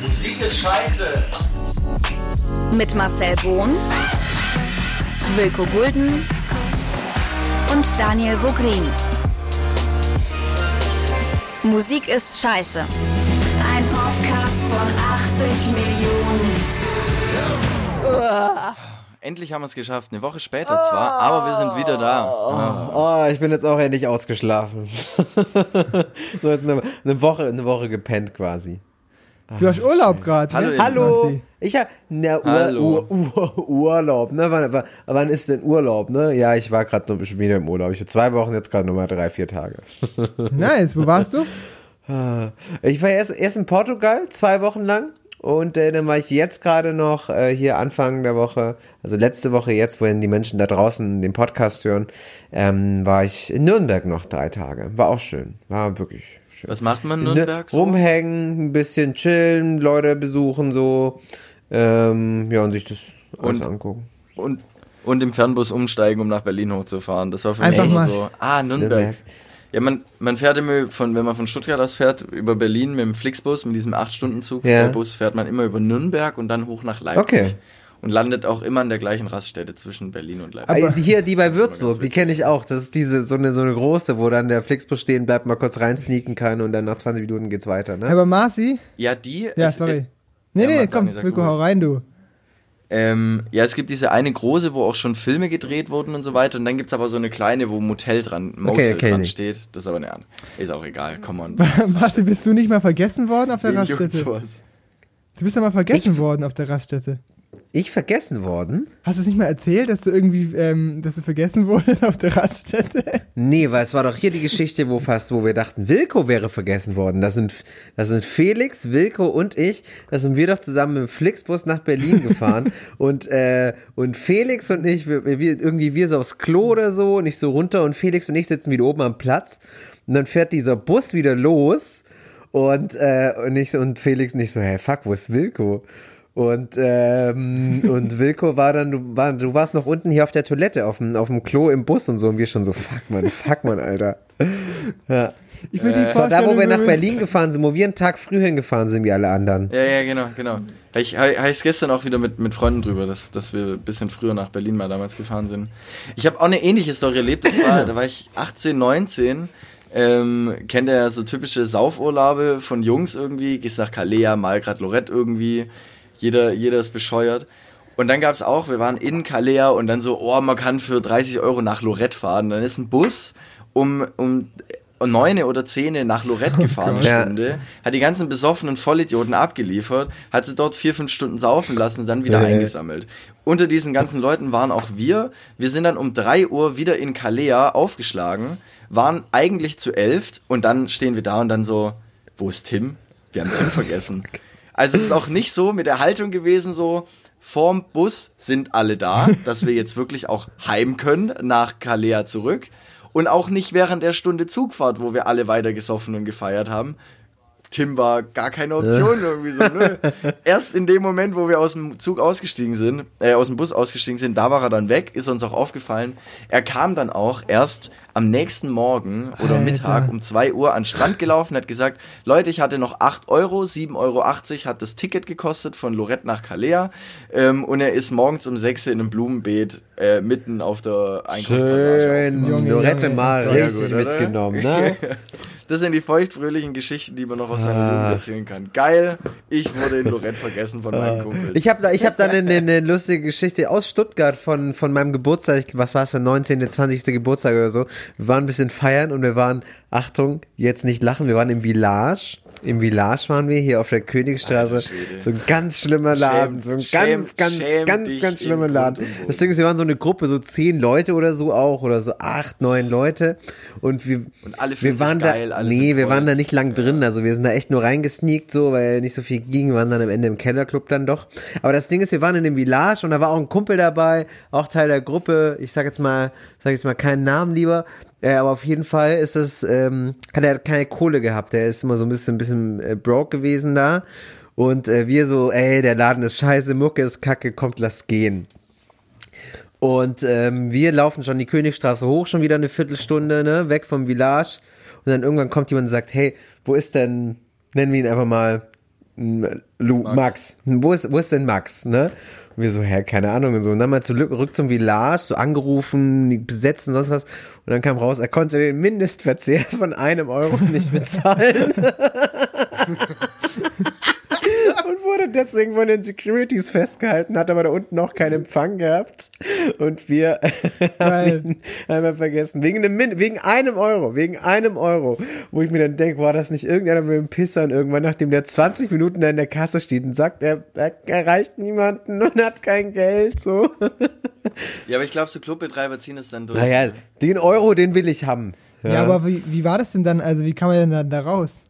Musik ist scheiße. Mit Marcel Bohn, Wilko Gulden und Daniel Vogrin. Musik ist scheiße. Ein Podcast von 80 Millionen. Endlich haben wir es geschafft. Eine Woche später zwar, aber wir sind wieder da. Ah. Oh, ich bin jetzt auch endlich ausgeschlafen. so jetzt eine, eine Woche, eine Woche gepennt quasi. Du hast Urlaub gerade. Hallo, ne? Hallo. Ich hab na, Ur, Hallo. Ur, Ur, Urlaub, ne? Wann, wann, ist denn Urlaub, ne? Ja, ich war gerade noch schon wieder im Urlaub. Ich war zwei Wochen, jetzt gerade nochmal drei, vier Tage. Nice, wo warst du? Ich war erst, erst in Portugal, zwei Wochen lang. Und äh, dann war ich jetzt gerade noch äh, hier Anfang der Woche, also letzte Woche jetzt, wenn die Menschen da draußen den Podcast hören, ähm, war ich in Nürnberg noch drei Tage. War auch schön. War wirklich schön. Was macht man in Ne, Nürnberg so? Rumhängen, ein bisschen chillen, Leute besuchen so. Ähm, ja, und sich das alles Und- angucken. Und, und im Fernbus umsteigen, um nach Berlin hochzufahren. Das war für Einfach mich mal- so. Ah, Nürnberg. Nürnberg. Ja, man, man fährt immer von, wenn man von Stuttgart aus fährt, über Berlin mit dem Flixbus, mit diesem 8-Stunden-Zug, Ja. der Bus fährt man immer über Nürnberg und dann hoch nach Leipzig. Okay. Und landet auch immer an der gleichen Raststätte zwischen Berlin und Leipzig. Aber hier, die bei Würzburg, die kenne ich auch. Das ist diese, so eine, so eine große, wo dann der Flixbus stehen bleibt, mal kurz reinsneaken kann und dann nach 20 Minuten geht's weiter, ne? Aber Marci? ja, die. Ja, ist- sorry. Nee, ja, nee, Mann, komm, Wilko, hau rein, du. Ähm, ja, es gibt diese eine große, wo auch schon Filme gedreht wurden und so weiter. Und dann gibt's aber so eine kleine, wo Motel dran, Motel kenn dran ich. steht. Das ist aber eine andere. Ist auch egal, come on. Marci, bist du nicht mal vergessen worden auf der Raststätte? Du bist ja mal vergessen worden auf der Raststätte. Ich vergessen worden? Hast du es nicht mal erzählt, dass du irgendwie, ähm, dass du vergessen wurdest auf der Raststätte? Nee, weil es war doch hier die Geschichte, wo fast, wo wir dachten, Wilko wäre vergessen worden. Das sind, das sind Felix, Wilko und ich. Da sind wir doch zusammen mit dem Flixbus nach Berlin gefahren. und, äh, und Felix und ich, wir, wir, irgendwie wir so aufs Klo oder so und ich so runter und Felix und ich sitzen wieder oben am Platz. Und dann fährt dieser Bus wieder los. Und, äh, und, ich, und Felix nicht so, hey, fuck, wo ist Wilko? Und, ähm, und Wilko war dann, du, war, du warst noch unten hier auf der Toilette, auf dem, auf dem Klo im Bus und so. Und wir schon so, fuck man, fuck man, Alter. Ja. Ich will die war da, wo wir nach Berlin gefahren sind, wo wir einen Tag früher hingefahren sind wie alle anderen. Ja, ja, genau, genau. Ich habe ich gestern auch wieder mit, mit Freunden drüber, dass, dass wir ein bisschen früher nach Berlin mal damals gefahren sind. Ich habe auch eine ähnliche Story erlebt. Das war, da war ich 18, 19. Ähm, kennt ihr ja so typische Saufurlaube von Jungs irgendwie. Gehst nach Calais, mal grad Lorette irgendwie. Jeder, jeder ist bescheuert. Und dann gab's auch, wir waren in Calais und dann so, oh, man kann für 30 Euro nach Lorette fahren. Dann ist ein Bus um, um neune oder zehn nach Lorette gefahren, eine Ja. Stunde, hat die ganzen besoffenen Vollidioten abgeliefert, hat sie dort vier, fünf Stunden saufen lassen und dann wieder Äh. eingesammelt. Unter diesen ganzen Leuten waren auch wir. Wir sind dann um drei Uhr wieder in Calais aufgeschlagen, waren eigentlich zu elf und dann stehen wir da und dann so, wo ist Tim? Wir haben Tim vergessen. Also es ist auch nicht so mit der Haltung gewesen, so vorm Bus sind alle da, dass wir jetzt wirklich auch heim können nach Calais zurück. Und auch nicht während der Stunde Zugfahrt, wo wir alle weiter gesoffen und gefeiert haben. Tim war gar keine Option irgendwie so, nö. Erst in dem Moment, wo wir aus dem Zug ausgestiegen sind, äh, aus dem Bus ausgestiegen sind, da war er dann weg, ist uns auch aufgefallen. Er kam dann auch erst am nächsten Morgen oder Alter. Mittag um 2 Uhr an den Strand gelaufen, hat gesagt, Leute, ich hatte noch 8 Euro, 7,80 Euro hat das Ticket gekostet von Lorette nach Calais ähm, und er ist morgens um 6 in einem Blumenbeet äh, mitten auf der Einkaufspassage Schön, Lorette Junge. mal Sehr richtig gut, mitgenommen, ne? Das sind die feuchtfröhlichen Geschichten, die man noch aus seiner Jugend erzählen kann. Geil, ich wurde in Lorette vergessen von meinem Kumpel. Ich habe da, ich hab dann eine, eine lustige Geschichte aus Stuttgart von, von meinem Geburtstag, was war es, der 19., 20. Geburtstag oder so. Wir waren ein bisschen feiern und wir waren, Achtung, jetzt nicht lachen, wir waren im Village. Im Village waren wir hier auf der Königstraße. So ein ganz schlimmer Laden. Schäm- so ein schäm- ganz, ganz, schäm ganz, ganz schlimmer Laden. Das Ding ist, wir waren so eine Gruppe, so zehn Leute oder so auch, oder so acht, neun Leute. Und wir, Und alle wir waren geil, da, alle nee, wir waren da nicht lang drin. Also wir sind da echt nur reingesneakt, so, weil nicht so viel ging. Wir waren dann am Ende im Kellerclub dann doch. Aber das Ding ist, wir waren in dem Village und da war auch ein Kumpel dabei, auch Teil der Gruppe. Ich sag jetzt mal, sag jetzt mal keinen Namen lieber. Äh, aber auf jeden Fall ist es, ähm, hat er keine Kohle gehabt. Der ist immer so ein bisschen, ein bisschen äh, broke gewesen da. Und äh, wir so, ey, der Laden ist scheiße, Mucke ist kacke, kommt, lass gehen. Und ähm, wir laufen schon die Königstraße hoch, schon wieder eine Viertelstunde, ne, weg vom Village. Und dann irgendwann kommt jemand und sagt, hey, wo ist denn, nennen wir ihn einfach mal Lu, Max. Max. Wo ist, wo ist denn Max, ne? Und wir so, hä, keine Ahnung, und so. Und dann mal zurück zum Village, so angerufen, besetzt und sonst was. Und dann kam raus, er konnte den Mindestverzehr von einem Euro nicht bezahlen. und wurde deswegen von den Securities festgehalten, hat aber da unten noch keinen Empfang gehabt. Und wir haben ihn einmal vergessen. Wegen einem, Min wegen einem Euro, wegen einem Euro. Wo ich mir dann denke, war das nicht irgendeiner mit dem Pissern irgendwann, nachdem der 20 Minuten da in der Kasse steht und sagt, er, er erreicht niemanden und hat kein Geld, so. Ja, aber ich glaube, so Clubbetreiber ziehen es dann durch. Naja, den Euro, den will ich haben. Ja, aber wie, wie war das denn dann? Also, wie kam man denn da, da raus?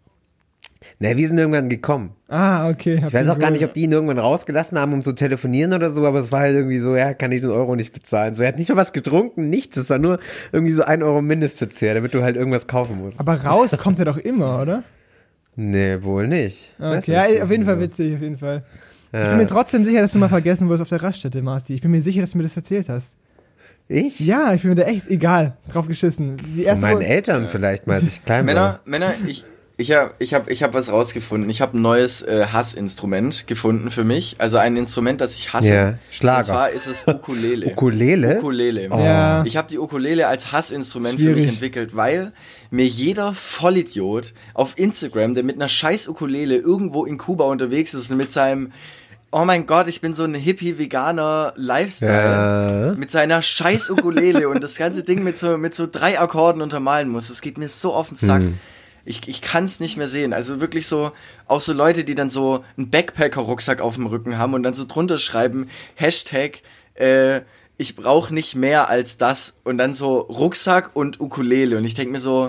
Na, wir sind irgendwann gekommen. Ah, okay. Ich weiß auch gar nicht, ob die ihn irgendwann rausgelassen haben, um zu telefonieren oder so, aber es war halt irgendwie so, ja, kann ich den Euro nicht bezahlen. So, er hat nicht mal was getrunken, nichts. Es war nur irgendwie so ein Euro Mindestverzehr, damit du halt irgendwas kaufen musst. Aber raus kommt er doch immer, oder? nee, wohl nicht. Okay, ja, nicht. auf jeden Fall witzig, auf jeden Fall. Ich Ja. bin mir trotzdem sicher, dass du mal vergessen wurdest auf der Raststätte, Marci. Ich bin mir sicher, dass du mir das erzählt hast. Ich? Ja, ich bin mir da echt egal drauf geschissen. Die Von erste meinen Eltern vielleicht mal, als ich klein Männer, war. Männer, ich, ich habe ich hab, ich hab was rausgefunden. Ich habe ein neues äh, Hassinstrument gefunden für mich. Also ein Instrument, das ich hasse. Ja, Schlager. Und zwar ist es Ukulele. Ukulele? Ukulele. Ja. Ich habe die Ukulele als Hassinstrument für Schwierig. mich entwickelt, weil mir jeder Vollidiot auf Instagram, der mit einer scheiß Ukulele irgendwo in Kuba unterwegs ist und mit seinem Oh mein Gott, ich bin so ein Hippie-Veganer Lifestyle Ja. mit seiner scheiß Ukulele und das ganze Ding mit so, mit so drei Akkorden untermalen muss. Das geht mir so auf den Sack. Hm. Ich, ich kann es nicht mehr sehen. Also wirklich so, auch so Leute, die dann so einen Backpacker-Rucksack auf dem Rücken haben und dann so drunter schreiben, Hashtag, äh, ich brauche nicht mehr als das und dann so Rucksack und Ukulele und ich denke mir so,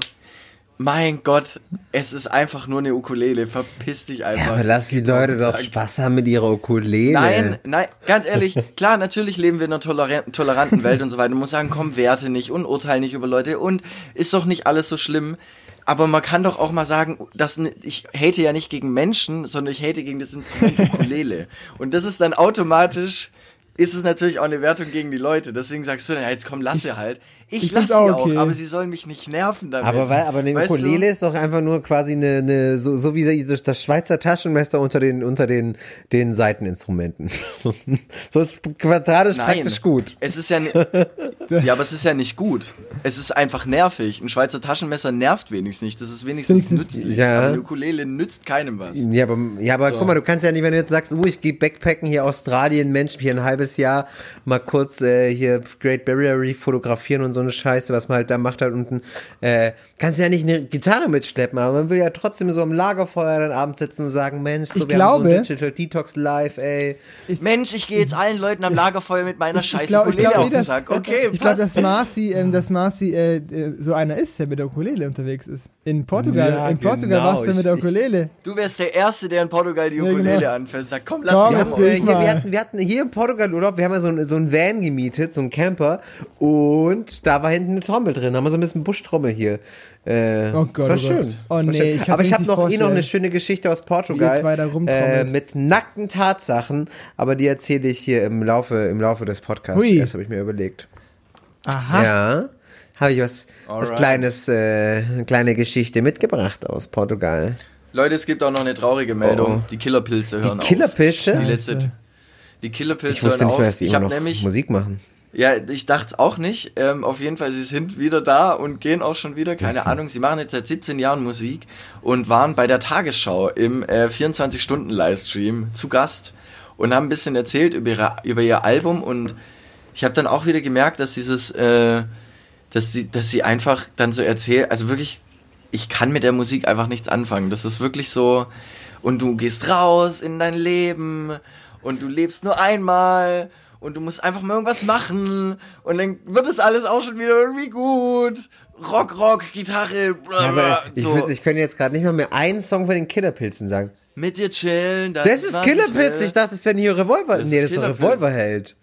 mein Gott, es ist einfach nur eine Ukulele, verpiss dich einfach. Ja, aber lass die Leute doch. Spaß haben mit ihrer Ukulele. Nein, nein, ganz ehrlich, klar, natürlich leben wir in einer toleran- toleranten Welt und so weiter. Du musst sagen, komm, werte nicht und urteil nicht über Leute und ist doch nicht alles so schlimm. Aber man kann doch auch mal sagen, dass ich hate ja nicht gegen Menschen, sondern ich hate gegen das Instrument Ukulele. Und das ist dann automatisch, ist es natürlich auch eine Wertung gegen die Leute. Deswegen sagst du dann, ja, jetzt komm, lass sie halt. Ich, ich lass sie auch okay. aber sie sollen mich nicht nerven damit. Aber, weil, aber eine Weißt du? Ukulele ist doch einfach nur quasi eine, eine so, so wie das Schweizer Taschenmesser unter den, unter den, den Seiteninstrumenten. so ist quadratisch praktisch gut. Es ist ja, ja, aber es ist ja nicht gut. Es ist einfach nervig. Ein Schweizer Taschenmesser nervt wenigstens nicht. Das ist wenigstens nützlich. Ja. Aber eine Ukulele nützt keinem was. Ja, aber, ja, aber So. guck mal, du kannst ja nicht, wenn du jetzt sagst, uh, ich gehe Backpacken hier Australien, Mensch, hier ein halbes Jahr mal kurz äh, hier Great Barrier Reef fotografieren und so eine Scheiße, was man halt da macht halt unten, äh, kannst ja nicht eine Gitarre mitschleppen, aber man will ja trotzdem so am Lagerfeuer dann abends sitzen und sagen, Mensch, so, Ich wir haben so glaube- ein Digital Detox live, ey. Mensch, ich gehe jetzt allen Leuten am Lagerfeuer mit meiner scheiß glaub- ich Ukulele glaub auf den Sack. Okay, Ich glaube, dass Marci, ähm, dass Marci äh, äh, so einer ist, der mit der Ukulele unterwegs ist. In Portugal, Ja, in Portugal genau. warst du mit der Ich- Ukulele. Du wärst der Erste, der in Portugal die Ja, Ukulele genau. anfasst. Sagt, komm, lass Komm, mich ich mal. wir, hatten, wir hatten hier im Portugal Urlaub, wir haben ja so ein, so ein Van gemietet, so ein Camper und da war hinten eine Trommel drin, da haben wir so ein bisschen Buschtrommel hier. Äh, Oh Gott, das war oh Gott. schön. Oh War nee, schön. ich Aber ich habe noch eh noch eine schöne Geschichte aus Portugal äh, mit nackten Tatsachen, aber die erzähle ich hier im Laufe im Laufe des Podcasts. Hui. Das habe ich mir überlegt. Aha. Ja, habe ich was, was kleines, äh, eine kleine Geschichte mitgebracht aus Portugal. Leute, es gibt auch noch eine traurige Meldung. Oh. Die Killerpilze hören auf. Killerpilze? Die letzte. Die Killerpilze Ich wusste nicht mehr, dass die Ich immer noch nämlich Musik machen. Ja, ich dachte auch nicht. Ähm, auf jeden Fall, sie sind wieder da und gehen auch schon wieder. Keine Ahnung, sie machen jetzt seit 17 Jahren Musik und waren bei der Tagesschau im äh, 24-Stunden-Livestream zu Gast und haben ein bisschen erzählt über, ihre, über ihr Album und ich habe dann auch wieder gemerkt, dass dieses, äh, dass, sie, dass sie einfach dann so erzählen, also wirklich, ich kann mit der Musik einfach nichts anfangen. Das ist wirklich so, und du gehst raus in dein Leben und du lebst nur einmal und du musst einfach mal irgendwas machen und dann wird es alles auch schon wieder irgendwie gut. Rock, Rock, Gitarre, bla, Ja, bla, ich, so. würd, ich könnte jetzt gerade nicht mal mehr einen Song von den Killerpilzen sagen. mit dir chillen. Das, Das ist ich Killerpilz. Ich dachte, das wäre hier Revolver. Das nee, ist das ist. Revolverheld.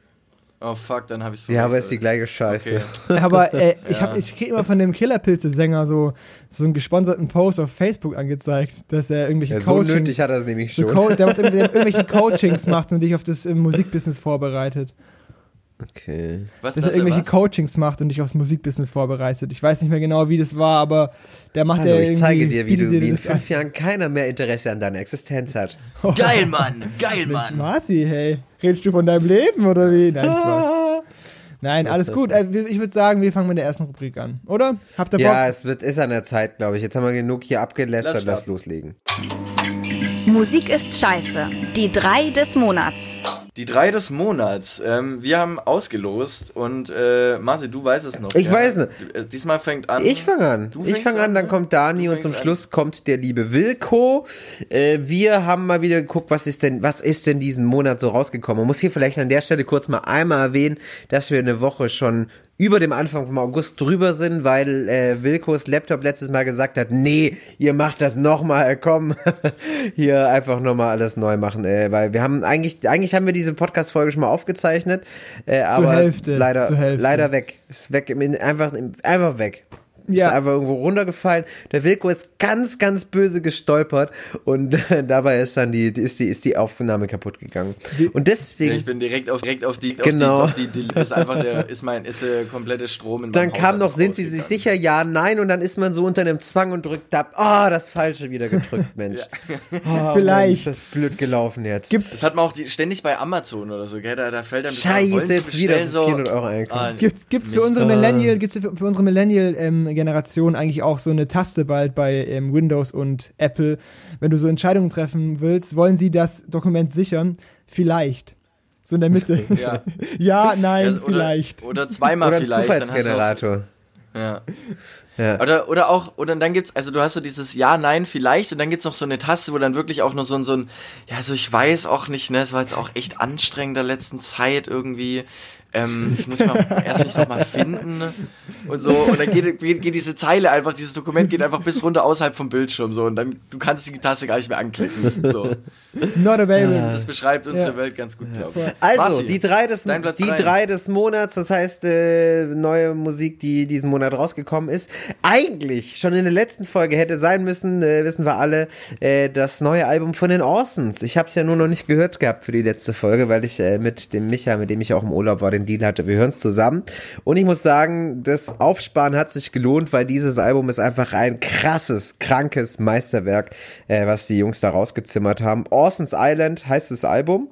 Oh fuck, dann habe ich es Ja, aber ist die gleiche Scheiße. Okay. Aber äh, ich, Ja. hab, ich krieg immer von dem Killerpilze-Sänger so, so einen gesponserten Post auf Facebook angezeigt, dass er irgendwelche Ja, so Coachings, nötig hat er es nämlich so schon. Co der, der irgendwelche Coachings macht und dich auf das äh, Musikbusiness vorbereitet. Okay. Was dass er das irgendwelche was? Coachings macht und dich aufs Musikbusiness vorbereitet. Ich weiß nicht mehr genau, wie das war, aber der macht Hallo, ja ich irgendwie, zeige dir, wie, du, wie in fünf Jahren keiner mehr Interesse an deiner Existenz hat. Geil, Mann! Geil, Mann! Marci, hey, redest du von deinem Leben oder wie? Nein, Spaß. Nein, alles gut. Äh, Ich würde sagen, wir fangen mit der ersten Rubrik an, oder? Habt ihr Bock? Ja, es wird, ist an der Zeit, glaube ich. Jetzt haben wir genug hier abgelästert, Lass lass loslegen. Musik ist scheiße. Die drei des Monats. Die drei des Monats. Ähm, wir haben ausgelost und äh, Marci, du weißt es noch. Ich ja? weiß es. Äh, diesmal fängt an. Ich fange an. Du Ich fange an, an, dann ne? kommt Dani und zum an. Schluss kommt der liebe Wilko. Äh, wir haben mal wieder geguckt, was ist denn, was ist denn diesen Monat so rausgekommen. Man muss hier vielleicht an der Stelle kurz mal einmal erwähnen, dass wir eine Woche schon über dem Anfang vom August drüber sind, weil äh, Wilkos Laptop letztes Mal gesagt hat, nee, ihr macht das nochmal, komm, hier einfach nochmal alles neu machen, äh, weil wir haben eigentlich, eigentlich haben wir diese Podcast-Folge schon mal aufgezeichnet, äh, aber Hälfte, leider, leider weg, ist weg, im, einfach, einfach weg. Ja. Ist einfach irgendwo runtergefallen. Der Wilko ist ganz, ganz böse gestolpert und dabei ist dann die, ist die, ist die Aufnahme kaputt gegangen. Und deswegen, Ich bin direkt auf, direkt auf die, Genau. auf die, auf die, die ist einfach der, ist mein, ist der komplette Strom in dann kam Haus noch, sind Sie sich sicher? Ja, nein. Und dann ist man so unter einem Zwang und drückt ab. Ah, das Falsche wieder gedrückt, Mensch. Oh, Vielleicht. Mensch, das ist blöd gelaufen jetzt. Gibt's, Das hat man auch die, ständig bei Amazon oder so, gell? Da, da fällt dann Scheiße, jetzt wieder für 400 Euro. Ah, Gibt's, gibt's für unsere Millennial, gibt's für, für unsere Millennial-Generation eigentlich auch so eine Taste bald bei ähm, Windows und Apple, wenn du so Entscheidungen treffen willst, wollen sie das Dokument sichern? Vielleicht. So in der Mitte. Ja. ja, nein, Ja, oder, vielleicht. Oder zweimal Oder ein vielleicht. Zufallsgenerator. Ja. Ja. Oder, oder auch, oder dann gibt's, also du hast so dieses Ja, Nein, vielleicht und dann gibt's noch so eine Taste, wo dann wirklich auch noch so ein, so ein, ja, so ich weiß auch nicht, ne, es war jetzt auch echt anstrengend der letzten Zeit irgendwie. Ähm, ich muss mal erst mich noch mal finden und so und dann geht, geht, geht diese Zeile einfach, dieses Dokument geht einfach bis runter außerhalb vom Bildschirm so und dann du kannst die Taste gar nicht mehr anklicken. So. Not available. Das beschreibt unsere Ja. Welt ganz gut, glaube ich. Also, Marci, die drei, des, die drei. drei des Monats, das heißt äh, neue Musik, die diesen Monat rausgekommen ist. Eigentlich schon in der letzten Folge hätte sein müssen, äh, wissen wir alle, äh, das neue Album von den Orsons. Ich habe es ja nur noch nicht gehört gehabt für die letzte Folge, weil ich äh, mit dem Micha, mit dem ich auch im Urlaub war, den Deal hatte. Wir hören es zusammen. Und ich muss sagen, das Aufsparen hat sich gelohnt, weil dieses Album ist einfach ein krasses, krankes Meisterwerk, äh, was die Jungs da rausgezimmert haben. Orsons Island heißt das Album.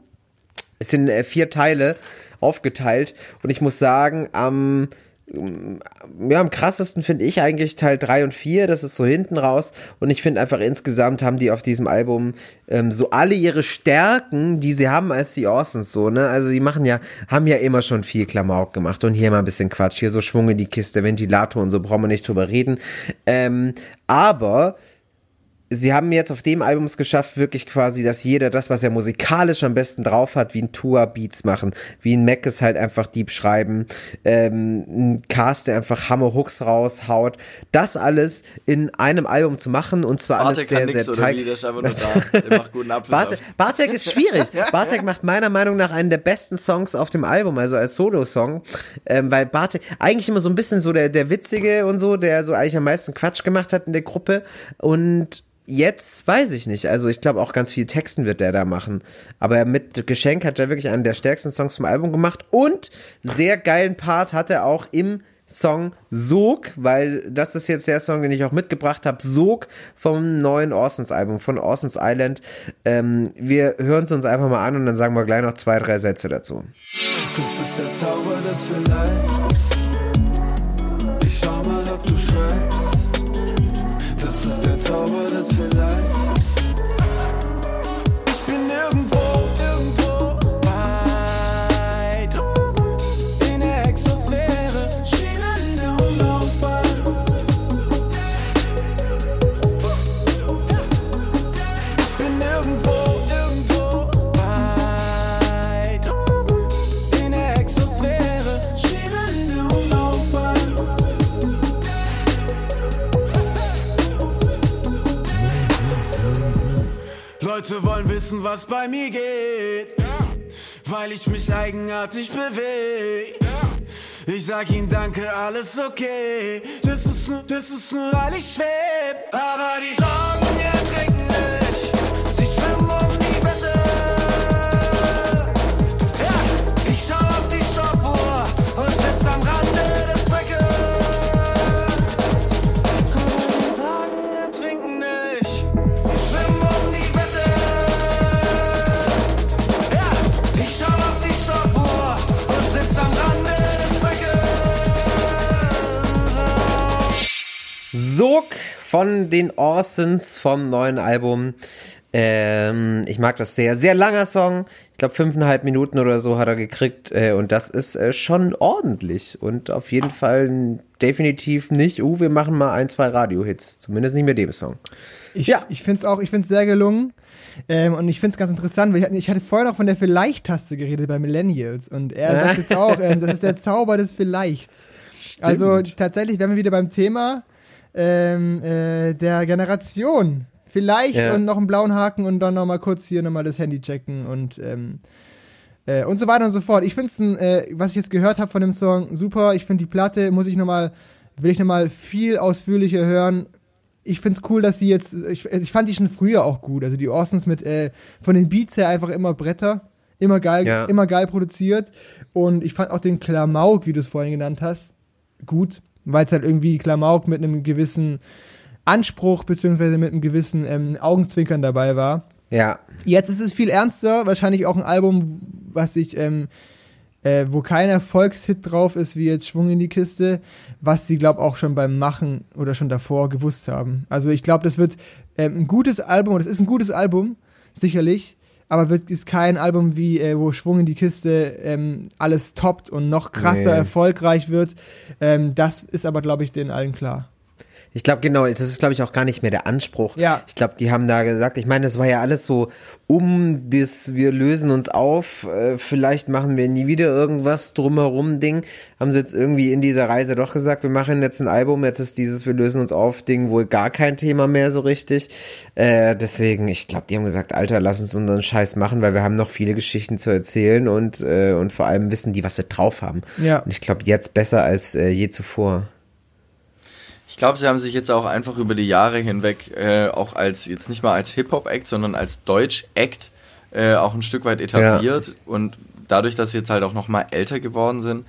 Es sind äh, vier Teile aufgeteilt und ich muss sagen, am ja, am krassesten finde ich eigentlich Teil 3 und 4, das ist so hinten raus. Und ich finde einfach insgesamt haben die auf diesem Album ähm, so alle ihre Stärken, die sie haben als die Orsons so, ne, also die machen ja, haben ja immer schon viel Klamauk gemacht und hier mal ein bisschen Quatsch, hier so Schwung in die Kiste, Ventilator und so, brauchen wir nicht drüber reden, ähm, aber sie haben jetzt auf dem Album es geschafft, wirklich quasi, dass jeder das, was er musikalisch am besten drauf hat, wie ein Tua Beats machen, wie ein Mac es halt einfach Deep schreiben, ähm, ein Cast, der einfach Hammer Hooks raushaut, das alles in einem Album zu machen und zwar alles Bartek sehr, kann sehr oder teig. ist Bartek. Bartek ist schwierig. Bartek macht meiner Meinung nach einen der besten Songs auf dem Album, also als Solo-Song, ähm, weil Bartek eigentlich immer so ein bisschen so der, der Witzige und so, der so eigentlich am meisten Quatsch gemacht hat in der Gruppe und Jetzt weiß ich nicht. Also ich glaube auch ganz viel Texten wird der da machen. Aber mit Geschenk hat er wirklich einen der stärksten Songs vom Album gemacht. Und sehr geilen Part hat er auch im Song Sog, weil das ist jetzt der Song, den ich auch mitgebracht habe. Sog vom neuen Orsons Album, von Orsons Island. Ähm, wir hören es uns einfach mal an und dann sagen wir gleich noch zwei, drei Sätze dazu. Das ist der Zauber des Vielleicht. Ich schau mal, ob du schreibst. Das ist der Zauber Leute wollen wissen, was bei mir geht, weil ich mich eigenartig bewege. Ich sag ihnen danke, alles okay. Das ist nur, das ist nur, weil ich schweb. Aber die Sorgen ertrinken von den Orsons vom neuen Album. Ähm, ich mag das sehr. Sehr langer Song. Ich glaube, fünfeinhalb Minuten oder so hat er gekriegt. Äh, und das ist äh, schon ordentlich. Und auf jeden Fall definitiv nicht, uh, wir machen mal ein, zwei Radio-Hits. Zumindest nicht mit dem Song. Ich, Ja. ich finde es auch, ich finde es sehr gelungen. Ähm, und ich finde es ganz interessant, weil ich, hatte- ich hatte vorher noch von der Vielleicht-Taste geredet bei Millennials. Und er sagt jetzt auch, ähm, das ist der Zauber des Vielleichts. Also tatsächlich wären wir wieder beim Thema ähm, äh, der Generation. Vielleicht Ja. und noch einen blauen Haken und dann nochmal kurz hier nochmal das Handy checken und ähm, äh, und so weiter und so fort. Ich finde es, äh, was ich jetzt gehört habe von dem Song, super. Ich finde die Platte, muss ich nochmal, will ich nochmal viel ausführlicher hören. Ich finde es cool, dass sie jetzt, ich, ich fand die schon früher auch gut. Also die Orsons mit, äh, von den Beats her einfach immer Bretter. Immer geil, Ja. immer geil produziert. Und ich fand auch den Klamauk, wie du es vorhin genannt hast, gut. Weil es halt irgendwie Klamauk mit einem gewissen Anspruch beziehungsweise mit einem gewissen ähm, Augenzwinkern dabei war. Ja. Jetzt ist es viel ernster, wahrscheinlich auch ein Album, was ich, ähm, äh, wo kein Erfolgshit drauf ist, wie jetzt Schwung in die Kiste, was sie, glaube auch schon beim Machen oder schon davor gewusst haben. Also ich glaube, das wird ähm, ein gutes Album, und es ist ein gutes Album, sicherlich, aber wird ist kein Album wie, äh, wo Schwung in die Kiste ähm, alles toppt und noch krasser Nee. erfolgreich wird. Ähm, das ist aber, glaube ich, den allen klar. Ich glaube genau, das ist glaube ich auch gar nicht mehr der Anspruch. Ja. Ich glaube, die haben da gesagt, ich meine, das war ja alles so um das, wir lösen uns auf, äh, vielleicht machen wir nie wieder irgendwas drumherum Ding. Haben sie jetzt irgendwie in dieser Reise doch gesagt, wir machen jetzt ein Album, jetzt ist dieses wir lösen uns auf Ding wohl gar kein Thema mehr so richtig. Äh, deswegen, ich glaube, die haben gesagt, Alter, lass uns unseren Scheiß machen, weil wir haben noch viele Geschichten zu erzählen und äh, und vor allem wissen die, was sie drauf haben. Ja. Und ich glaube, jetzt besser als äh, je zuvor. Ich glaube, sie haben sich jetzt auch einfach über die Jahre hinweg äh, auch als, jetzt nicht mal als Hip-Hop-Act, sondern als Deutsch-Act äh, auch ein Stück weit etabliert. Und dadurch, dass sie jetzt halt auch nochmal älter geworden sind,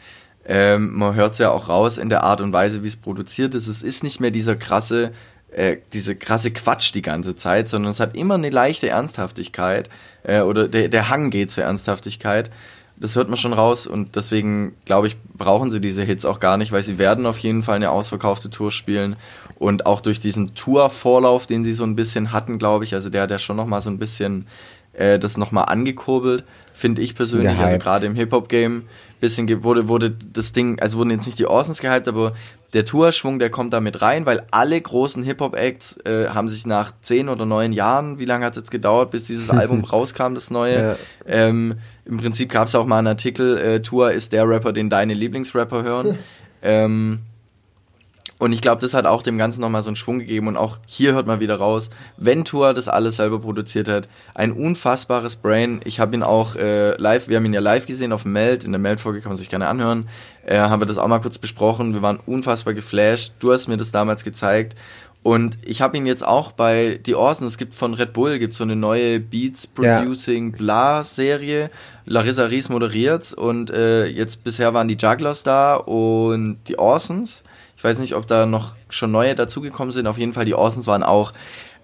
ähm, man hört es ja auch raus in der Art und Weise, wie es produziert ist. Es ist nicht mehr dieser krasse, äh, diese krasse Quatsch die ganze Zeit, sondern es hat immer eine leichte Ernsthaftigkeit äh, oder der, der Hang geht zur Ernsthaftigkeit. Das hört man schon raus und deswegen glaube ich, brauchen sie diese Hits auch gar nicht, weil sie werden auf jeden Fall eine ausverkaufte Tour spielen und auch durch diesen Tour-Vorlauf, den sie so ein bisschen hatten, glaube ich, also der hat ja schon nochmal so ein bisschen äh, das nochmal angekurbelt, finde ich persönlich, also gerade im Hip-Hop-Game bisschen wurde, wurde das Ding, also wurden jetzt nicht die Orsons gehypt, aber der Tourschwung, der kommt da mit rein, weil alle großen Hip-Hop-Acts äh, haben sich nach zehn oder neun Jahren, wie lange hat es jetzt gedauert, bis dieses Album rauskam, das neue, Ja. ähm, im Prinzip gab es auch mal einen Artikel, äh, Tour ist der Rapper, den deine Lieblingsrapper hören. ähm, und ich glaube, das hat auch dem Ganzen nochmal so einen Schwung gegeben. Und auch hier hört man wieder raus, wenn Tour das alles selber produziert hat, ein unfassbares Brain. Ich habe ihn auch äh, live, wir haben ihn ja live gesehen auf dem Meld. In der Meld-Folge kann man sich gerne anhören. Äh, haben wir das auch mal kurz besprochen. Wir waren unfassbar geflasht. Du hast mir das damals gezeigt. Und ich habe ihn jetzt auch bei The Orson, es gibt von Red Bull, gibt so eine neue Beats Ja. Producing Bla Serie. Larissa Ries moderiert's und äh, jetzt bisher waren die Jugglers da und die Orsons. Weiß nicht, ob da noch schon neue dazugekommen sind. Auf jeden Fall, die Orsons waren auch,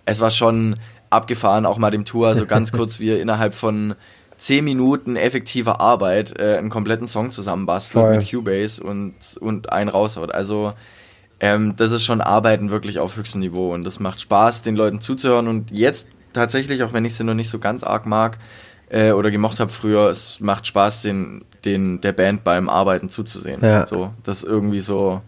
es war schon abgefahren, auch mal dem Tour, so ganz kurz, wie er innerhalb von zehn Minuten effektiver Arbeit äh, einen kompletten Song zusammenbastelt Voll. mit Cubase und, und einen raushaut. Also ähm, das ist schon Arbeiten wirklich auf höchstem Niveau und das macht Spaß, den Leuten zuzuhören. Und jetzt tatsächlich, auch wenn ich sie noch nicht so ganz arg mag äh, oder gemocht habe früher, es macht Spaß, den, den der Band beim Arbeiten zuzusehen. Ja. So, das ist irgendwie so.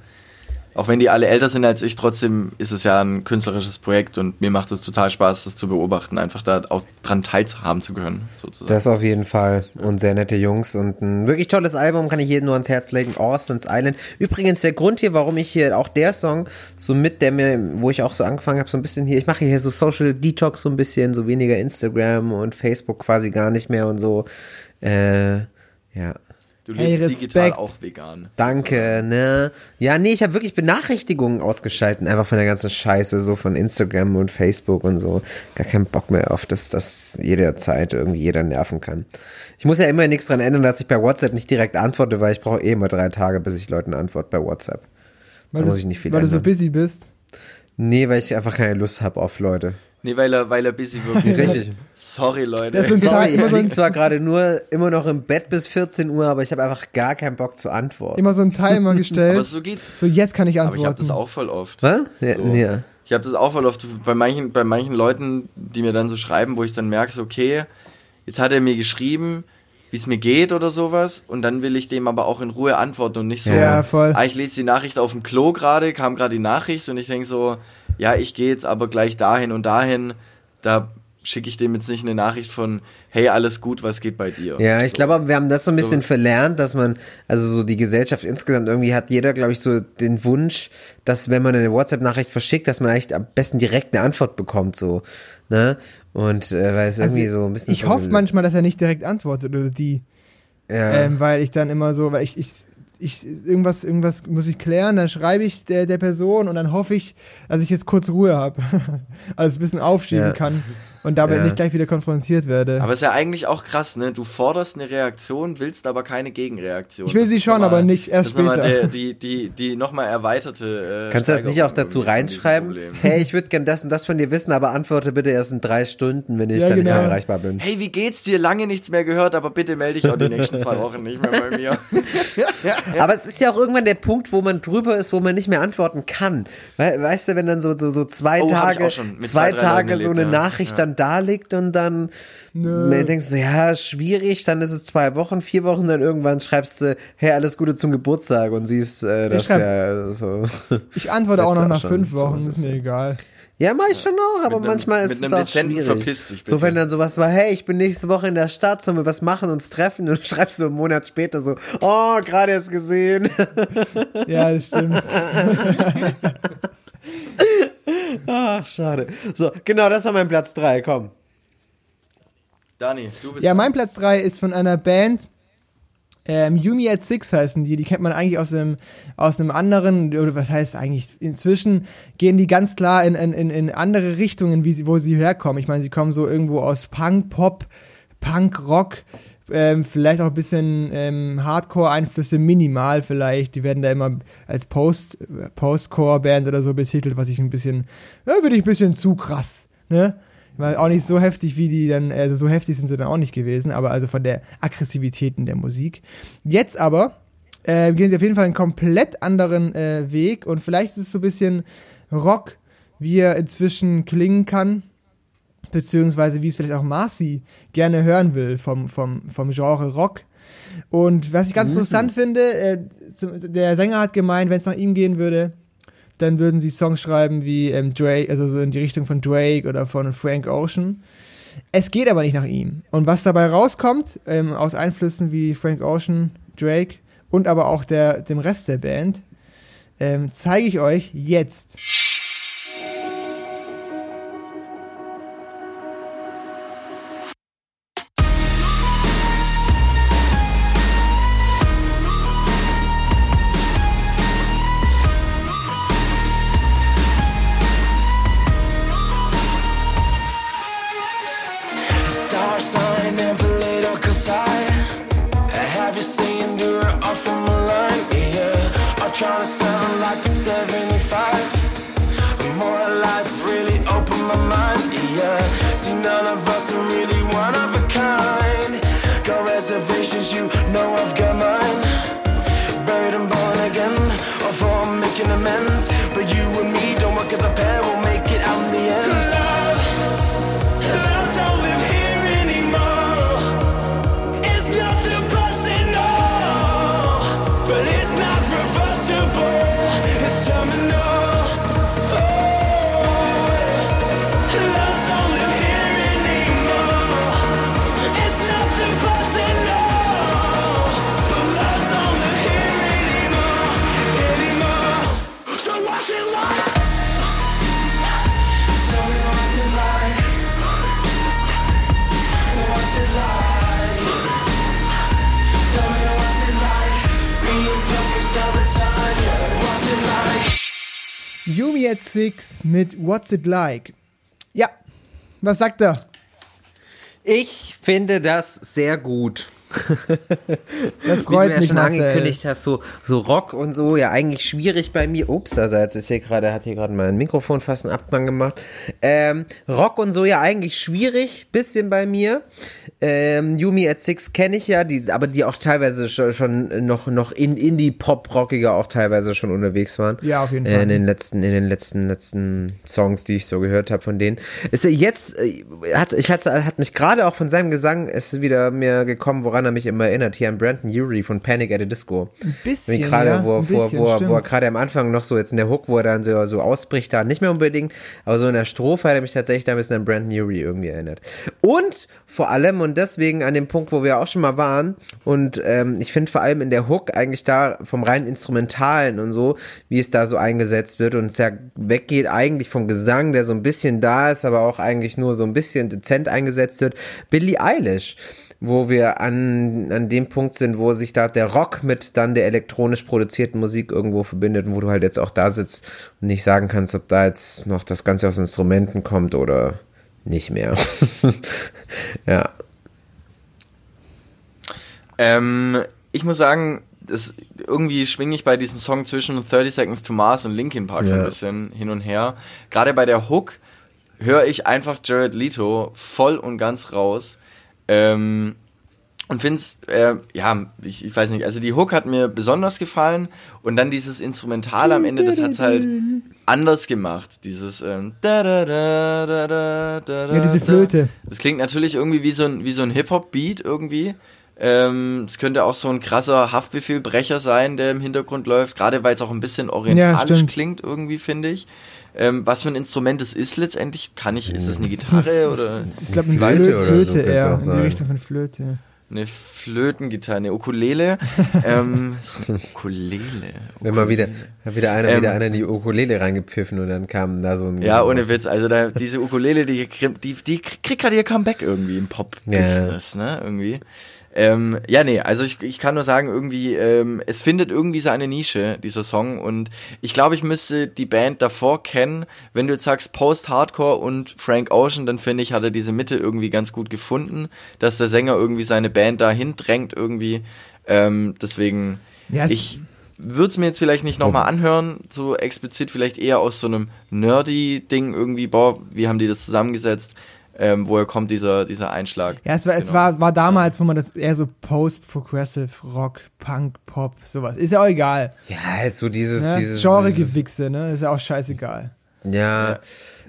Auch wenn die alle älter sind als ich, trotzdem ist es ja ein künstlerisches Projekt und mir macht es total Spaß, das zu beobachten, einfach da auch dran teilhaben zu können, sozusagen. Das auf jeden Fall. Und sehr nette Jungs. Und ein wirklich tolles Album kann ich jedem nur ans Herz legen. Orson's Island. Übrigens der Grund hier, warum ich hier auch der Song so mit, der mir, wo ich auch so angefangen habe, so ein bisschen hier, ich mache hier so Social Detox so ein bisschen, so weniger Instagram und Facebook quasi gar nicht mehr und so. Äh, ja. Du Hey, lebst digital Respekt. auch vegan. Danke, ne? Ja, nee, ich habe wirklich Benachrichtigungen ausgeschalten, einfach von der ganzen Scheiße, so von Instagram und Facebook und so. Gar keinen Bock mehr auf das, dass jederzeit irgendwie jeder nerven kann. Ich muss ja immer nichts dran ändern, dass ich bei WhatsApp nicht direkt antworte, weil ich brauche eh immer drei Tage, bis ich Leuten antworte bei WhatsApp. Weil, Da du, muss ich nicht viel weil du so ändern. busy bist. Nee, weil ich einfach keine Lust habe auf Leute. Nee, weil er, weil er busy wirklich. Richtig. Sorry, Leute. Das sind- Sorry, immer ich so ein- liege zwar gerade nur immer noch im Bett bis 14 Uhr, aber ich habe einfach gar keinen Bock zu antworten. Immer so einen Timer Aber gestellt. so geht. So, jetzt kann ich Aber antworten. ich habe das auch voll oft. Was? Ja, So. ja. Ich habe das auch voll oft bei manchen, bei manchen Leuten, die mir dann so schreiben, wo ich dann merke, so, okay, jetzt hat er mir geschrieben, wie es mir geht oder sowas und dann will ich dem aber auch in Ruhe antworten und nicht so, Ja, voll. ah, ich lese die Nachricht auf dem Klo gerade, kam gerade die Nachricht und ich denke so, ja, ich gehe jetzt aber gleich dahin und dahin, da schicke ich dem jetzt nicht eine Nachricht von, hey, alles gut, was geht bei dir? Ja, ich glaube, wir haben das so ein bisschen So. verlernt, dass man, also so die Gesellschaft insgesamt irgendwie hat jeder, glaube ich, so den Wunsch, dass wenn man eine WhatsApp-Nachricht verschickt, dass man eigentlich am besten direkt eine Antwort bekommt, so, ne? Und äh, weil es Also, irgendwie so ein bisschen. Ich hoffe manchmal, dass er nicht direkt antwortet oder die. ja. Ähm, weil ich dann immer so, weil ich, ich, ich irgendwas, irgendwas muss ich klären, dann schreibe ich der, der Person und dann hoffe ich, dass ich jetzt kurz Ruhe habe. also ein bisschen aufschieben Ja. kann und dabei Ja. nicht gleich wieder konfrontiert werde. Aber ist ja eigentlich auch krass, ne? Du forderst eine Reaktion, willst aber keine Gegenreaktion. Ich will sie ist schon, nochmal- aber nicht erst das ist nochmal später. Der, die, die, die nochmal erweiterte. Äh, Kannst du das nicht auch dazu reinschreiben? Hey, ich würde gern das und das von dir wissen, aber antworte bitte erst in drei Stunden, wenn ich Ja, dann nicht genau. mehr erreichbar bin. Hey, wie geht's dir? Lange nichts mehr gehört, aber bitte melde dich auch die nächsten zwei Wochen nicht mehr bei mir. Aber es ist ja auch irgendwann der Punkt, wo man drüber ist, wo man nicht mehr antworten kann. We weißt du, wenn dann so, so, so zwei Oh, Tage, zwei zwei, Tage Leuten so eine erlebt, ja. Nachricht Ja. Dann da liegt und dann Nö. denkst du, ja, schwierig, dann ist es zwei Wochen, vier Wochen, dann irgendwann schreibst du, hey, alles Gute zum Geburtstag und siehst, äh, das ja so. Ich antworte auch noch auch nach schon, fünf so Wochen, ist ist mir ja. egal. Ja, mach ich schon auch, aber Mit einem- manchmal ist mit es einem auch dezenten schwierig. Verpiss dich, so, wenn dann sowas war, hey, ich bin nächste Woche in der Stadt, sollen wir was machen, uns treffen und schreibst du einen Monat später so, oh, gerade erst gesehen. Ja, das stimmt. Ach, schade. So, genau, das war mein Platz drei. komm. Dani, du bist. Ja, mein Platz 3 ist von einer Band, ähm, Yumi at Six heißen die, die kennt man eigentlich aus einem, aus einem anderen, oder was heißt eigentlich, inzwischen gehen die ganz klar in, in, in, in andere Richtungen, wie sie, wo sie herkommen. Ich meine, sie kommen so irgendwo aus Punk, Pop, Punk, Rock, ähm, vielleicht auch ein bisschen ähm, Hardcore-Einflüsse, minimal vielleicht. Die werden da immer als Post, Postcore-Band oder so betitelt, was ich ein bisschen, ja, würde ich ein bisschen zu krass, ne? Weil auch nicht so heftig wie die dann, also so heftig sind sie dann auch nicht gewesen, aber also von der Aggressivität in der Musik. Jetzt aber äh, gehen sie auf jeden Fall einen komplett anderen äh, Weg und vielleicht ist es so ein bisschen Rock, wie er inzwischen klingen kann, beziehungsweise wie es vielleicht auch Marcy gerne hören will vom, vom, vom Genre Rock. Und was ich ganz interessant finde, äh, der Sänger hat gemeint, wenn es nach ihm gehen würde, dann würden sie Songs schreiben wie ähm, Drake, also so in die Richtung von Drake oder von Frank Ocean. Es geht aber nicht nach ihm. Und was dabei rauskommt, ähm, aus Einflüssen wie Frank Ocean, Drake und aber auch der, dem Rest der Band, ähm, zeige ich euch jetzt. Trying to sound like the 75. More life really opened my mind. Yeah, see, none of us are really one of a kind. Got reservations, you know I've got mine. Buried and born again, or for making amends. But you and me don't work as a pair, Yumi at Six mit What's It Like. Ja, was sagt er? Ich finde das sehr gut. Das Wie du freut ja mich, schon Marcel. angekündigt hast, so, so Rock und so, ja eigentlich schwierig bei mir. Ups, also jetzt ist hier gerade, hat hier gerade mein Mikrofon fast einen Abgang gemacht. Ähm, Rock und so ja eigentlich schwierig, bisschen bei mir. Ähm, Yumi at Six kenne ich ja, die, aber die auch teilweise schon, schon noch, noch in Indie-Pop-Rockiger auch teilweise schon unterwegs waren. Ja, auf jeden Äh, Fall. in den letzten, in den letzten, letzten Songs, die ich so gehört habe von denen. Ist er jetzt, äh, hat, ich hatte, hat mich gerade auch von seinem Gesang ist wieder mir gekommen, woran er mich immer erinnert. Hier an Brandon Urie von Panic at the Disco. Ein bisschen, gerade, ja, wo, ein bisschen, wo, er- wo er gerade am Anfang noch so jetzt in der Hook, wo er dann so, so ausbricht, da nicht mehr unbedingt, aber so in der Strophe hat er mich tatsächlich da ein bisschen an Brandon Urie irgendwie erinnert. Und vor allem, und deswegen an dem Punkt, wo wir auch schon mal waren, und ähm, ich finde vor allem in der Hook eigentlich da vom rein Instrumentalen und so, wie es da so eingesetzt wird und es ja weggeht eigentlich vom Gesang, der so ein bisschen da ist, aber auch eigentlich nur so ein bisschen dezent eingesetzt wird, Billie Eilish wo wir an, an dem Punkt sind, wo sich da der Rock mit dann der elektronisch produzierten Musik irgendwo verbindet und wo du halt jetzt auch da sitzt und nicht sagen kannst, ob da jetzt noch das Ganze aus Instrumenten kommt oder nicht mehr. ja. Ähm, ich muss sagen, das, irgendwie schwinge ich bei diesem Song zwischen 30 Seconds to Mars und Linkin Park so ein bisschen hin und her. Gerade bei der Hook höre ich einfach Jared Leto voll und ganz raus. Ähm, und find's, äh, ja, ich, ich weiß nicht, also die Hook hat mir besonders gefallen und dann dieses Instrumental am Ende, das hat's halt anders gemacht. Dieses ähm, da, da, da, da, da, da, Ja, diese. Flöte. Das klingt natürlich irgendwie wie so ein, wie so ein Hip-Hop-Beat irgendwie. Ähm, es könnte auch so ein krasser Haftbefehlbrecher sein, der im Hintergrund läuft, gerade weil es auch ein bisschen orientalisch stimmt. klingt irgendwie, finde ich. Ähm, was für ein Instrument es ist letztendlich, kann ich, ist das eine Gitarre oder Ich glaube, eine Flöte Flöte, oder so eher. In die. Richtung von Flöte. eine Flötengitarre, eine Ukulele? ähm, ist eine Ukulele. Wenn mal wieder, Ukulele. hat wieder einer, Ähm, wieder einer in die Ukulele reingepfiffen und dann kam da so ein. Ja, ohne Witz. Also da, diese Ukulele, die, die, die kriegt gerade ihr Comeback irgendwie im Pop-Business, ne? Irgendwie. Ähm, ja, nee, also ich, ich kann nur sagen, irgendwie, ähm, es findet irgendwie seine Nische, dieser Song. Und ich glaube, ich müsste die Band davor kennen. Wenn du jetzt sagst Post-Hardcore und Frank Ocean, dann finde ich, hat er diese Mitte irgendwie ganz gut gefunden, dass der Sänger irgendwie seine Band dahin drängt irgendwie. Ähm, deswegen, Ja, es- ich würde es mir jetzt vielleicht nicht nochmal anhören, so explizit, vielleicht eher aus so einem Nerdy-Ding irgendwie, boah, wie haben die das zusammengesetzt, ähm, woher kommt dieser, dieser Einschlag? Ja, es war, es Genau. war, war damals, wo man das eher so Post-Progressive, Rock, Punk, Pop, sowas. Ist ja auch egal. Ja, halt so dieses, Ne? dieses. dieses Genre-Gewichse, ne? Ist ja auch scheißegal. Ja.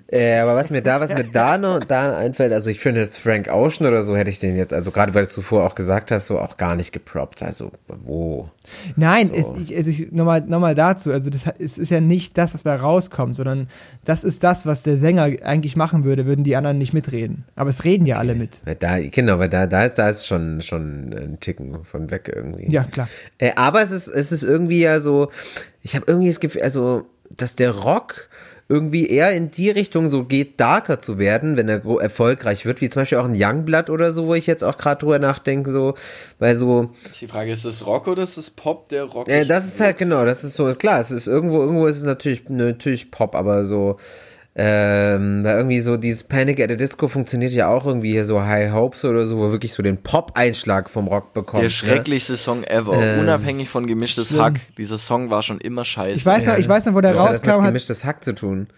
Äh, aber was mir da, was mir da noch da einfällt, also ich finde jetzt Frank Ocean oder so hätte ich den jetzt, also gerade weil du vorher auch gesagt hast, so auch gar nicht geproppt. Also wo? Nein, So. es, ich, es, ich, nochmal, nochmal dazu. Also, das, es ist ja nicht das, was bei rauskommt, sondern das ist das, was der Sänger eigentlich machen würde, würden die anderen nicht mitreden. Aber es reden ja alle mit. Da, genau, weil da, da ist, da ist schon, schon ein Ticken von weg irgendwie. Ja, klar. Äh, aber es ist, es ist irgendwie ja so, ich habe irgendwie das Gefühl, also, dass der Rock irgendwie eher in die Richtung so geht, darker zu werden, wenn er erfolgreich wird, wie zum Beispiel auch ein Youngblood oder so, wo ich jetzt auch gerade drüber nachdenke, so, weil so, Ist die Frage, ist das Rock oder ist das Pop, der Rock? äh, das ist halt genau, das ist so, klar, es ist irgendwo, irgendwo ist es natürlich, natürlich Pop, aber so, ähm, weil irgendwie so dieses Panic at the Disco funktioniert ja auch irgendwie hier so High Hopes oder so, wo wirklich so den Pop-Einschlag vom Rock bekommt. Der ne? schrecklichste Song ever, Ähm, unabhängig von gemischtes. Hack. Dieser Song war schon immer scheiße. Ich weiß noch, ich weiß noch, wo der Was hat das mit rauskam, hat, gemischtes Hack zu tun?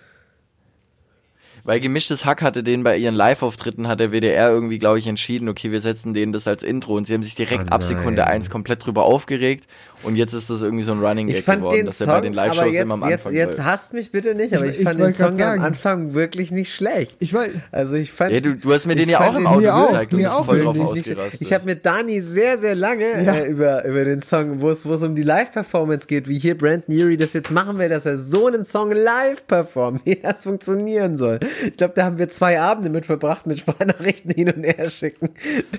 Weil gemischtes Hack hatte den bei ihren Live-Auftritten, hat der WDR irgendwie, glaube ich, entschieden, okay, wir setzen denen das als Intro und sie haben sich direkt Oh ab Sekunde nein. eins komplett drüber aufgeregt und jetzt ist das irgendwie so ein Running Ich Gag fand geworden, den dass er Song, bei den aber Live-Shows jetzt, immer am jetzt, Anfang jetzt läuft. hasst mich bitte nicht, aber ich, Ich- fand ich den Song ja am. Anfang wirklich nicht schlecht. ich war, Also ich fand. Ja, du, du hast mir den ja auch im Auto gezeigt und bist auch voll drauf ausgerastet. Ich habe mit Dani sehr, sehr lange Ja. äh, über, über den Song, wo es wo es um die Live-Performance geht, wie hier Brandon Urie das jetzt machen will, dass er so einen Song live performt, wie das funktionieren soll. Ich glaube, da haben wir zwei Abende mit verbracht, mit Sprachnachrichten hin und her schicken.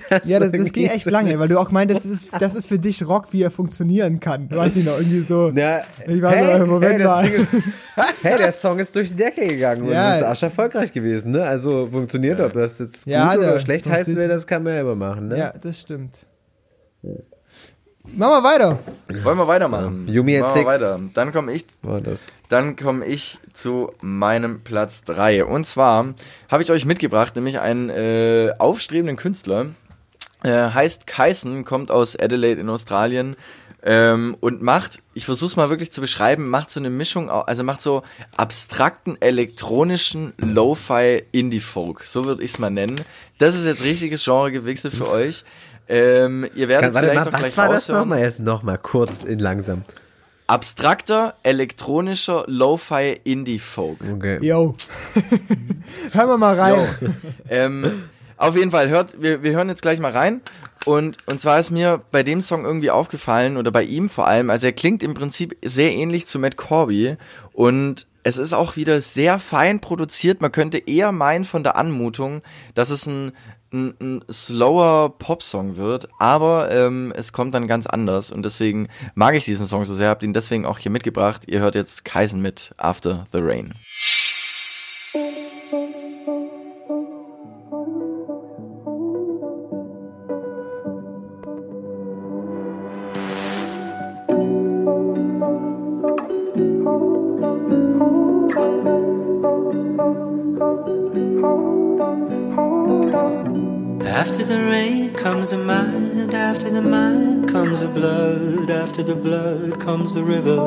Das ja, das, das ging echt so lange, weil du auch meintest, das ist, das ist für dich Rock, wie er funktionieren kann. Weiß ich noch, irgendwie so. Ja, Ich war hey, so, Moment hey, das mal. Ding ist, hey, der Song ist durch die Decke gegangen und Ja. ist arsch erfolgreich gewesen, ne? Also funktioniert, ob das jetzt gut Ja, oder der schlecht heißen will, das kann man ja immer machen, ne? Ja, das stimmt. Machen wir weiter. Wollen wir weitermachen? Yumi at Machen wir six. weiter. Dann komme ich. Dann komme ich zu meinem Platz 3. Und zwar habe ich euch mitgebracht, nämlich einen äh, aufstrebenden Künstler. Äh, heißt Kyson, kommt aus Adelaide in Australien. Ähm, und macht, ich versuch's mal wirklich zu beschreiben, macht so eine Mischung, also macht so abstrakten elektronischen Lo-Fi Indie-Folk, so würde ich's mal nennen. Das ist jetzt richtiges Genregewechsel für euch. Ähm, ihr werdet Warte vielleicht mal, auch was gleich war das nochmal jetzt nochmal kurz in langsam? Abstrakter elektronischer Lo-Fi Indie-Folk. Okay. Yo. Hören wir mal rein. Ähm, auf jeden Fall, hört, wir, wir hören jetzt gleich mal rein. Und, und zwar ist mir bei dem Song irgendwie aufgefallen, oder bei ihm vor allem, also er klingt im Prinzip sehr ähnlich zu Matt Corby. Und es ist auch wieder sehr fein produziert. Man könnte eher meinen von der Anmutung, dass es ein, ein, ein slower Popsong wird, aber ähm, es kommt dann ganz anders. Und deswegen mag ich diesen Song so sehr, habt ihn deswegen auch hier mitgebracht. Ihr hört jetzt Kaisen mit After the Rain. After the rain comes the mind, after the mind comes the blood, after the blood comes the river.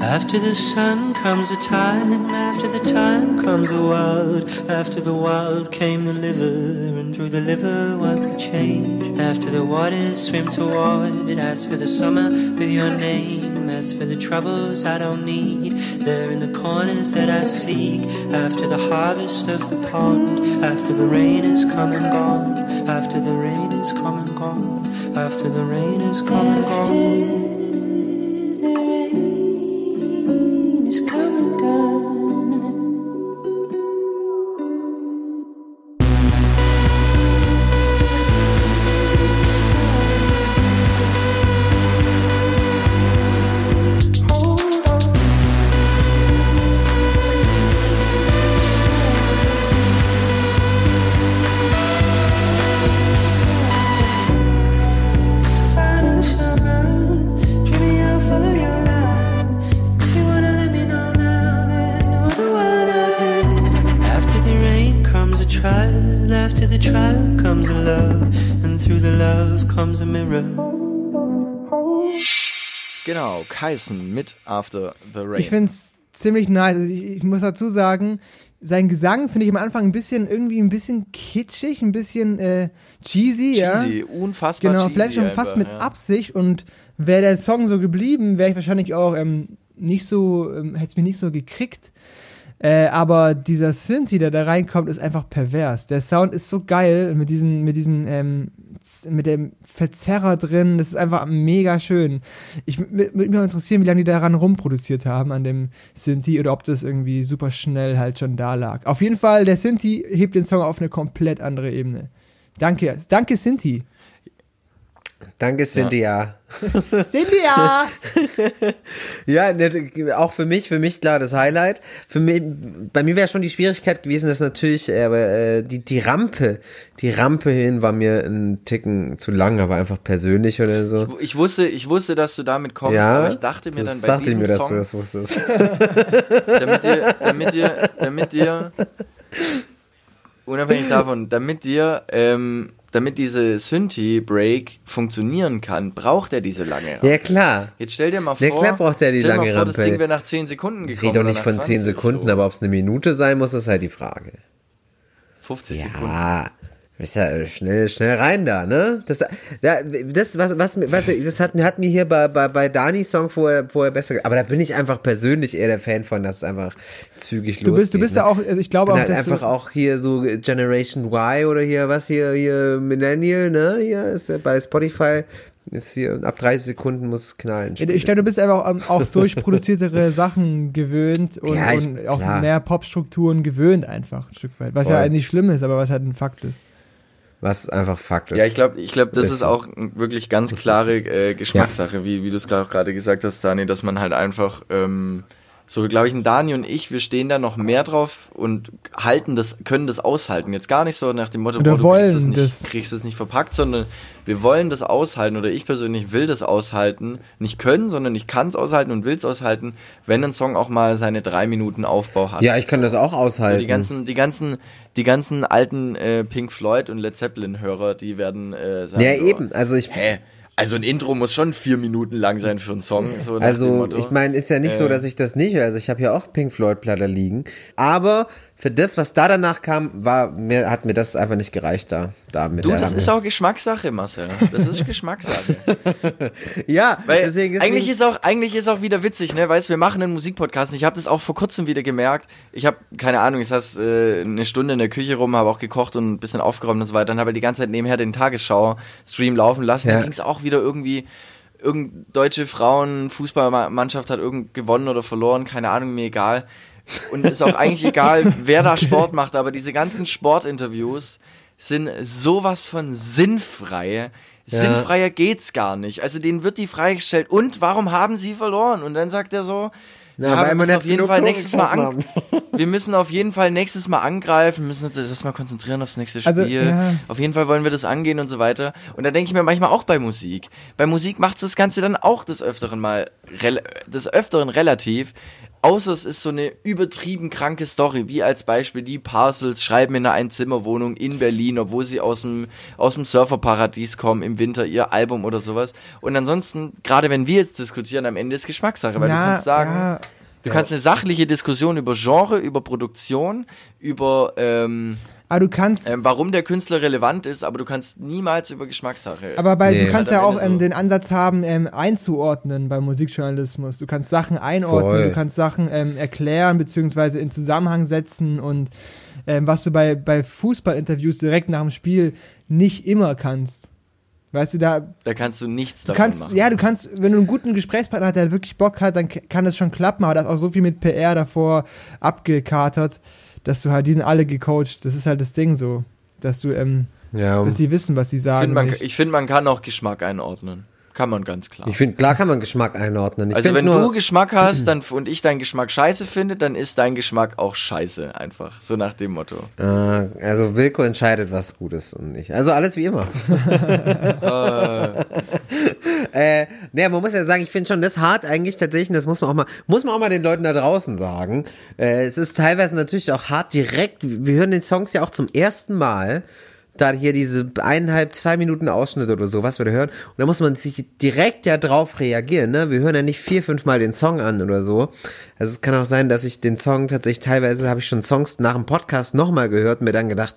After the sun comes the time, after the time comes the wild, after the wild came the liver, and through the liver was the change. After the waters swim toward, as for the summer with your name, as for the troubles I don't need, they're in the corners that I seek. After the harvest of the pond, after the rain is come and gone, after the rain is come and gone, after the rain is come and gone. After the trial comes a love. And through the love comes a mirror. Genau, Kaisen mit After the Rain. Ich finde es ziemlich nice. Also ich, ich muss dazu sagen, sein Gesang finde ich am Anfang ein bisschen, irgendwie ein bisschen kitschig, ein bisschen äh, cheesy, ja. cheesy, unfassbar Genau, cheesy vielleicht schon einfach, fast mit ja. Absicht und wäre der Song so geblieben, wäre ich wahrscheinlich auch ähm, nicht so, ähm, hätte es mir nicht so gekriegt. Äh, aber dieser Synthi, der da reinkommt, ist einfach pervers. Der Sound ist so geil mit diesem, mit diesem, ähm, mit dem Verzerrer drin. Das ist einfach mega schön. Ich würde mich interessieren, wie lange die daran rumproduziert haben an dem Synthi oder ob das irgendwie super schnell halt schon da lag. Auf jeden Fall, der Synthi hebt den Song auf eine komplett andere Ebene. Danke, danke Synthi. Danke, Cynthia. Cynthia! Ja, ne, auch für mich, für mich klar das Highlight. Für mich, bei mir wäre schon die Schwierigkeit gewesen, dass natürlich, äh, aber äh, die die Rampe, die Rampe hin war mir ein Ticken zu lang, aber einfach persönlich oder so. Ich wusste, ich wusste, dass du damit kommst, Ja, aber ich dachte mir das dann bei ich diesem mir, dass Song, du das wusstest. damit dir, damit dir, damit dir, unabhängig davon, damit dir, ähm, damit diese Synthi-Break funktionieren kann, braucht er diese lange Rampe. ja klar. Jetzt stell dir mal Ja, vor, klar braucht er die stell dir lange mal vor, das Rampe. Ding wäre nach 10 Sekunden Ich gekommen. rede doch nicht von 10 20, Sekunden, so. aber ob es eine Minute sein muss, ist halt die Frage. 50 Sekunden. Ja, ist ja schnell, schnell rein da, ne? Das, da, das was, was, was, das hat, hat mir hier bei, bei, bei Danis Song vorher, vorher besser, aber da bin ich einfach persönlich eher der Fan von, dass es einfach zügig Du bist, du losgeht, bist ne? ja auch, also ich glaube bin auch, halt einfach auch hier so Generation Y oder hier, was hier, hier Millennial, ne? Hier ist ja bei Spotify, ist hier, ab 30 Sekunden muss es knallen. ich glaube, du bist einfach ähm, auch durchproduziertere Sachen gewöhnt und, Ja, ich- und auch klar. mehr Popstrukturen gewöhnt einfach ein Stück weit. Was ja Voll. nicht schlimm ist, aber was halt ein Fakt ist. Was einfach Fakt ist. Ja, ich glaube, ich glaub, das Ist ist auch wirklich ganz klare äh, Geschmackssache, wie, wie du es gerade gerade gesagt hast, Dani, dass man halt einfach, ähm, so glaube ich, ein Dani und ich, wir stehen da noch mehr drauf und halten das, können das aushalten. Jetzt gar nicht so nach dem Motto, Oder boah, du wollen kriegst es, nicht, das. kriegst es nicht verpackt, sondern wir wollen das aushalten oder ich persönlich will das aushalten. Nicht können, sondern ich kann es aushalten und will es aushalten, wenn ein Song auch mal seine drei Minuten Aufbau hat. ja, ich kann das auch So aushalten. die ganzen, die ganzen, die ganzen alten äh, Pink Floyd und Led Zeppelin Hörer, die werden äh, sagen, ja, so, eben, also ich, Hä? Also ein Intro muss schon vier Minuten lang sein für einen Song. So Also, ich meine, ist ja nicht ja nicht so, Äh. dass ich das nicht höre. Also, ich habe ja auch Pink Floyd Platter liegen. Aber für das, was da danach kam, war mir, hat mir das einfach nicht gereicht da. da mit Du, das Range. ist auch Geschmackssache, Marcel. Das ist Geschmackssache. Ja, Weil deswegen ist eigentlich ist auch eigentlich ist auch wieder witzig, ne? Weißt, wir machen einen Musikpodcast. Ich habe das auch vor kurzem wieder gemerkt. Ich habe keine Ahnung, ich saß äh, eine Stunde in der Küche rum, habe auch gekocht und ein bisschen aufgeräumt und so weiter. Dann habe ich die ganze Zeit nebenher den Tagesschau-Stream laufen lassen. Ja. Da ging es auch wieder irgendwie. Irgendeine deutsche Frauen-Fußballmannschaft hat irgend gewonnen oder verloren, keine Ahnung, mir egal. Und ist auch eigentlich egal, wer da Sport macht, aber diese ganzen Sportinterviews sind sowas von sinnfrei. Sinnfreier geht's gar nicht. Also denen wird die freigestellt. Und warum haben sie verloren? Und dann sagt er so, Na, ja, wir müssen auf jeden Fall nächstes Mal an, wir müssen auf jeden Fall nächstes Mal angreifen, müssen uns das mal konzentrieren aufs nächste Spiel. Also, ja. Auf jeden Fall wollen wir das angehen und so weiter. Und da denke ich mir manchmal auch bei Musik. Bei Musik macht das Ganze dann auch des Öfteren mal, des Öfteren relativ. Außer es ist so eine übertrieben kranke Story, wie als Beispiel die Parcels schreiben in einer Einzimmerwohnung in Berlin, obwohl sie aus dem, aus dem Surferparadies kommen im Winter ihr Album oder sowas. Und ansonsten, gerade wenn wir jetzt diskutieren, am Ende ist Geschmackssache, weil du Na, kannst sagen, ja, Du kannst eine sachliche Diskussion über Genre, über Produktion, über ähm, aber du kannst, ähm, warum der Künstler relevant ist, aber du kannst niemals über Geschmackssache. aber bei, Nee. du kannst ja auch ähm, so. den Ansatz haben, ähm, einzuordnen beim Musikjournalismus. Du kannst Sachen einordnen, Voll. du kannst Sachen ähm, erklären, beziehungsweise in Zusammenhang setzen und ähm, was du bei, bei Fußballinterviews direkt nach dem Spiel nicht immer kannst. Weißt du, da da kannst du nichts Du davon kannst, machen. ja, du kannst, wenn du einen guten Gesprächspartner hast, der wirklich Bock hat, dann kann das schon klappen, aber da ist auch so viel mit PR davor abgekatert, dass du halt, die sind alle gecoacht. Das ist halt das Ding so, dass du, ähm, Ja, dass die wissen, was sie sagen. finde, man, ich find, man kann auch Geschmack einordnen. Kann man ganz klar. ich finde, klar kann man Geschmack einordnen. Ich also wenn du Geschmack hast dann, und ich deinen Geschmack scheiße finde, dann ist dein Geschmack auch scheiße einfach. So nach dem Motto. Äh, also Wilko entscheidet, was gut ist und nicht. Also alles wie immer. äh, naja, man muss ja sagen, ich finde schon das hart eigentlich tatsächlich, das muss man auch mal, muss man auch mal den Leuten da draußen sagen. Äh, es ist teilweise natürlich auch hart direkt, wir hören den Songs ja auch zum ersten Mal. Da hier diese eineinhalb, zwei Minuten Ausschnitt oder so, was wir da hören. Und da muss man sich direkt ja drauf reagieren, ne? Wir hören ja nicht vier, fünf Mal den Song an oder so. Also es kann auch sein, dass ich den Song tatsächlich teilweise habe ich schon Songs nach dem Podcast nochmal gehört und mir dann gedacht,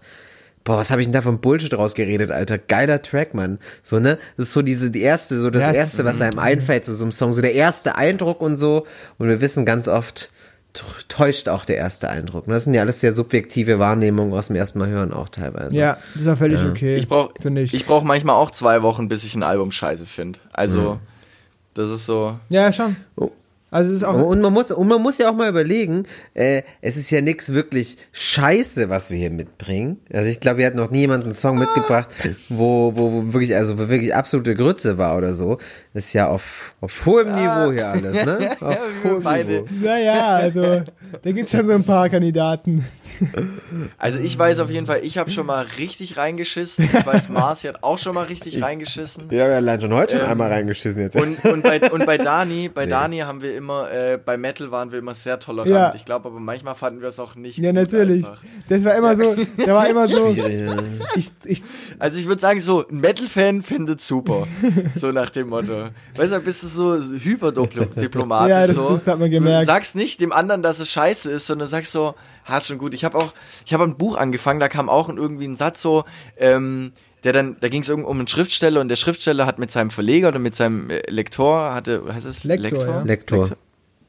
boah, was habe ich denn da von Bullshit rausgeredet, Alter? Geiler Track, Mann. So, ne? Das ist so diese, die erste, so das Ja, es- erste, was einem einfällt, so, so einem Song, so der erste Eindruck und so. Und wir wissen ganz oft, täuscht auch der erste Eindruck. ne? Das sind ja alles sehr subjektive Wahrnehmungen aus dem ersten Mal hören auch teilweise. ja, das ist auch völlig okay. Ich brauche finde ich. ich brauch manchmal auch zwei Wochen, bis ich ein Album scheiße finde. Also, das ist so. ja, schon. Oh. Also es ist auch, Und man muss, und man muss ja auch mal überlegen, äh, es ist ja nichts wirklich Scheiße, was wir hier mitbringen. Also ich glaube, wir hatten noch nie jemanden einen Song mitgebracht, wo, wo, wo wirklich, also wo wirklich absolute Grütze war oder so. Das ist ja auf, auf hohem Niveau hier alles, ne? Auf hohem beide. Niveau. naja, also da gibt es schon so ein paar Kandidaten. Also ich weiß auf jeden Fall, ich habe schon mal richtig reingeschissen. Ich weiß, Marci hat auch schon mal richtig reingeschissen. Ja, wir haben allein schon heute schon Ähm, einmal reingeschissen jetzt. Und, und, bei, und bei Dani, bei Dani haben wir immer, äh, bei Metal waren wir immer sehr tolerant. Ja. Ich glaube aber manchmal fanden wir es auch nicht. Ja, gut natürlich. einfach. Das war immer so, da war immer so, ich, ich, Also ich würde sagen, so, ein Metal-Fan findet super. so nach dem Motto. Weißt du, bist du so hyperdiplomatisch. Ja, das- so. das hat man gemerkt. Du sagst nicht dem anderen, dass es scheiße ist, sondern sagst so, hat schon gut. Ich habe auch, ich habe ein Buch angefangen, da kam auch irgendwie ein Satz so, ähm, der dann, da ging es um einen Schriftsteller und der Schriftsteller hat mit seinem Verleger oder mit seinem äh, Lektor, hatte, heißt es Lektor, ja. Lektor.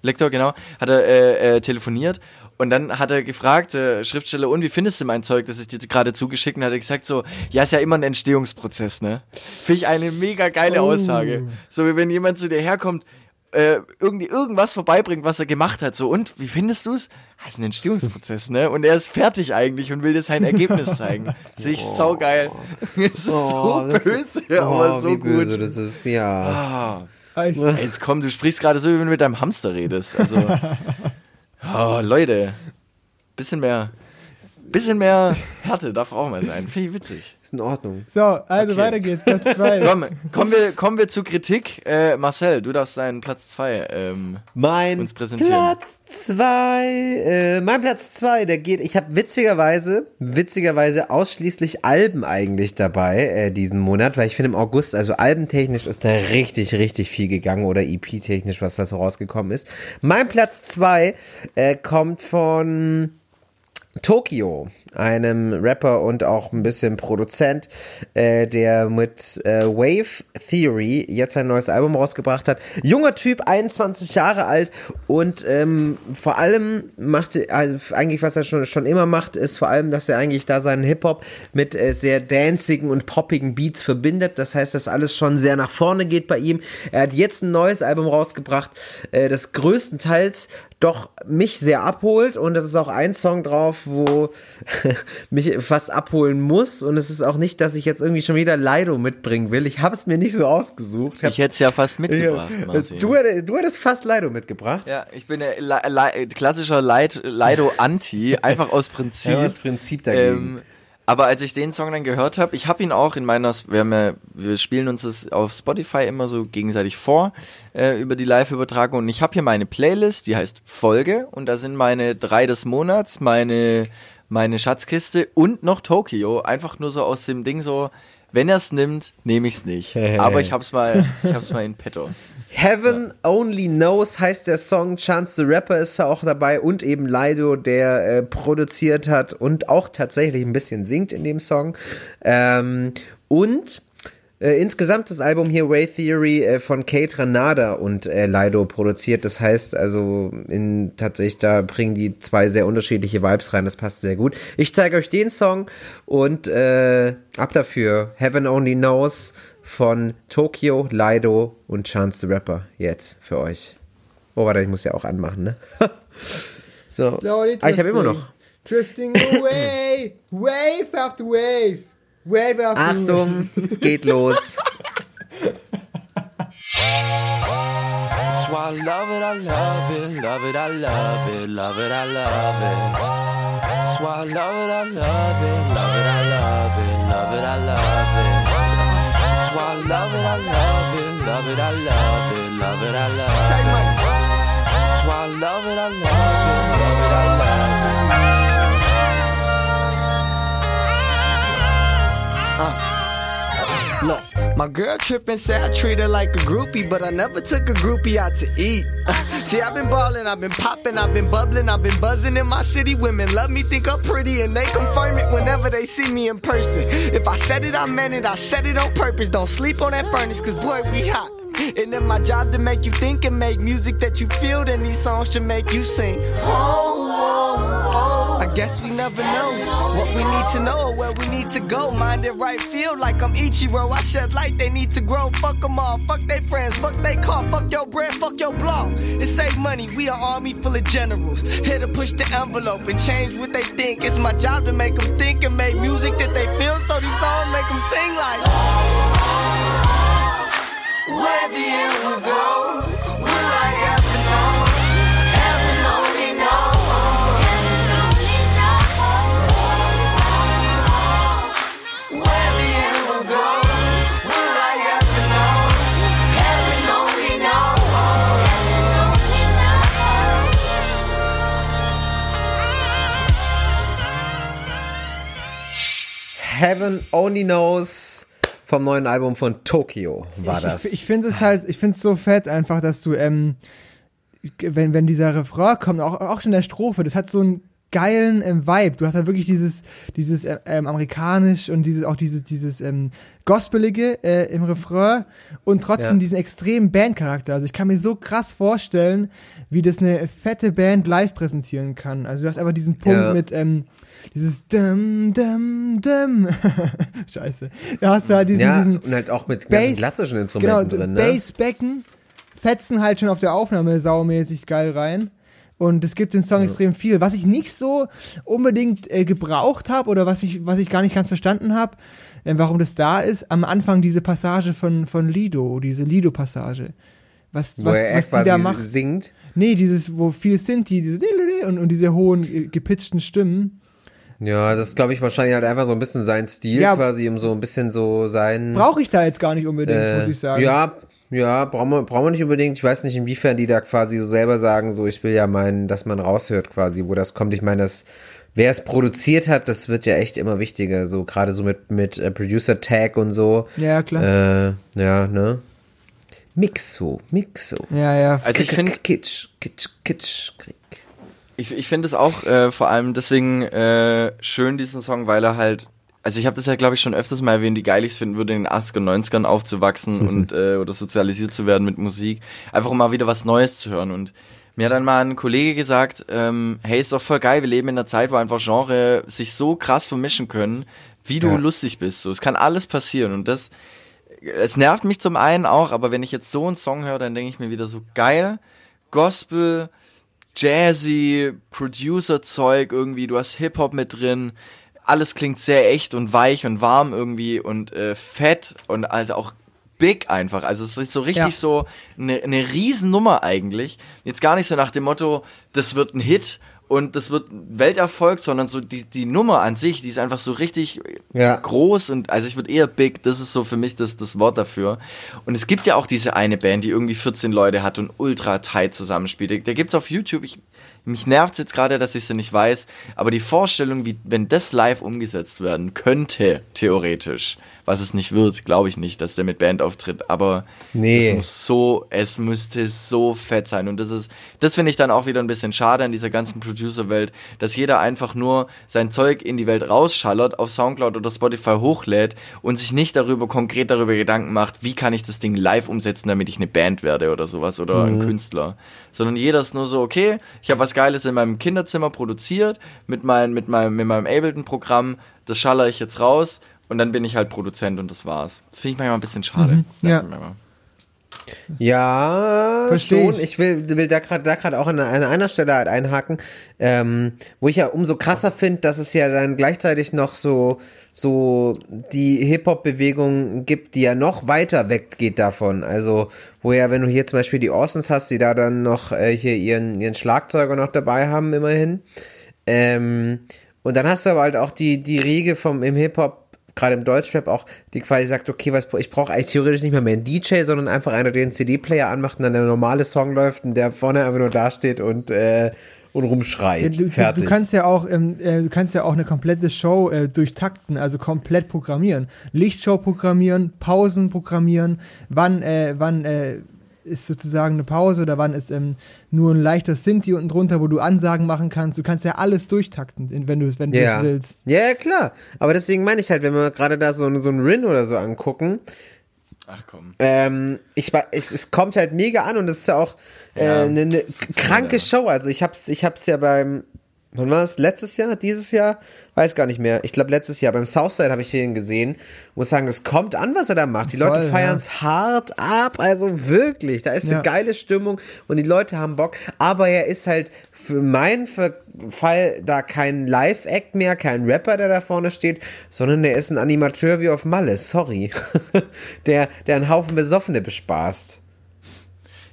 Lektor, genau, hat er äh, äh, telefoniert und dann hat er gefragt, äh, Schriftsteller, und wie findest du mein Zeug, das ich dir gerade zugeschickt und hat er gesagt so, ja, ist ja immer ein Entstehungsprozess, ne? Finde ich eine mega geile Oh. Aussage. So wie wenn jemand zu dir herkommt, äh, irgendwie irgendwas vorbeibringt, was er gemacht hat, so, und wie findest du's? Ah, ist ein Entstehungsprozess, ne? Und er ist fertig eigentlich und will dir sein Ergebnis zeigen. Sehe ich saugeil. Es ist so das- böse, aber Oh, so wie gut. böse das ist, ja. Ah. Jetzt komm, du sprichst gerade so, wie wenn du mit deinem Hamster redest. Also, oh, Leute, bisschen mehr. Bisschen mehr Härte darf auch mal sein. Finde ich witzig. Ist in Ordnung. So, also Okay. weiter geht's. Platz zwei. Komm, kommen wir, kommen wir zu Kritik. Äh, Marcel, du darfst deinen Platz 2 ähm, Mein Uns präsentieren. Platz zwei, äh, mein Platz zwei, der geht, ich habe witzigerweise, witzigerweise ausschließlich Alben eigentlich dabei, äh, diesen Monat, weil ich finde im August, also albentechnisch ist da richtig, richtig viel gegangen oder EP-technisch, was da so rausgekommen ist. Mein Platz zwei äh, kommt von Tokio, einem Rapper und auch ein bisschen Produzent, äh, der mit äh, Wave Theory jetzt ein neues Album rausgebracht hat. Junger Typ, 21 Jahre alt und ähm, vor allem macht, also eigentlich was er schon, schon immer macht, ist vor allem, dass er eigentlich da seinen Hip-Hop mit äh, sehr dancigen und poppigen Beats verbindet. Das heißt, dass alles schon sehr nach vorne geht bei ihm. Er hat jetzt ein neues Album rausgebracht, äh, das größtenteils doch mich sehr abholt und es ist auch ein Song drauf, wo mich fast abholen muss und es ist auch nicht, dass ich jetzt irgendwie schon wieder Lido mitbringen will. Ich habe es mir nicht so ausgesucht. Ich hätte es ja fast mitgebracht, Ja, Marci. du, hätt- du hättest fast Lido mitgebracht. Ja, ich bin der Le Le klassischer Leid Lido-Anti, einfach aus Prinzip. Ja, das Prinzip dagegen. Ähm, aber als ich den Song dann gehört habe, ich habe ihn auch in meiner, wir, ja, wir spielen uns das auf Spotify immer so gegenseitig vor äh, über die Live-Übertragung. Und ich habe hier meine Playlist, die heißt Folge. Und da sind meine drei des Monats, meine meine Schatzkiste und noch Tokio, einfach nur so aus dem Ding so, wenn er es nimmt, nehme ich es nicht. Aber ich hab's mal, ich hab's mal in petto. Heaven Only Knows heißt der Song. Chance the Rapper ist da auch dabei und eben Lido, der äh, produziert hat und auch tatsächlich ein bisschen singt in dem Song. Ähm, und äh, insgesamt das Album hier Way Theory äh, von Kate Ranada und äh, Lido produziert. Das heißt also in tatsächlich da bringen die zwei sehr unterschiedliche Vibes rein. Das passt sehr gut. Ich zeige euch den Song und äh, ab dafür Heaven Only Knows von Tokyo, Lido und Chance the Rapper jetzt für euch. Oh, warte, ich muss ja auch anmachen, ne? so. Slowly Ah, ich habe immer noch. Drifting away. wave after wave. Wave after. Achtung, es geht los. That's why I love it, I love it, love it, I love it, love it, I love it. That's why I love it, I love it, love it, I love it, love it, I love it. That's why I love it, I love it, love it, I love it, love it, I love it. That's why I love it, I love it, my girl trippin' say I treat her like a groupie, but I never took a groupie out to eat. See, I've been ballin', I've been poppin', I've been bubblin', I've been buzzin' in my city. Women love me, think I'm pretty, and they confirm it whenever they see me in person. If I said it, I meant it, I said it on purpose. Don't sleep on that furnace, cause boy, we hot. And then my job to make you think and make music that you feel, then these songs should make you sing. Oh, guess we never know what we need to know where we need to go. Mind it right, feel like I'm Ichiro. I shed light, they need to grow. Fuck them all, fuck they friends, fuck they car, fuck your brand, fuck your blog. It save money, we an army full of generals. Here to push the envelope and change what they think. It's my job to make them think and make music Heaven Only Knows vom neuen Album von Tokyo war das. Ich, ich finde es halt, ich finde es so fett einfach, dass du, ähm, wenn, wenn dieser Refrain kommt, auch, auch schon der Strophe, das hat so einen geilen ähm, Vibe. Du hast halt wirklich dieses, dieses äh, ähm, amerikanisch und dieses, auch dieses, dieses ähm, Gospelige äh, im Refrain und trotzdem Ja. diesen extremen Bandcharakter. Also ich kann mir so krass vorstellen, wie das eine fette Band live präsentieren kann. Also du hast einfach diesen Punkt Ja. mit, ähm, dieses Dum, Dum, Dum. Scheiße. Da hast du halt diesen, ja, diesen und halt auch mit ganzen Bass- klassischen Instrumenten genau, drin, ne? Bassbecken fetzen halt schon auf der Aufnahme saumäßig geil rein. Und es gibt dem Song extrem viel. Was ich nicht so unbedingt äh, gebraucht habe oder was ich, was ich gar nicht ganz verstanden habe, äh, warum das da ist, am Anfang diese Passage von, von Lido, diese Lido-Passage. Was, wo was, er was die da macht. singt. Nee, dieses, wo viel sind, die diese und, und diese hohen, äh, gepitchten Stimmen. Ja, das ist, glaube ich, wahrscheinlich halt einfach so ein bisschen sein Stil Ja. quasi, um so ein bisschen so sein. Brauche ich da jetzt gar nicht unbedingt, äh, muss ich sagen. Ja, ja, brauchen wir, brauchen wir nicht unbedingt. Ich weiß nicht, inwiefern die da quasi so selber sagen, so ich will ja meinen, dass man raushört quasi, wo das kommt. Ich meine, das, wer es produziert hat, das wird ja echt immer wichtiger, so gerade so mit, mit äh, Producer Tag und so. Ja, klar. Äh, ja, ne? Mixo, Mixo. Ja, ja. Also ich finde, Kitsch, Kitsch, Kitsch, Krieg. Ich, ich finde es auch äh, vor allem deswegen äh, schön, diesen Song, weil er halt, also ich habe das ja, glaube ich, schon öfters mal erwähnt, wie geil ich es finden würde, in den 80er, 90ern aufzuwachsen und äh, oder sozialisiert zu werden mit Musik. Einfach um mal wieder was Neues zu hören. Und mir hat dann mal ein Kollege gesagt, ähm, hey, ist doch voll geil, wir leben in einer Zeit, wo einfach Genre sich so krass vermischen können, wie du Ja. lustig bist. So, es kann alles passieren. Und das, es nervt mich zum einen auch, aber wenn ich jetzt so einen Song höre, dann denke ich mir wieder so geil, Gospel, Jazzy, Producer-Zeug irgendwie, du hast Hip-Hop mit drin, alles klingt sehr echt und weich und warm irgendwie und äh, fett und halt auch big einfach. Also es ist so richtig Ja. so eine, eine Riesennummer eigentlich. Jetzt gar nicht so nach dem Motto, das wird ein Hit und das wird Welterfolg, sondern so die, die Nummer an sich, die ist einfach so richtig Ja. groß und also ich würde eher big, das ist so für mich das, das Wort dafür. Und es gibt ja auch diese eine Band, die irgendwie 14 Leute hat und ultra tight zusammenspielt. Da gibt's auf YouTube, ich, mich nervt's jetzt gerade, dass ich sie nicht weiß, aber die Vorstellung, wie wenn das live umgesetzt werden könnte, theoretisch, was es nicht wird, glaube ich nicht, dass der mit Band auftritt, aber Nee. es muss so, es müsste so fett sein und das ist, das finde ich dann auch wieder ein bisschen schade an dieser ganzen Producer-Welt, dass jeder einfach nur sein Zeug in die Welt rausschallert, auf Soundcloud oder Spotify hochlädt und sich nicht darüber, konkret darüber Gedanken macht, wie kann ich das Ding live umsetzen, damit ich eine Band werde oder sowas oder ein Künstler. Sondern jeder ist nur so, okay, ich habe was Geiles in meinem Kinderzimmer produziert, mit, mein, mit meinem, mit meinem Ableton-Programm, das schaller ich jetzt raus und dann bin ich halt Produzent und das war's. Das finde ich manchmal ein bisschen schade. Das nervt ja. mich manchmal. Ja, Versteh schon. ich. Ich will, will da gerade da gerade auch an einer, an einer Stelle halt einhaken, ähm, wo ich ja umso krasser finde, dass es ja dann gleichzeitig noch so so die Hip-Hop-Bewegung gibt, die ja noch weiter weggeht davon. Also, wo ja, wenn du hier zum Beispiel die Orsons hast, die da dann noch äh, hier ihren, ihren Schlagzeuger noch dabei haben, immerhin. Ähm, und dann hast du aber halt auch die, die Riege vom im Hip-Hop, gerade im Deutschrap auch, die quasi sagt, okay, was, ich brauche eigentlich theoretisch nicht mehr, mehr einen DJ, sondern einfach einer, der den CD-Player anmacht und dann der normale Song läuft und der vorne einfach nur dasteht und, äh, und rumschreit. Du, du kannst ja auch, ähm, äh, du kannst ja auch eine komplette Show äh, durchtakten, also komplett programmieren. Lichtshow programmieren, Pausen programmieren, wann, äh, wann äh, ist sozusagen eine Pause oder wann ist ähm, nur ein leichter Sinti unten drunter, wo du Ansagen machen kannst. Du kannst ja alles durchtakten, wenn du es, wenn du ja. es willst. Ja, klar. Aber deswegen meine ich halt, wenn wir gerade da so, so einen Rin oder so angucken, Ach komm. Ähm, ich, ich, es kommt halt mega an und es ist ja auch äh, Ja, eine ne funktioniert kranke. Show. Also ich hab's, ich hab's ja beim, wann war es? Letztes Jahr? Dieses Jahr? Weiß gar nicht mehr. Ich glaube letztes Jahr beim Southside habe ich den gesehen. Muss sagen, es kommt an, was er da macht. Die Voll, Leute ja. feiern's hart ab. Also wirklich, da ist Ja. eine geile Stimmung und die Leute haben Bock. Aber er ist halt für meinen Fall da kein Live-Act mehr, kein Rapper, der da vorne steht, sondern der ist ein Animateur wie auf Malle. Sorry. der, der einen Haufen Besoffene bespaßt.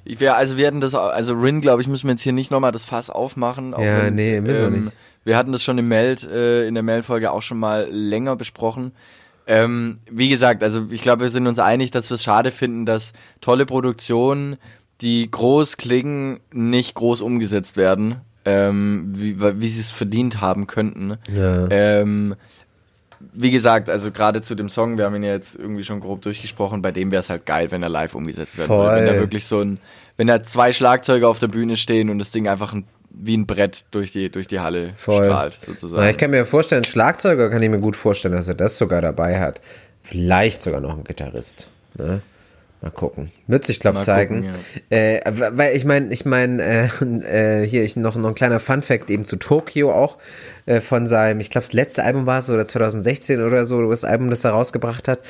Ich wär, also wir hatten das, also Rin, glaube ich, müssen wir jetzt hier nicht nochmal das Fass aufmachen. Ja, nee, müssen wir nicht. Wir hatten das schon im Meld, äh, in der Meldfolge auch schon mal länger besprochen. Ähm, wie gesagt, also ich glaube, wir sind uns einig, dass wir es schade finden, dass tolle Produktionen, die groß klingen, nicht groß umgesetzt werden, ähm, wie, wie sie es verdient haben könnten. Ja. Ähm, wie gesagt, also gerade zu dem Song, wir haben ihn ja jetzt irgendwie schon grob durchgesprochen, bei dem wäre es halt geil, wenn er live umgesetzt werden würde. Wenn da Voll. wirklich so ein, wenn da zwei Schlagzeuger auf der Bühne stehen und das Ding einfach ein, wie ein Brett durch die, durch die Halle Voll. strahlt, sozusagen. Na, ich kann mir vorstellen, Schlagzeuger kann ich mir gut vorstellen, dass er das sogar dabei hat. Vielleicht sogar noch ein Gitarrist. Ne? Mal gucken. Mal zeigen. gucken, äh, weil ich meine, ich meine, äh, äh, hier ich noch, noch ein kleiner Fun-Fact eben zu Tokio auch äh, von seinem, ich glaube, das letzte Album war es oder 2016 oder so, das Album, das er rausgebracht hat.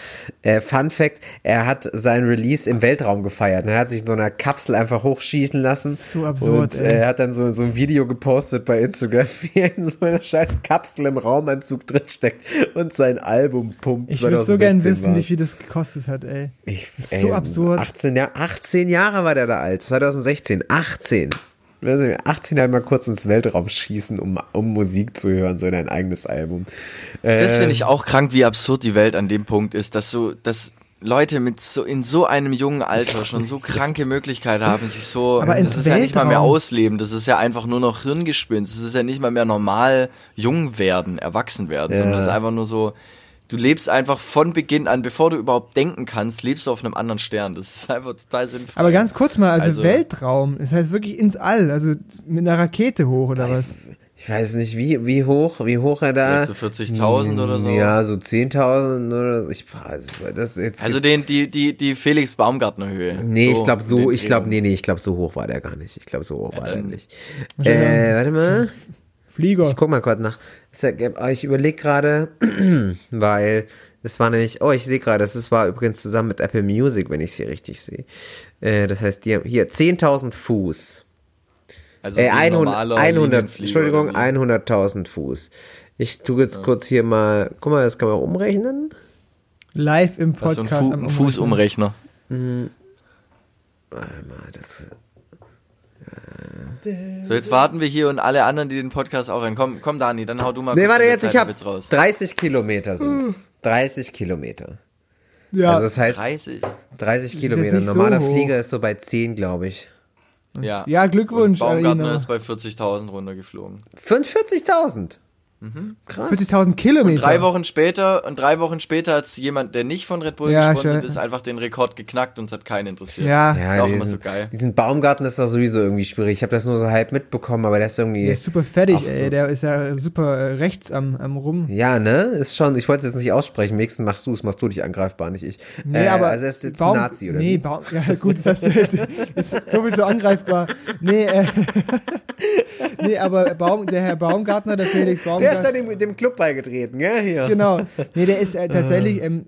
Äh, Fun-Fact, er hat sein Release im Weltraum gefeiert. Er hat sich in so einer Kapsel einfach hochschießen lassen. So absurd, Und ey. äh, er hat dann so, so ein Video gepostet bei Instagram, wie er in so einer scheiß Kapsel im Raumanzug drinsteckt und sein Album pumpt. Ich würde so gern 2016 wissen, wie war's. viel das gekostet hat, ey. Ich, ist so absurd. 18, Jahr, 18 Jahre war der da alt, 2016, 18. weiß nicht, 18 halt mal kurz ins Weltraum schießen, um, um Musik zu hören, so in ein eigenes Album. Das Äh, finde ich auch krank, wie absurd die Welt an dem Punkt ist, dass so, dass Leute mit so in so einem jungen Alter schon so kranke Möglichkeiten haben, sich so, Aber das ins ist ja nicht mal mehr Weltraum. ausleben, das ist ja einfach nur noch Hirngespinst, das ist ja nicht mal mehr normal jung werden, erwachsen werden, Ja. sondern das ist einfach nur so, du lebst einfach von Beginn an, bevor du überhaupt denken kannst, lebst du auf einem anderen Stern. Das ist einfach total sinnvoll. Aber ganz kurz mal, also, Also- Weltraum, das heißt wirklich ins All, also mit einer Rakete hoch oder was? Ich weiß nicht, wie, wie hoch, wie hoch er da. Vielleicht so 40.000 oder so? Ja, so 10.000 oder so. Ich weiß, das ist jetzt. Also den, die, die, die Felix Baumgartner Höhe. Nee, ich glaube so, ich glaube, nee, nee, ich glaube so hoch war der gar nicht. Ich glaube so hoch Ja, war der nicht. Äh, warte mal. Flieger. Ich guck mal kurz nach. Ja- Ich überlege gerade, weil das war nämlich, oh, ich sehe gerade, das ist- war übrigens zusammen mit Apple Music, wenn ich es hier richtig sehe. Äh, das heißt, die haben hier 10.000 Fuß. Also Äh, wie ein 100, normaler 100 Linienflieger Entschuldigung, oder wie? 100.000 Fuß. Ich tue jetzt kurz hier mal, guck mal, das kann man umrechnen. Live im Was für ein, Podcast Fu am Fußumrechner. Warte mal, das, So, jetzt warten wir hier und alle anderen, die den Podcast auch rein. Komm, komm Dani, dann hau du mal nee, warte jetzt, ich Zeit hab's. raus. 30 Kilometer sind's. 30 Kilometer. Ja, Also das heißt, 30. 30 jetzt Kilometer. so Normaler hoch. Flieger ist so bei 10, glaube ich. Ja. ja, Glückwunsch. Und Baumgartner Alina. ist bei 40.000 runtergeflogen. 45.000. Krass. 40.000 Kilometer. Drei Wochen später, und drei Wochen später hat jemand, der nicht von Red Bull Ja, gesponsert ist, einfach den Rekord geknackt und es hat keinen interessiert. Ja, ist Ja, auch immer diesen, so geil. diesen Baumgarten ist doch sowieso irgendwie schwierig. Ich habe das nur so halb mitbekommen, aber der ist irgendwie. der ist super fertig, Ach so. ey. Der ist ja super äh, rechts am, am Rum. ja, ne? Ist schon, ich wollte es jetzt nicht aussprechen. Wenigstens machst du es, machst du dich angreifbar, nicht ich. Nee, Äh, aber also er ist jetzt Baum, ein Nazi, oder? Nee? Baum, ja gut, das ist, ist so viel so angreifbar. Nee, äh, nee, aber Baum, der Herr Baumgartner, der Felix Der ist dann dem, dem Club beigetreten, gell? Hier. genau. Nee, der ist äh, tatsächlich, ähm,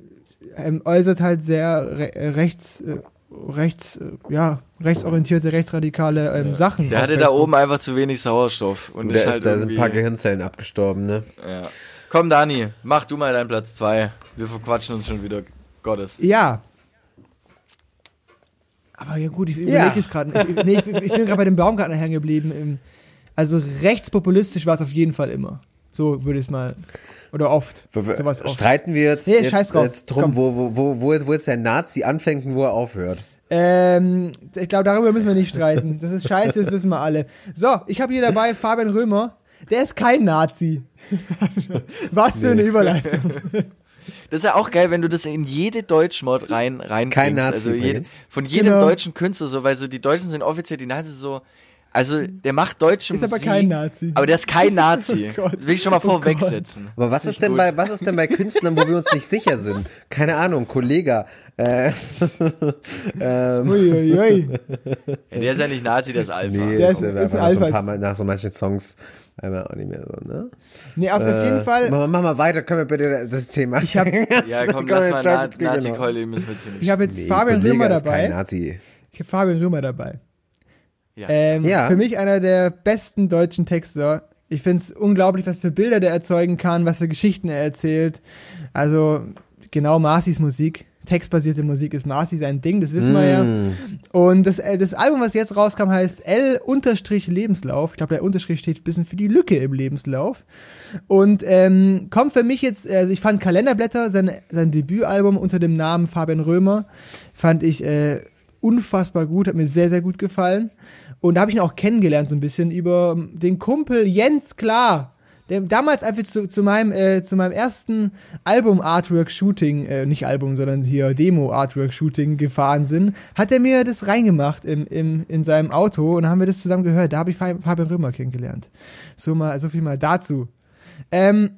ähm, äußert halt sehr re äh, rechts, äh, rechts, äh, ja, rechtsorientierte, rechtsradikale ähm, Sachen. Der hatte da Facebook. oben einfach zu wenig Sauerstoff. Und Und ist da, halt ist, da sind ein paar Gehirnzellen abgestorben, ne? ja. Komm, Dani, mach du mal deinen Platz 2. Wir verquatschen uns schon wieder. Gottes. Ja. Aber ja gut, ich Ja. überlege es gerade. Ich, nee, ich, bin- ich bin gerade bei dem Baumgartner hängen geblieben. Also rechtspopulistisch war es auf jeden Fall immer. So würde ich es mal. Oder oft. Sowas oft. Streiten wir jetzt, Nee, scheiß jetzt, drauf. jetzt drum, Komm. wo, wo, wo, wo, wo jetzt der Nazi anfängt und wo er aufhört. Ähm, ich glaube, darüber müssen wir nicht streiten. Das ist scheiße, das wissen wir alle. So, ich habe hier dabei Fabian Römer. Der ist kein Nazi. Was für eine Überleitung. Das ist ja auch geil, wenn du das in jede Deutschmod rein rein Kein Nazi Also jede, von jedem Genau. deutschen Künstler so, weil so die Deutschen sind offiziell die Nazis so. Also der macht deutsche Ist aber Musik. kein Nazi. Aber der ist kein Nazi. Oh will ich schon mal Oh vorwegsetzen. Aber was ist denn gut. bei, was ist denn bei Künstlern, wo wir uns nicht sicher sind? Keine Ahnung, Kollege. Äh, ähm, Uiuiui. Ja, der ist ja nicht Nazi, der ist Alpha. nee, Der ist, ist- ist ist ein nach so ein Alpha. paar Mal, nach so manchen Songs einmal auch nicht mehr so, ne? Nee, auf, auf jeden Fall. Mach, mal- mach mal weiter, können wir bitte das Thema. Ich habe Ja, komm, lass mal Na. Nazi-Keule, müssen wir jetzt hier nicht. ich hab jetzt Nee, Fabian Kollege Römer ist kein dabei. Nazi. Ich habe Fabian Römer dabei. Ja. Ähm, Ja. Für mich einer der besten deutschen Texter. Ich finde es unglaublich, was für Bilder der erzeugen kann, was für Geschichten er erzählt. Also genau Marcis Musik. Textbasierte Musik ist Marci sein Ding, das wissen wir ja. Mm. Und das, äh, das Album, was jetzt rauskam, heißt L-Lebenslauf. Ich glaube, der Unterstrich steht ein bisschen für die Lücke im Lebenslauf. Und ähm, kommt für mich jetzt, also ich fand Kalenderblätter, sein, sein Debütalbum unter dem Namen Fabian Römer, fand ich äh, unfassbar gut, hat mir sehr, sehr gut gefallen. Und da habe ich ihn auch kennengelernt so ein bisschen über den Kumpel Jens Klar. Der damals, als wir zu, zu, meinem, äh, zu meinem ersten Album-Artwork-Shooting, äh, nicht Album, sondern hier Demo-Artwork-Shooting gefahren sind, hat er mir das reingemacht im, im, in seinem Auto und haben wir das zusammen gehört. Da habe ich Fabian Römer kennengelernt. So, mal, so viel mal dazu. Ähm,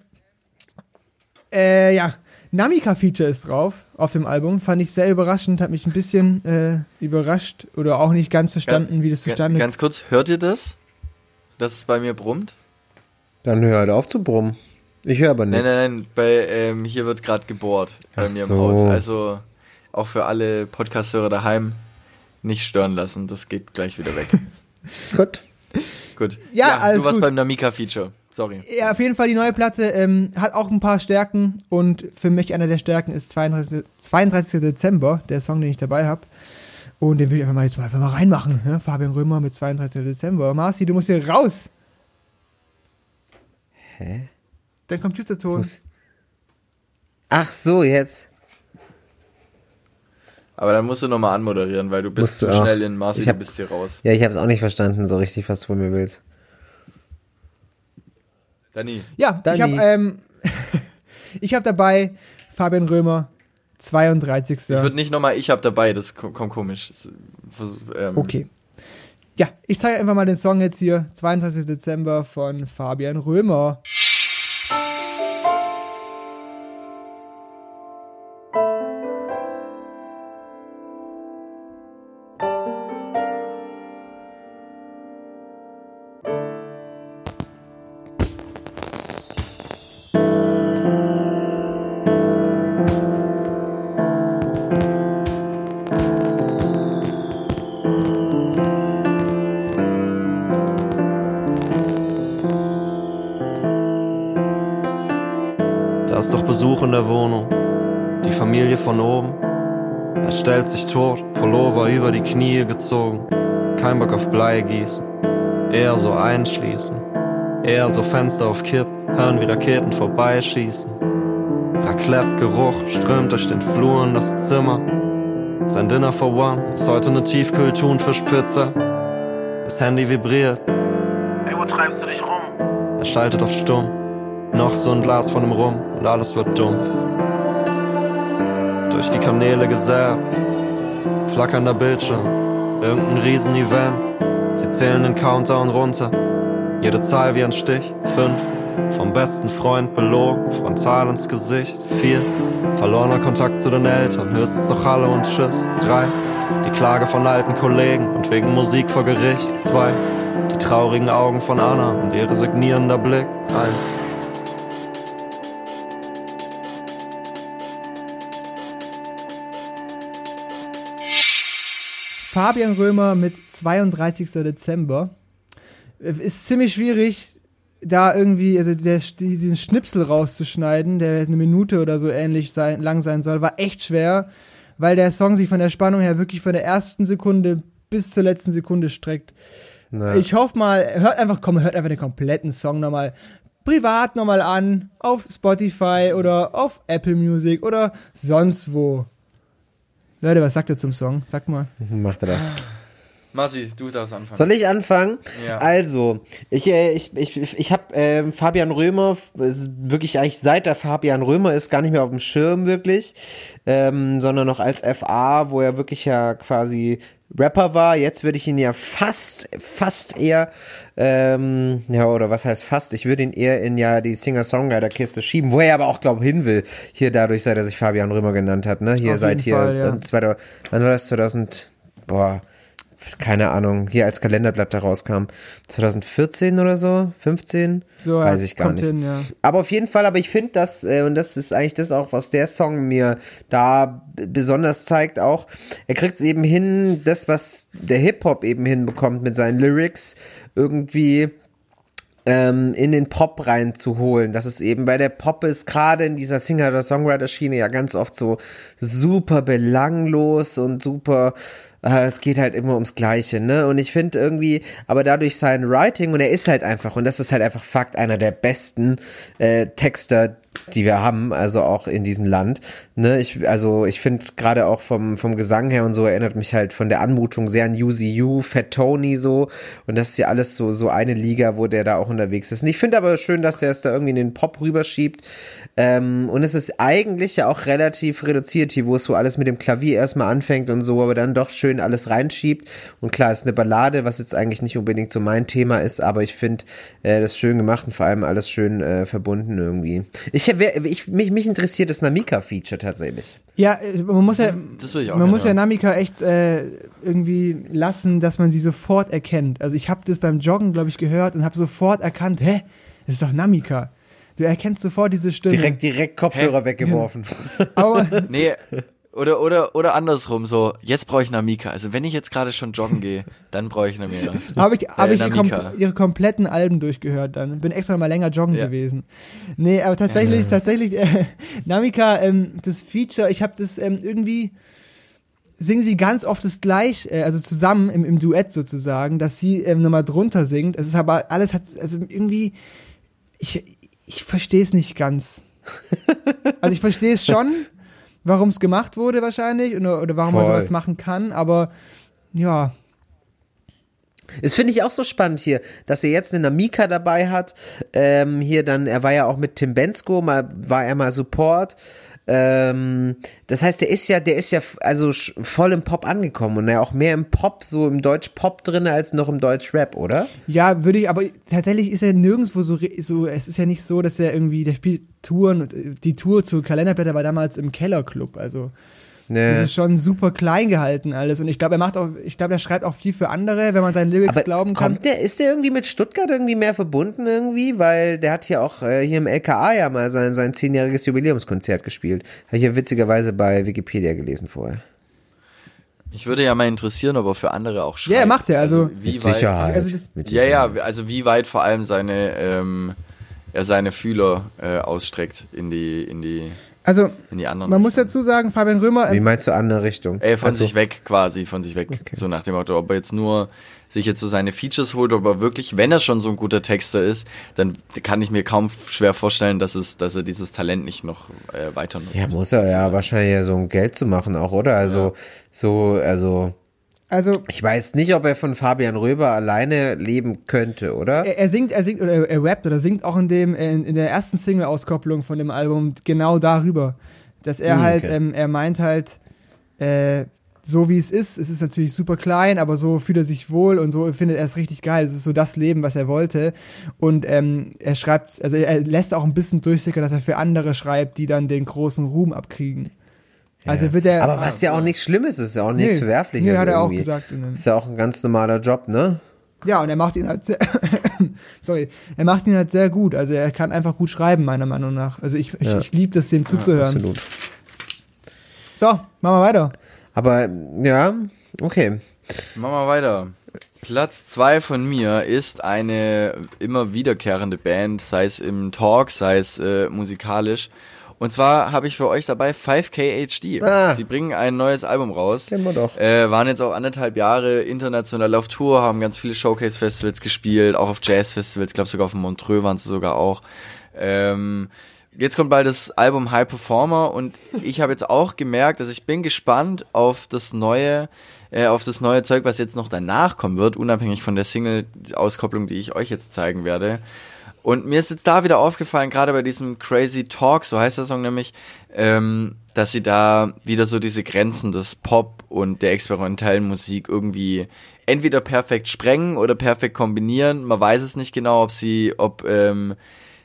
äh, ja, Namika-Feature ist drauf auf dem Album. Fand ich sehr überraschend, hat mich ein bisschen äh, überrascht oder auch nicht ganz verstanden, wie das zustande Ganz kurz, hört ihr das? Dass es bei mir brummt? Dann hör halt auf zu brummen. Ich höre aber Nein, nichts. nein, nein, bei, ähm, hier wird gerade gebohrt bei Ach mir so. im Haus. Also auch für alle Podcast-Hörer daheim nicht stören lassen, das geht gleich wieder weg. Gut. Gut. Ja, alles du warst gut. beim Namika-Feature. Sorry. Ja, auf jeden Fall die neue Platte ähm, hat auch ein paar Stärken und für mich einer der Stärken ist 32. 32. Dezember, der Song, den ich dabei habe. Und den will ich einfach mal jetzt mal, einfach mal reinmachen. Ne? Fabian Römer mit 32. Dezember. Marci, du musst hier raus. Hä? Dein Computerton. Muss- Ach so, jetzt. Aber dann musst du nochmal anmoderieren, weil du bist Musst zu schnell in Marci, Ich du hab- bist hier raus. Ja, ich habe es auch nicht verstanden, so richtig, was du von mir willst. Danny. Ja, ich habe ähm, ich hab dabei Fabian Römer, 32. Ich würde nicht nochmal, ich hab dabei, das ko- kommt komisch. Das, ähm, Okay. Ja, ich zeige einfach mal den Song jetzt hier, 22. Dezember von Fabian Römer. Knie gezogen. Kein Bock auf Blei gießen, eher so einschließen. Eher so Fenster auf Kipp, hören wie Raketen vorbeischießen. Raclette-Geruch strömt durch den Flur in das Zimmer. Sein Dinner for One ist heute eine Tiefkühl-Thunfischpizza. Das Handy vibriert. Ey, wo treibst du dich rum? Er schaltet auf Stumm. Noch so ein Glas von dem Rum und alles wird dumpf. Durch die Kanäle gesäbt, flackernder Bildschirm, irgendein Riesen-Event. Sie zählen den Countdown runter, jede Zahl wie ein Stich. Fünf, vom besten Freund belogen, frontal ins Gesicht. Vier, verlorener Kontakt zu den Eltern, höchstens noch Hallo und Tschüss. Drei, die Klage von alten Kollegen und wegen Musik vor Gericht. Zwei, die traurigen Augen von Anna und ihr resignierender Blick. Eins, Fabian Römer mit 32. Dezember. Äh, Ist ziemlich schwierig, da irgendwie, also der, die- diesen Schnipsel rauszuschneiden, der eine Minute oder so ähnlich sein, lang sein soll, war echt schwer, weil der Song sich von der Spannung her wirklich von der ersten Sekunde bis zur letzten Sekunde streckt. Na, Ich hoffe mal, hört einfach, komm, hört einfach den kompletten Song nochmal privat nochmal an, auf Spotify oder auf Apple Music oder sonst wo. Leute, was sagt ihr zum Song? Sag mal. macht er das. Marci, du darfst anfangen. Soll ich anfangen? Ja. Also, ich, äh, ich, ich, ich habe ähm, Fabian Römer, wirklich eigentlich seit der Fabian Römer ist gar nicht mehr auf dem Schirm wirklich, ähm, sondern noch als FA, wo er wirklich ja quasi Rapper war. Jetzt würde ich ihn ja fast, fast eher, ähm, ja, oder was heißt fast? Ich würde ihn eher in ja die Singer-Songwriter-Kiste schieben, wo er aber auch, glaube hin will. Hier dadurch, seit er sich Fabian Römer genannt hat, ne? Hier Auf seit hier, Fall, ja. äh, 2000, wann war das? 2000, boah, keine Ahnung, hier als Kalenderblatt da rauskam. 2014 oder so? 15? So, Weiß ich gar nicht. hin, ja. Aber auf jeden Fall, aber ich finde das, äh, und das ist eigentlich das auch, was der Song mir da besonders zeigt auch, er kriegt es eben hin, das, was der Hip-Hop eben hinbekommt mit seinen Lyrics, irgendwie ähm, in den Pop reinzuholen. Das ist eben, weil der Pop ist gerade in dieser Singer- oder Songwriter-Schiene ja ganz oft so super belanglos und super, äh, es geht halt immer ums Gleiche, ne? Und ich finde irgendwie, aber dadurch sein Writing, und er ist halt einfach, und das ist halt einfach Fakt, einer der besten äh, Texter, die wir haben, also auch in diesem Land. Ne, ich, also ich finde gerade auch vom, vom Gesang her und so erinnert mich halt von der Anmutung sehr an UZU, Fat Tony so. Und das ist ja alles so, so eine Liga, wo der da auch unterwegs ist. Und ich finde aber schön, dass er es da irgendwie in den Pop rüberschiebt. Ähm, und es ist eigentlich ja auch relativ reduziert hier, wo es so alles mit dem Klavier erstmal anfängt und so, aber dann doch schön alles reinschiebt. Und klar, es ist eine Ballade, was jetzt eigentlich nicht unbedingt so mein Thema ist, aber ich finde äh, das schön gemacht und vor allem alles schön äh, verbunden irgendwie. Ich, wer, ich mich, mich interessiert das Namika-Feature tatsächlich. Ja, äh, man muss ja, Das will ich auch man muss ja. Namika echt äh, irgendwie lassen, dass man sie sofort erkennt. Also ich habe das beim Joggen, glaube ich, gehört und habe sofort erkannt, hä, das ist doch Namika. Du erkennst sofort diese Stimme. Direkt, direkt Kopfhörer weggeworfen. Aber Nee, oder, oder, oder andersrum, so, jetzt brauche ich Namika. Also wenn ich jetzt gerade schon joggen gehe, dann brauche ich Namika. habe ich, hab Äh, ich kom ihre kompletten Alben durchgehört dann. Bin extra mal länger joggen Ja. gewesen. Nee, aber tatsächlich, tatsächlich, äh, Namika, ähm, das Feature, ich habe das ähm, irgendwie singen sie ganz oft das gleich, äh, also zusammen im, im Duett sozusagen, dass sie ähm, nochmal drunter singt. Es ist aber alles hat, also irgendwie, ich, ich verstehe es nicht ganz. Also ich verstehe es schon, warum es gemacht wurde wahrscheinlich oder, oder warum man Voll. sowas machen kann, aber ja, Das finde ich auch so spannend hier, dass er jetzt eine Namika dabei hat. Ähm, hier dann, er war ja auch mit Tim Bensko, mal war er mal Support. Ähm, das heißt, der ist ja, der ist ja also voll im Pop angekommen und er auch mehr im Pop, so im Deutsch-Pop drin als noch im Deutsch-Rap, oder? Ja, würde ich, aber tatsächlich ist er nirgendwo so, so, es ist ja nicht so, dass er irgendwie, der spielt Touren, äh, die Tour zu Kalenderblätter war damals im Kellerclub, also das Ne. ist schon super klein gehalten alles und ich glaube, er macht auch, ich glaube, er schreibt auch viel für andere, wenn man seinen Lyrics Aber glauben kann. kommt der, ist der irgendwie mit Stuttgart irgendwie mehr verbunden irgendwie? Weil der hat hier auch äh, hier im LKA ja mal sein, sein zehnjähriges Jubiläumskonzert gespielt. Habe ich ja witzigerweise bei Wikipedia gelesen vorher. Mich würde ja mal interessieren, ob er für andere auch schreibt. Ja, er macht er, also- wie Mit weit, Sicherheit. also das- mit Ja, ja, also wie weit vor allem seine, ähm, er seine Fühler äh, ausstreckt in die, in die, Also, in die anderen. man muss dazu sagen, Fabian Römer, Wie ähm, meinst du andere Richtung? Ey, von Also- sich weg quasi, von sich weg. So nach dem Motto, ob er jetzt nur sich jetzt so seine Features holt, ob er wirklich, wenn er schon so ein guter Texter ist, dann kann ich mir kaum schwer vorstellen, dass es, dass er dieses Talent nicht noch äh, weiter nutzt. Ja, muss er ja wahrscheinlich ja so um Geld zu machen auch, oder? Also so, also also ich weiß nicht, ob er von Fabian Röber alleine leben könnte, oder? er, er singt, er singt oder er, rappt oder singt auch in dem in, in der ersten Single-Auskopplung von dem Album genau darüber, dass er Hm, halt, okay. ähm, er meint halt, äh, so wie es ist, es ist natürlich super klein, aber so fühlt er sich wohl und so findet er es richtig geil. Es ist so das Leben, was er wollte. Und ähm, er schreibt, also er lässt auch ein bisschen durchsickern, dass er für andere schreibt, die dann den großen Ruhm abkriegen. Also wird er. Aber was ja auch nichts Schlimmes ist, ist ja auch nichts Nee, Verwerfliches. nee, hat er auch gesagt Ist ja auch ein ganz normaler Job, ne? Ja, und er macht ihn halt sehr, sorry, er macht ihn halt sehr gut. Also er kann einfach gut schreiben, meiner Meinung nach. Also ich, ich, Ja. ich liebe das, dem zuzuhören. Absolut. So, machen wir weiter. Aber ja, okay. Machen wir weiter. Platz zwei von mir ist eine immer wiederkehrende Band, sei es im Talk, sei es äh, musikalisch. Und zwar habe ich für euch dabei 5K HD. Ah. Sie bringen ein neues Album raus. Kennen wir doch. Äh, waren jetzt auch anderthalb Jahre international auf Tour, haben ganz viele Showcase-Festivals gespielt, auch auf Jazz-Festivals, ich glaube sogar auf dem Montreux waren sie sogar auch. Ähm, jetzt kommt bald das Album High Performer und ich habe jetzt auch gemerkt, dass ich bin gespannt auf das neue, äh, auf das neue Zeug, was jetzt noch danach kommen wird, unabhängig von der Single-Auskopplung, die ich euch jetzt zeigen werde. Und mir ist jetzt da wieder aufgefallen, gerade bei diesem Crazy Talk, so heißt der Song nämlich, ähm, dass sie da wieder so diese Grenzen des Pop und der experimentellen Musik irgendwie entweder perfekt sprengen oder perfekt kombinieren. Man weiß es nicht genau, ob sie, ob, ähm,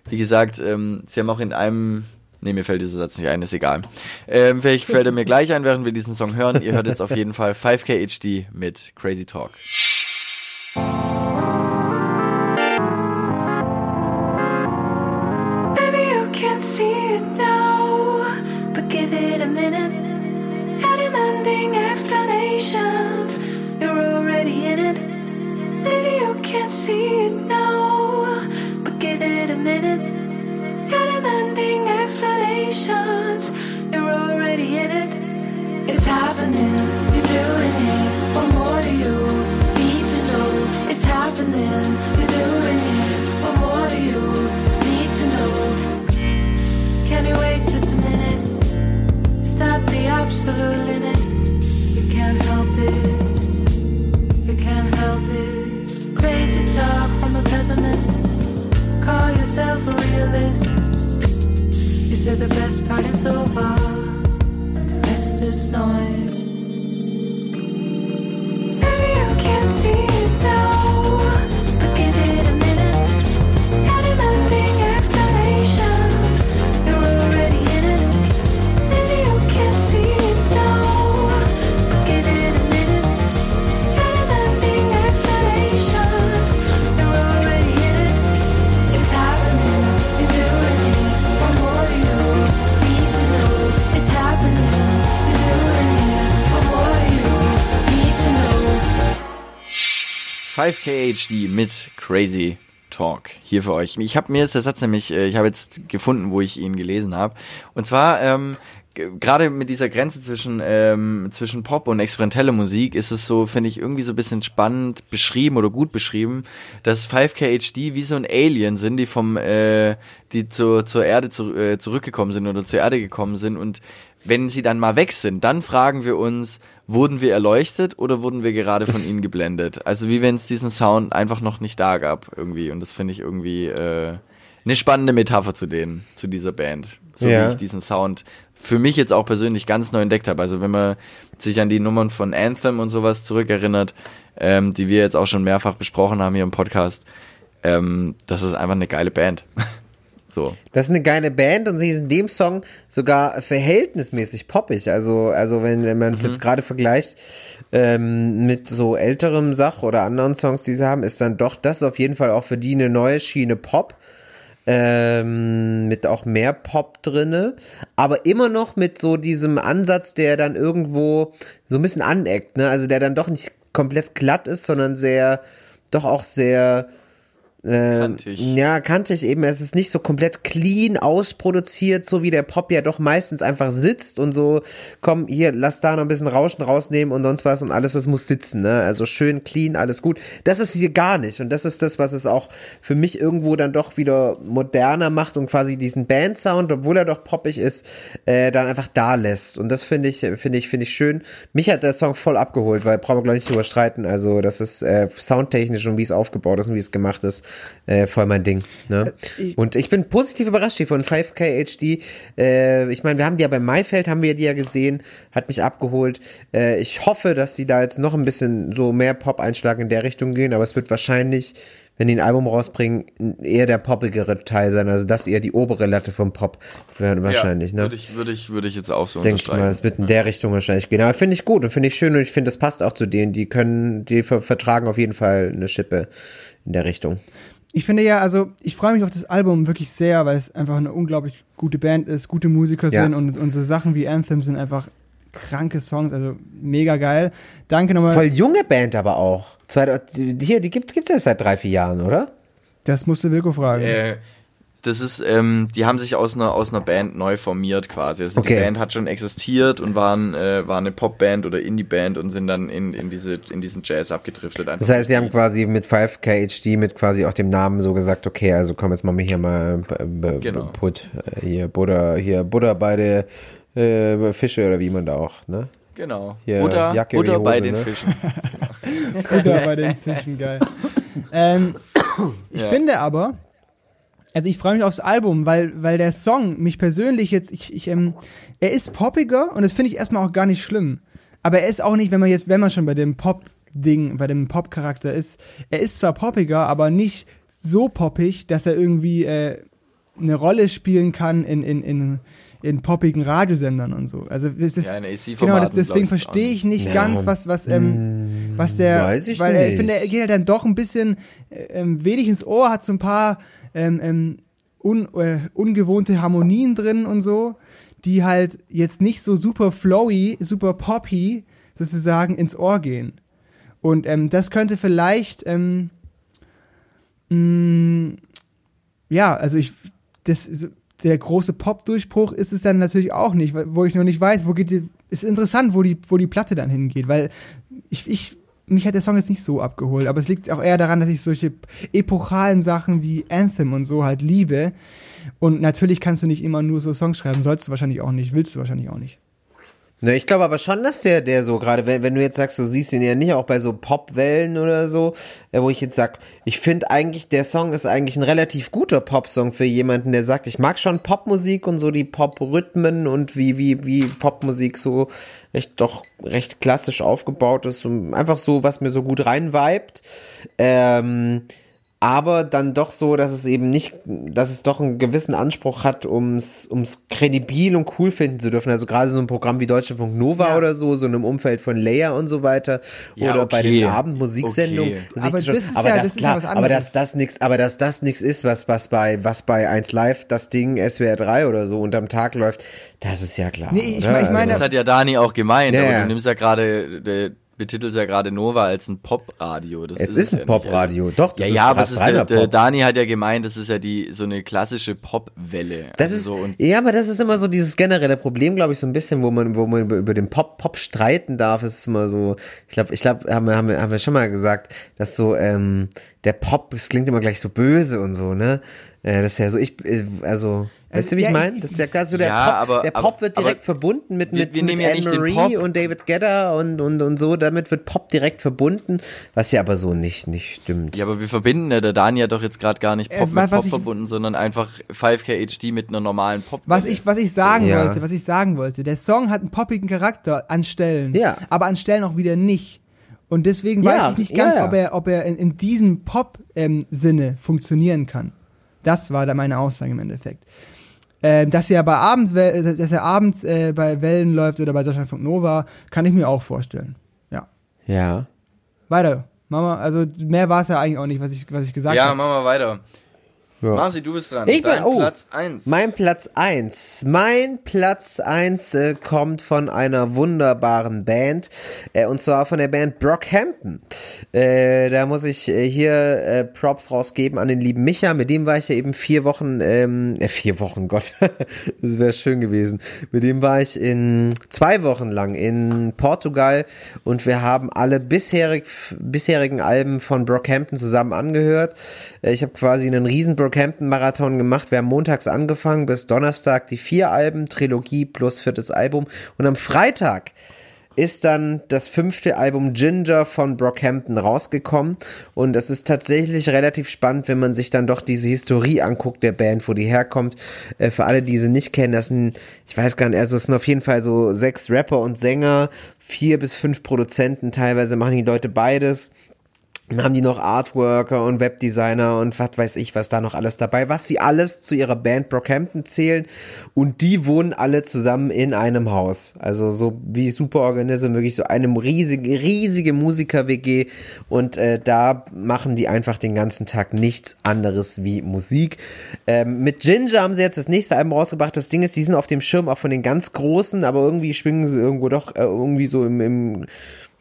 wie gesagt, ähm, sie haben auch in einem, nee, mir fällt dieser Satz nicht ein, ist egal. Ähm, vielleicht fällt er mir gleich ein, während wir diesen Song hören. Ihr hört jetzt auf jeden Fall 5K HD mit Crazy Talk. You're doing it. What more do you need to know? Can you wait just a minute? Is that the absolute limit? You can't help it. You can't help it. Crazy talk from a pessimist. Call yourself a realist. You said the best part is over. is noise. Maybe you can't see 5K HD mit Crazy Talk hier für euch. Ich habe mir ist der Satz nämlich, äh, ich habe jetzt gefunden, wo ich ihn gelesen habe. Und zwar ähm, gerade mit dieser Grenze zwischen, ähm, zwischen Pop und experimentelle Musik ist es so, finde ich, irgendwie so ein bisschen spannend beschrieben oder gut beschrieben, dass 5KHD wie so ein Alien sind, die vom, äh, die zur, zur Erde zu, äh, zurückgekommen sind oder zur Erde gekommen sind und wenn sie dann mal weg sind, dann fragen wir uns, wurden wir erleuchtet oder wurden wir gerade von ihnen geblendet? Also wie wenn es diesen Sound einfach noch nicht da gab irgendwie und das finde ich irgendwie äh, eine spannende Metapher zu denen, zu dieser Band, so Ja. wie ich diesen Sound für mich jetzt auch persönlich ganz neu entdeckt habe. Also wenn man sich an die Nummern von Anthem und sowas zurückerinnert, ähm, die wir jetzt auch schon mehrfach besprochen haben hier im Podcast, ähm, das ist einfach eine geile Band. so. Das ist eine geile Band und sie ist in dem Song sogar verhältnismäßig poppig. Also, also wenn, wenn man es jetzt gerade vergleicht ähm, mit so älterem Sach oder anderen Songs, die sie haben, ist dann doch das auf jeden Fall auch für die eine neue Schiene Pop. Ähm, mit auch mehr Pop drinne, aber immer noch mit so diesem Ansatz, der dann irgendwo so ein bisschen aneckt, ne? Also der dann doch nicht komplett glatt ist, sondern sehr, doch auch sehr äh, Kantig. Ja, kantig eben. Es ist nicht so komplett clean ausproduziert, so wie der Pop ja doch meistens einfach sitzt und so, komm, hier, lass da noch ein bisschen Rauschen rausnehmen und sonst was und alles, das muss sitzen, ne? Also schön clean, alles gut. Das ist hier gar nicht und das ist das, was es auch für mich irgendwo dann doch wieder moderner macht und quasi diesen Bandsound, obwohl er doch poppig ist, äh, dann einfach da lässt. Und das finde ich, finde ich, finde ich schön. Mich hat der Song voll abgeholt, weil brauchen wir gleich nicht drüber streiten. Also, das ist äh, soundtechnisch und wie es aufgebaut ist und wie es gemacht ist, äh, voll mein Ding. Ne? Und ich bin positiv überrascht hier von 5K HD. Äh, ich meine, wir haben die ja bei Maifeld, haben wir die ja gesehen, hat mich abgeholt. Äh, ich hoffe, dass die da jetzt noch ein bisschen so mehr Pop einschlagen in der Richtung gehen, aber es wird wahrscheinlich, wenn die ein Album rausbringen, eher der poppigere Teil sein. Also das eher die obere Latte vom Pop werden wahrscheinlich. ja, ne? Würde ich, würde ich, würde ich jetzt auch so Denke ich mal, es wird in der Richtung wahrscheinlich gehen. Aber finde ich gut und finde ich schön und ich finde, das passt auch zu denen. Die können, die ver vertragen auf jeden Fall eine Schippe in der Richtung. Ich finde ja, also ich freue mich auf das Album wirklich sehr, weil es einfach eine unglaublich gute Band ist, gute Musiker Ja. sind und unsere Sachen wie Anthem sind einfach kranke Songs, also mega geil. Danke nochmal. Voll junge Band aber auch. Zwei, hier, die gibt es ja seit drei, vier Jahren, oder? Das musste Wilko fragen. Äh, das ist, ähm, die haben sich aus einer, aus einer Band neu formiert quasi. Also Okay. Die Band hat schon existiert und waren, äh, war eine Popband oder Indie-Band und sind dann in, in, diese, in diesen Jazz abgedriftet. Das heißt, sie haben quasi mit 5KHD, mit quasi auch dem Namen so gesagt, okay, also komm, jetzt machen wir hier mal äh, Genau. Put, äh, hier Butter, hier Butter bei der äh, Fische oder wie man da auch, ne? Genau. Hier, Butter, Jacke die Butter bei Hose, den ne? Fischen. Butter bei den Fischen, geil. ähm, ich Ja. finde aber, also ich freue mich aufs Album, weil, weil der Song mich persönlich jetzt, ich, ich, ähm, er ist poppiger und das finde ich erstmal auch gar nicht schlimm. Aber er ist auch nicht, wenn man jetzt, wenn man schon bei dem Pop-Ding, bei dem Pop-Charakter ist, er ist zwar poppiger, aber nicht so poppig, dass er irgendwie äh, eine Rolle spielen kann in, in, in, in poppigen Radiosendern und so. Also das ist, Ja, genau, das, deswegen verstehe ich nicht Ja. ganz, was, was, ähm, was der, weiß ich weil er, ich nicht. finde, er geht halt dann doch ein bisschen äh, ähm, wenig ins Ohr, hat so ein paar ähm, ähm, un, äh, ungewohnte Harmonien drin und so, die halt jetzt nicht so super flowy, super poppy sozusagen ins Ohr gehen. Und ähm, das könnte vielleicht, ähm, mh, ja, also ich, das, der große Pop-Durchbruch ist es dann natürlich auch nicht, wo ich noch nicht weiß, wo geht die, ist interessant, wo die, wo die Platte dann hingeht, weil ich, ich, mich hat der Song jetzt nicht so abgeholt, aber es liegt auch eher daran, dass ich solche epochalen Sachen wie Anthem und so halt liebe. Und natürlich kannst du nicht immer nur so Songs schreiben, sollst du wahrscheinlich auch nicht, willst du wahrscheinlich auch nicht. Ne, ich glaube aber schon, dass der, der so gerade, wenn, wenn du jetzt sagst, du siehst ihn ja nicht auch bei so Popwellen oder so, äh, wo ich jetzt sag, ich finde eigentlich, der Song ist eigentlich ein relativ guter Popsong für jemanden, der sagt, ich mag schon Popmusik und so die Poprhythmen und wie, wie, wie Popmusik so recht, doch recht klassisch aufgebaut ist und einfach so, was mir so gut reinvibet. Ähm, aber dann doch so, dass es eben nicht, dass es doch einen gewissen Anspruch hat, ums, ums kredibil und cool finden zu dürfen. Also gerade so ein Programm wie Deutsche Funk Nova Ja. oder so, so in einem Umfeld von Leia und so weiter. Ja, oder bei okay. den Abendmusiksendungen. Okay. Aber schon- das ist aber ja- das, das ist ja klar, aber dass das nichts, aber dass das nichts ist, was, was bei, was bei 1 Live das Ding SWR 3 oder so unterm Tag läuft, das ist ja klar. Nee, ich mein- ich meine- Das hat ja Dani auch gemeint, Ja, aber du nimmst ja gerade, betitelt ja gerade Nova als ein Popradio. Das Es ist ja ein nicht. Popradio. Doch, das Ja, ist ja, aber es ist der, der Pop. Dani hat ja gemeint, das ist ja die so eine klassische Popwelle. Das Also ist, so ja, aber das ist immer so dieses generelle Problem, glaube ich, so ein bisschen, wo man, wo man über, über den Pop, Pop streiten darf. Es ist immer so, ich glaube, ich glaube, haben wir, haben wir, haben wir schon mal gesagt, dass so, ähm, der Pop, es klingt immer gleich so böse und so, ne? Äh, das ist ja so, ich, äh, also, weißt du, wie ich ja, meine? Das ist ja quasi so der Ja, Pop, aber- der Pop wird direkt verbunden mit, wir- mit, wir mit nehmen ja Pop. und David Gedder und, und, und so, damit wird Pop direkt verbunden, was ja aber so nicht, nicht stimmt. ja, aber wir verbinden ja, der Dani hat doch jetzt gerade gar nicht Äh, Pop was- mit Pop ich- verbunden, sondern einfach 5K HD mit einer normalen Pop. Was ich, was ich sagen Ja. wollte, was ich sagen wollte, der Song hat einen poppigen Charakter an Stellen, Ja. aber an Stellen auch wieder nicht. Und deswegen Ja, weiß ich nicht ganz, ja, ja. ob er, ob er in, in diesem Pop-Sinne funktionieren kann. Das war da meine Aussage im Endeffekt. Ähm, dass er bei Abend, dass er abends äh, bei Wellen läuft oder bei Deutschlandfunk Nova, kann ich mir auch vorstellen. Ja. Ja. Weiter. Mama, also mehr war es ja eigentlich auch nicht, was ich, was ich gesagt ja, habe. machen wir weiter. Ja. Marci, du bist dran. Ich bin, Dein oh, Platz 1. Mein Platz eins, Mein Platz eins äh, kommt von einer wunderbaren Band. Äh, und zwar von der Band Brockhampton. Äh, da muss ich äh, hier äh, Props rausgeben an den lieben Micha. Mit dem war ich ja eben vier Wochen, ähm, äh, vier Wochen, Gott. das wäre schön gewesen. Mit dem war ich in zwei Wochen lang in Portugal und wir haben alle bisherig, bisherigen Alben von Brockhampton zusammen angehört. Äh, ich habe quasi einen riesen Brockhampton-Marathon gemacht. Wir haben montags angefangen bis Donnerstag die vier Alben, Trilogie plus viertes Album. Und am Freitag ist dann das fünfte Album Ginger von Brockhampton rausgekommen. Und das ist tatsächlich relativ spannend, wenn man sich dann doch diese Historie anguckt der Band, wo die herkommt. Äh, für alle, die sie nicht kennen, das sind, ich weiß gar nicht, also es sind auf jeden Fall so sechs Rapper und Sänger, vier bis fünf Produzenten, teilweise machen die Leute beides. Dann haben die noch Artworker und Webdesigner und was weiß ich, was da noch alles dabei, was sie alles zu ihrer Band Brockhampton zählen. Und die wohnen alle zusammen in einem Haus. Also so wie Superorganism, wirklich so eine riesige, riesige Musiker-WG. Und äh, da machen die einfach den ganzen Tag nichts anderes wie Musik. Ähm, mit Ginger haben sie jetzt das nächste Album rausgebracht. Das Ding ist, die sind auf dem Schirm auch von den ganz Großen, aber irgendwie schwingen sie irgendwo doch äh, irgendwie so im, im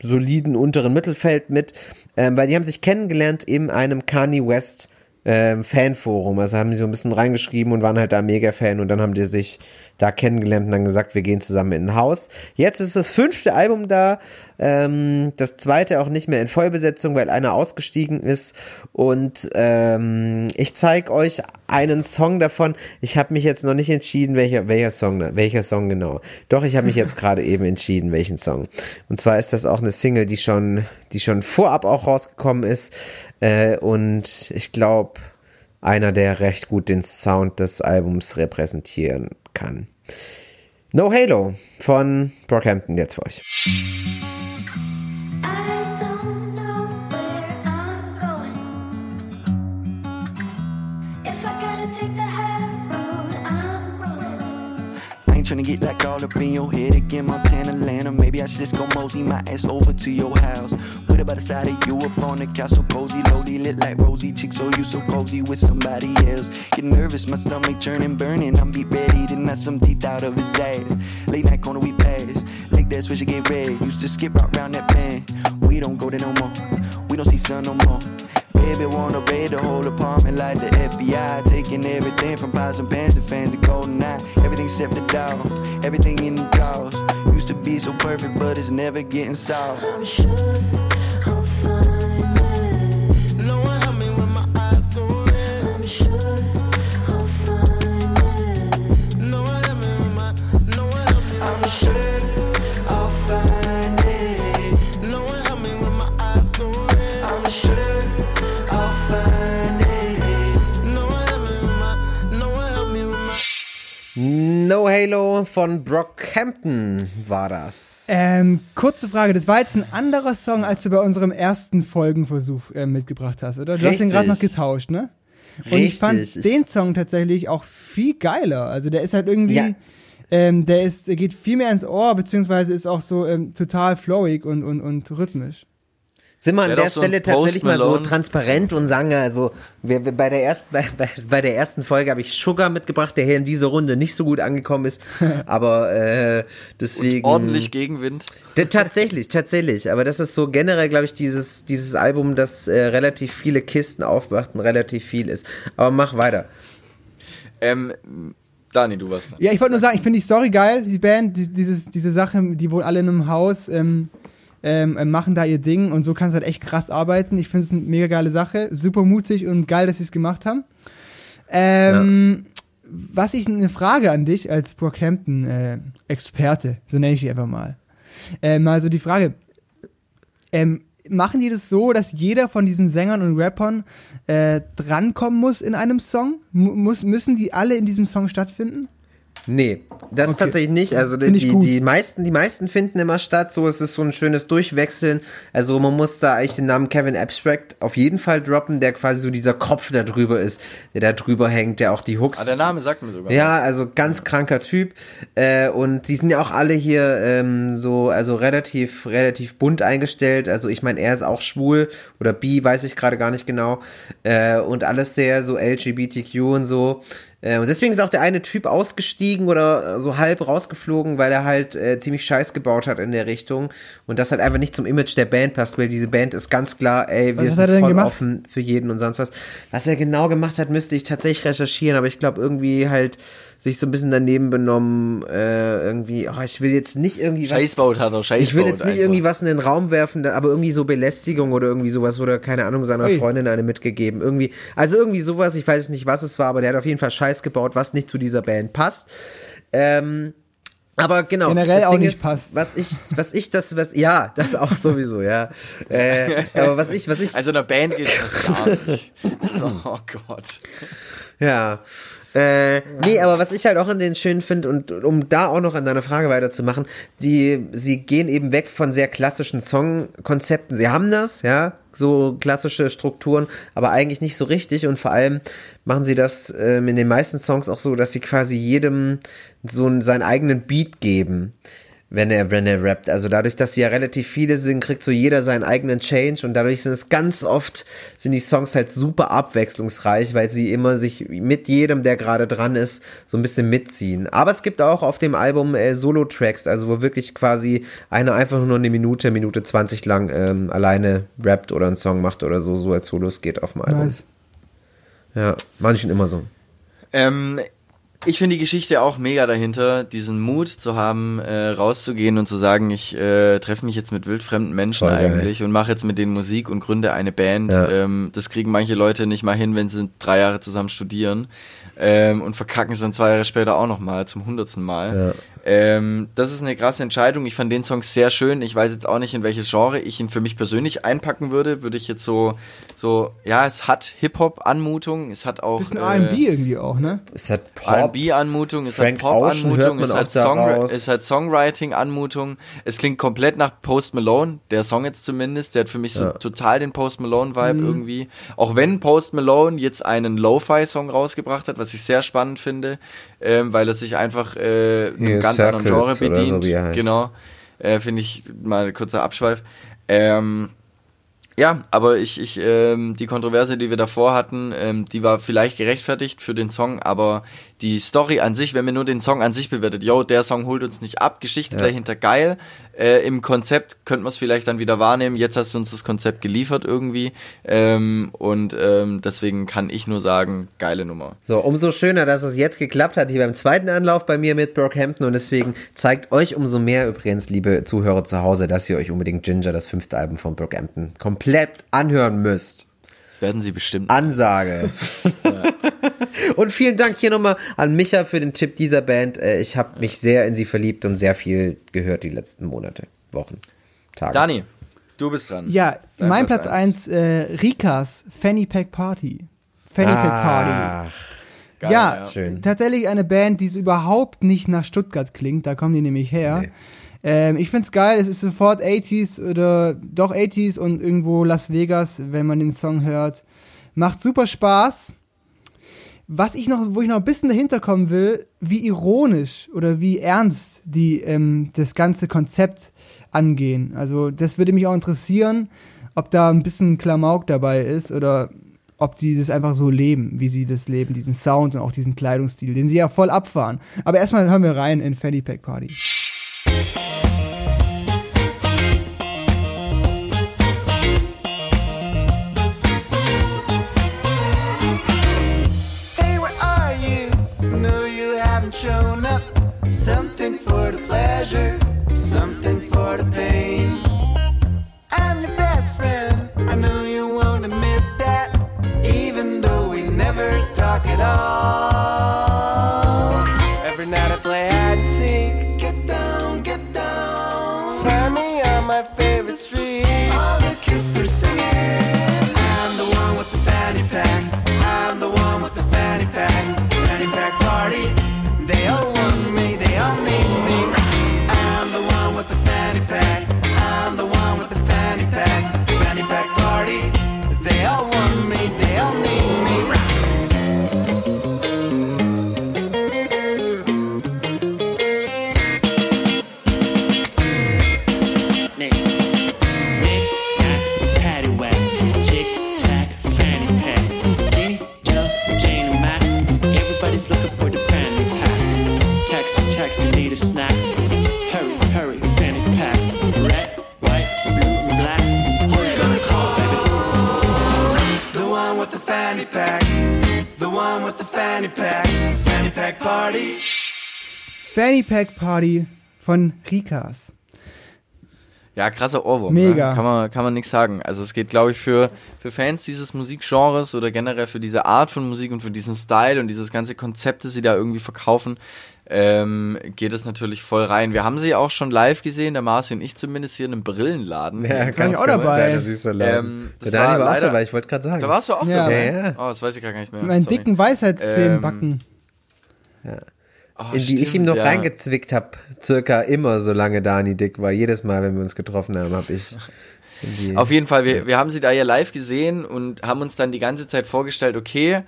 soliden unteren Mittelfeld mit, ähm, weil die haben sich kennengelernt in einem Kanye West ähm, Fanforum. Also haben die so ein bisschen reingeschrieben und waren halt da mega Fan und dann haben die sich da kennengelernt und dann gesagt, wir gehen zusammen in ein Haus. Jetzt ist das fünfte Album da, ähm, das zweite auch nicht mehr in Vollbesetzung, weil einer ausgestiegen ist und ähm, ich zeige euch einen Song davon. Ich habe mich jetzt noch nicht entschieden, welcher, welcher Song, welcher Song genau. Doch, ich habe mich jetzt gerade eben entschieden, welchen Song. Und zwar ist das auch eine Single, die schon, die schon vorab auch rausgekommen ist äh, und ich glaube, einer, der recht gut den Sound des Albums repräsentieren kann. No Halo von Brockhampton jetzt für euch. Take the high tryna get like all up in your head again, Montana, Atlanta. Maybe I should just go mosey my ass over to your house. What about the side of you up on the castle cozy, lowly, lit like rosy chicks, so you so cozy with somebody else. Get nervous, my stomach churning, burning. I'm be ready to knock some teeth out of his ass. Late night corner, we pass. Lick that switch, get red. Used to skip right round that bend. We don't go there no more. We don't see sun no more. Baby wanna raid the whole apartment like the FBI Taking everything from pots and pans and fans to golden eye Everything except the dog, everything in the drawers Used to be so perfect but it's never getting solved I'm sure I'll find it. No one No Halo von Brockhampton war das. Ähm, kurze Frage, das war jetzt ein anderer Song, als du bei unserem ersten Folgenversuch äh, mitgebracht hast, oder? Du hast den gerade noch Richtig. getauscht, ne? Und ich fand Richtig. den Song tatsächlich auch viel geiler. Also der ist halt irgendwie, Ja. ähm, der ist, der geht viel mehr ins Ohr, beziehungsweise ist auch so ähm, total flowig und, und, und rhythmisch. Sind wir an Der der auch so Stelle tatsächlich mal so transparent und sagen, also wir, wir bei, der ersten, bei, bei, bei der ersten Folge habe ich Sugar mitgebracht, der hier in dieser Runde nicht so gut angekommen ist, aber äh, deswegen... Ordentlich Gegenwind. D- Tatsächlich, tatsächlich. Aber das ist so generell, glaube ich, dieses, dieses Album, das äh, relativ viele Kisten aufmacht und relativ viel ist. Aber mach weiter. Ähm, Dani, du warst dran. Ja, ich wollte nur sagen, ich finde die Story geil, die Band, die, dieses, diese Sache, die wohl alle in einem Haus ähm, ähm, äh, machen da ihr Ding und so kannst du halt echt krass arbeiten. Ich finde es eine mega geile Sache, super mutig und geil, dass sie es gemacht haben. Ähm, Was ich eine Frage an dich als Brockhampton-Experte, so nenne ich dich einfach mal. Äh, mal so die Frage, ähm, machen die das so, dass jeder von diesen Sängern und Rappern äh, drankommen muss in einem Song? Mu muss, müssen die alle in diesem Song stattfinden? Nee, das Okay. tatsächlich nicht. Also die, die, die meisten, die meisten finden immer statt. So, es ist so ein schönes Durchwechseln. Also man muss da eigentlich den Namen Kevin Abstract auf jeden Fall droppen, der quasi so dieser Kopf da drüber ist, der da drüber hängt, der auch die Hooks. Ah, der Name sagt mir sogar. Ja, also ganz kranker Typ. Äh, und die sind ja auch alle hier ähm, so, also relativ, relativ bunt eingestellt. Also ich meine, er ist auch schwul oder bi, weiß ich gerade gar nicht genau. Äh, und alles sehr so LGBTQ und so. Äh, und deswegen ist auch der eine Typ ausgestiegen oder so halb rausgeflogen, weil er halt äh, ziemlich Scheiß gebaut hat in der Richtung. Und das halt einfach nicht zum Image der Band passt, weil diese Band ist ganz klar, ey, wir sind voll offen für jeden und sonst was. Was er genau gemacht hat, müsste ich tatsächlich recherchieren, aber ich glaube irgendwie halt sich so ein bisschen daneben benommen, äh, irgendwie, oh, ich will jetzt nicht irgendwie was. Scheißbaut hat er, Scheißbaut. Ich will jetzt nicht einfach. irgendwie was in den Raum werfen, aber irgendwie so Belästigung oder irgendwie sowas oder keine Ahnung, seiner Ui. Freundin eine mitgegeben. Irgendwie, also irgendwie sowas, ich weiß nicht, was es war, aber der hat auf jeden Fall Scheiß gebaut, was nicht zu dieser Band passt. Ähm, aber genau. Generell das auch Ding nicht ist, passt. Was ich, was ich, das, was, ja, das auch sowieso, ja. Äh, aber was ich, was ich, Also in der Band geht das gar nicht. Oh Gott. Ja. Äh, nee, aber was ich halt auch an denen schön finde und um da auch noch an deine Frage weiterzumachen, die, sie gehen eben weg von sehr klassischen Songkonzepten. Sie haben das, ja, so klassische Strukturen, aber eigentlich nicht so richtig und vor allem machen sie das ähm, in den meisten Songs auch so, dass sie quasi jedem so einen- seinen eigenen Beat geben wenn er, wenn er rappt. Also dadurch, dass sie ja relativ viele sind, kriegt so jeder seinen eigenen Change und dadurch sind es ganz oft, sind die Songs halt super abwechslungsreich, weil sie immer sich mit jedem, der gerade dran ist, so ein bisschen mitziehen. Aber es gibt auch auf dem Album äh, Solo-Tracks, also wo wirklich quasi einer einfach nur eine Minute, Minute 20 lang ähm, alleine rappt oder einen Song macht oder so, so als Solos geht auf dem Album. Nice. Ja, manchen immer so. Ähm, ich finde die Geschichte auch mega dahinter, diesen Mut zu haben, äh, rauszugehen und zu sagen, ich äh, treffe mich jetzt mit wildfremden Menschen Voll geil. eigentlich und mache jetzt mit denen Musik und gründe eine Band. Ja. Ähm, das kriegen manche Leute nicht mal hin, wenn sie drei Jahre zusammen studieren ähm, und verkacken es dann zwei Jahre später auch nochmal zum hundertsten Mal. Ja. Ähm, das ist eine krasse Entscheidung. Ich fand den Song sehr schön. Ich weiß jetzt auch nicht, in welches Genre ich ihn für mich persönlich einpacken würde. Würde ich jetzt so, so, ja, es hat Hip-Hop-Anmutung, es hat auch Bisschen äh, R&B irgendwie auch, ne? Es hat Pop. R&B-Anmutung, es Frank hat Pop-Anmutung, es, hat Song, es hat Songwriting-Anmutung. Es klingt komplett nach Post Malone, der Song jetzt zumindest. Der hat für mich so Ja. total den Post Malone-Vibe irgendwie. Auch wenn Post Malone jetzt einen Lo-Fi-Song rausgebracht hat, was ich sehr spannend finde, ähm, weil er sich einfach äh, einem Hier, ganz anderen Genre Circles bedient. so. Genau. Äh, finde ich mal ein kurzer Abschweif. Ähm, ja, aber ich, ich, ähm, die Kontroverse, die wir davor hatten, ähm, die war vielleicht gerechtfertigt für den Song, aber die Story an sich, wenn man nur den Song an sich bewertet, yo, der Song holt uns nicht ab, Geschichte dahinter geil, äh, im Konzept könnte man es vielleicht dann wieder wahrnehmen, jetzt hast du uns das Konzept geliefert irgendwie. Ähm, und ähm, deswegen kann ich nur sagen, geile Nummer. So, umso schöner, dass es jetzt geklappt hat, hier beim zweiten Anlauf bei mir mit Brockhampton. Und deswegen zeigt euch umso mehr übrigens, liebe Zuhörer zu Hause, dass ihr euch unbedingt Ginger, das fünfte Album von Brockhampton, komplett anhören müsst. Das werden sie bestimmt. Ansage. und vielen Dank hier nochmal an Micha für den Tipp dieser Band. Äh, Ich habe mich sehr in sie verliebt und sehr viel gehört die letzten Monate, Wochen, Tage. Dani, du bist dran. Ja, Dein mein Platz Platz 1, äh, Rikas Fanny Pack Party. Fanny Pack Party. Ach, Geil, ja, ja. Schön. tatsächlich eine Band, die so überhaupt nicht nach Stuttgart klingt. Da kommen die nämlich her. Nee. Ähm, ich find's geil, es ist sofort 80s oder doch 80s und irgendwo Las Vegas, wenn man den Song hört. Macht super Spaß. Was ich noch, wo ich noch ein bisschen dahinter kommen will, wie ironisch oder wie ernst die ähm, das ganze Konzept angehen. Also das würde mich auch interessieren, ob da ein bisschen Klamauk dabei ist oder ob die das einfach so leben, wie sie das leben, diesen Sound und auch diesen Kleidungsstil, den sie ja voll abfahren. Aber erstmal hören wir rein in Fanny Pack Party. Party von Rikas. Ja, krasser Ohrwurm. Mega. Ne? Kann man, kann man nichts sagen. Also es geht, glaube ich, für, für Fans dieses Musikgenres oder generell für diese Art von Musik und für diesen Style und dieses ganze Konzept, das sie da irgendwie verkaufen, ähm, geht es natürlich voll rein. Wir haben sie auch schon live gesehen, der Marci und ich zumindest hier in einem Brillenladen. Ja, Kann ich auch dabei. kleiner, süßer Laden. Ähm, Der das Dani war war auch leider- dabei, ich wollte gerade sagen. Da warst du auch Ja. dabei? Ja, ja. Oh, das weiß ich gar nicht mehr. Mit meinen dicken Weisheitszähnen Ähm, backen. Oh, in die ich stimmt, ihm noch ja. reingezwickt habe, circa immer, solange Dani dick war. Jedes Mal, wenn wir uns getroffen haben, habe ich Auf jeden Fall, wir, wir haben sie da ja live gesehen und haben uns dann die ganze Zeit vorgestellt, okay,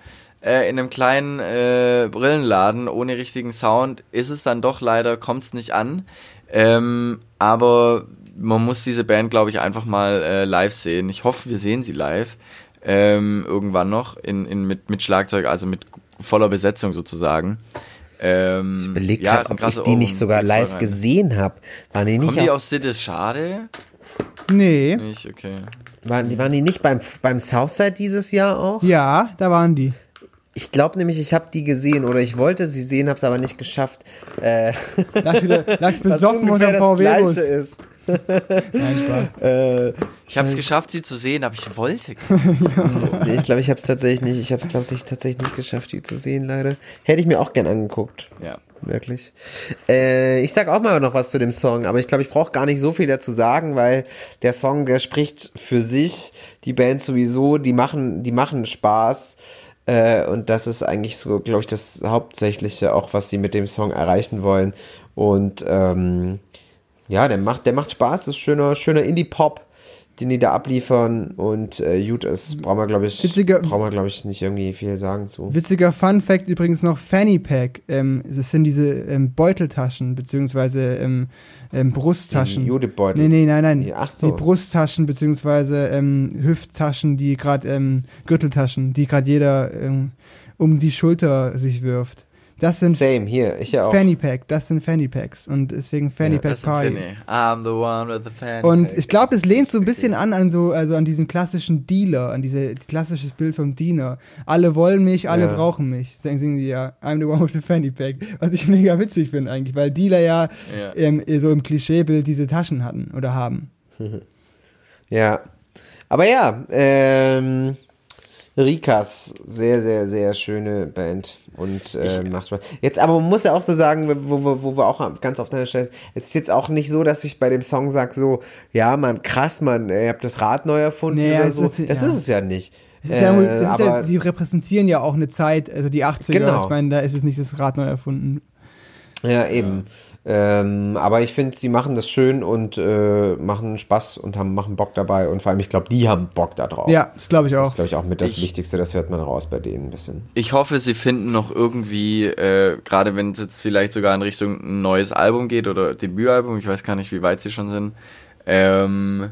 äh, in einem kleinen äh, Brillenladen ohne richtigen Sound ist es dann doch leider, kommt es nicht an. Ähm, aber man muss diese Band, glaube ich, einfach mal äh, live sehen. Ich hoffe, wir sehen sie live. Ähm, irgendwann noch in, in, mit, mit Schlagzeug, also mit voller Besetzung sozusagen. Ähm, Beleg ja, grad, ist ein ob ich die nicht sogar live rein. gesehen habe. Waren die nicht, Kommen die auch, aus Sittes Schade? Nee. Nicht, okay. waren, die, waren die nicht beim, beim Southside dieses Jahr auch? Ja, da waren die. Ich glaube nämlich, ich habe die gesehen oder ich wollte sie sehen, habe es aber nicht geschafft. Äh, was besoffen unter VW-Bus. Nein, Spaß. Äh, Ich habe es geschafft, sie zu sehen, aber ich wollte. nee, ich glaube, ich habe es tatsächlich nicht. Ich habe es, glaube ich, tatsächlich nicht geschafft, die zu sehen, leider. Hätte ich mir auch gern angeguckt. Ja. Wirklich. Äh, ich sag auch mal noch was zu dem Song, aber ich glaube, ich brauche gar nicht so viel dazu sagen, weil der Song, der spricht für sich, die Band sowieso, die machen, die machen Spaß. Äh, und das ist eigentlich so, glaube ich, das Hauptsächliche, auch was sie mit dem Song erreichen wollen. Und ähm, ja, der macht, der macht Spaß, ist schöner, schöner Indie-Pop, den die da abliefern. Und äh, gut ist, brauchen wir, glaube ich, Witziger- brauchen wir, glaube ich, nicht irgendwie viel sagen zu. Witziger Fun Fact übrigens noch Fanny Pack. Ähm, das sind diese ähm, Beuteltaschen, beziehungsweise ähm, ähm, Brusttaschen. Die Judebeutel. Nee, nee, nein, nein. Die- ach so. Die Brusttaschen, beziehungsweise ähm, Hüfttaschen, die gerade, ähm, Gürteltaschen, die gerade jeder ähm, um die Schulter sich wirft. Das sind Same, hier, ich ja auch. Fanny Pack, das sind Fanny Packs und deswegen Fanny Ja, Pack Party. Finny. I'm the one with the fanny Und pack. ich glaube, es lehnt so ein bisschen an, an so, also an diesen klassischen Dealer, an diese klassisches Bild vom Diener. Alle wollen mich, alle Ja. brauchen mich. Sagen singen sie ja, I'm the one with the fanny pack. Was ich mega witzig finde eigentlich, weil Dealer ja, Ja. ähm, so im Klischeebild diese Taschen hatten oder haben. Ja. Aber ja, ähm, Rikas, sehr, sehr, sehr schöne Band und äh, macht Spaß. Jetzt aber man muss ja auch so sagen, wo, wo, wo wir auch ganz oft an der Stelle, es ist jetzt auch nicht so, dass ich bei dem Song sage so, ja man, krass, man, ihr habt das Rad neu erfunden Nee, oder so. ist- das ja. ist es ja nicht. Das ja, Äh, das ja, aber- die repräsentieren ja auch eine Zeit, also die 80er. Genau. Ich meine, da ist es nicht das Rad neu erfunden. Ja, eben. Ähm, aber ich finde, sie machen das schön und äh, machen Spaß und haben, machen Bock dabei. Und vor allem, ich glaube, die haben Bock da drauf. Ja, das glaube ich Das auch. ist, glaube ich, auch mit das Ich- Wichtigste. Das hört man raus bei denen ein bisschen. Ich hoffe, sie finden noch irgendwie, äh, gerade wenn es jetzt vielleicht sogar in Richtung ein neues Album geht oder Debütalbum, ich weiß gar nicht, wie weit sie schon sind, ähm,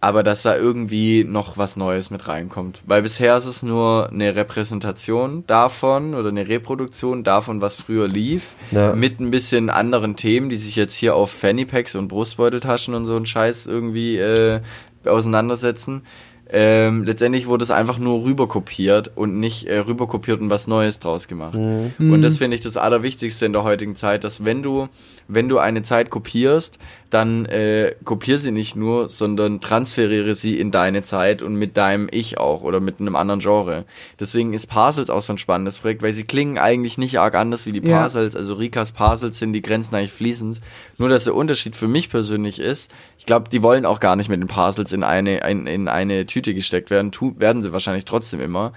aber dass da irgendwie noch was Neues mit reinkommt. Weil bisher ist es nur eine Repräsentation davon oder eine Reproduktion davon, was früher lief, Ja. mit ein bisschen anderen Themen, die sich jetzt hier auf Fanny Packs und Brustbeuteltaschen und so ein Scheiß irgendwie äh, auseinandersetzen. Ähm, letztendlich wurde es einfach nur rüberkopiert und nicht äh, rüberkopiert und was Neues draus gemacht. Mhm. Und das finde ich das Allerwichtigste in der heutigen Zeit, dass wenn du, wenn du eine Zeit kopierst, dann äh, kopier sie nicht nur, sondern transferiere sie in deine Zeit und mit deinem Ich auch oder mit einem anderen Genre. Deswegen ist Parcels auch so ein spannendes Projekt, weil sie klingen eigentlich nicht arg anders wie die Ja. Parcels. Also Rikas Parcels sind die Grenzen eigentlich fließend. Nur dass der Unterschied für mich persönlich ist, ich glaube, die wollen auch gar nicht mit den Parcels in eine, in, in eine Tüte gesteckt werden. Tu, werden sie wahrscheinlich trotzdem immer.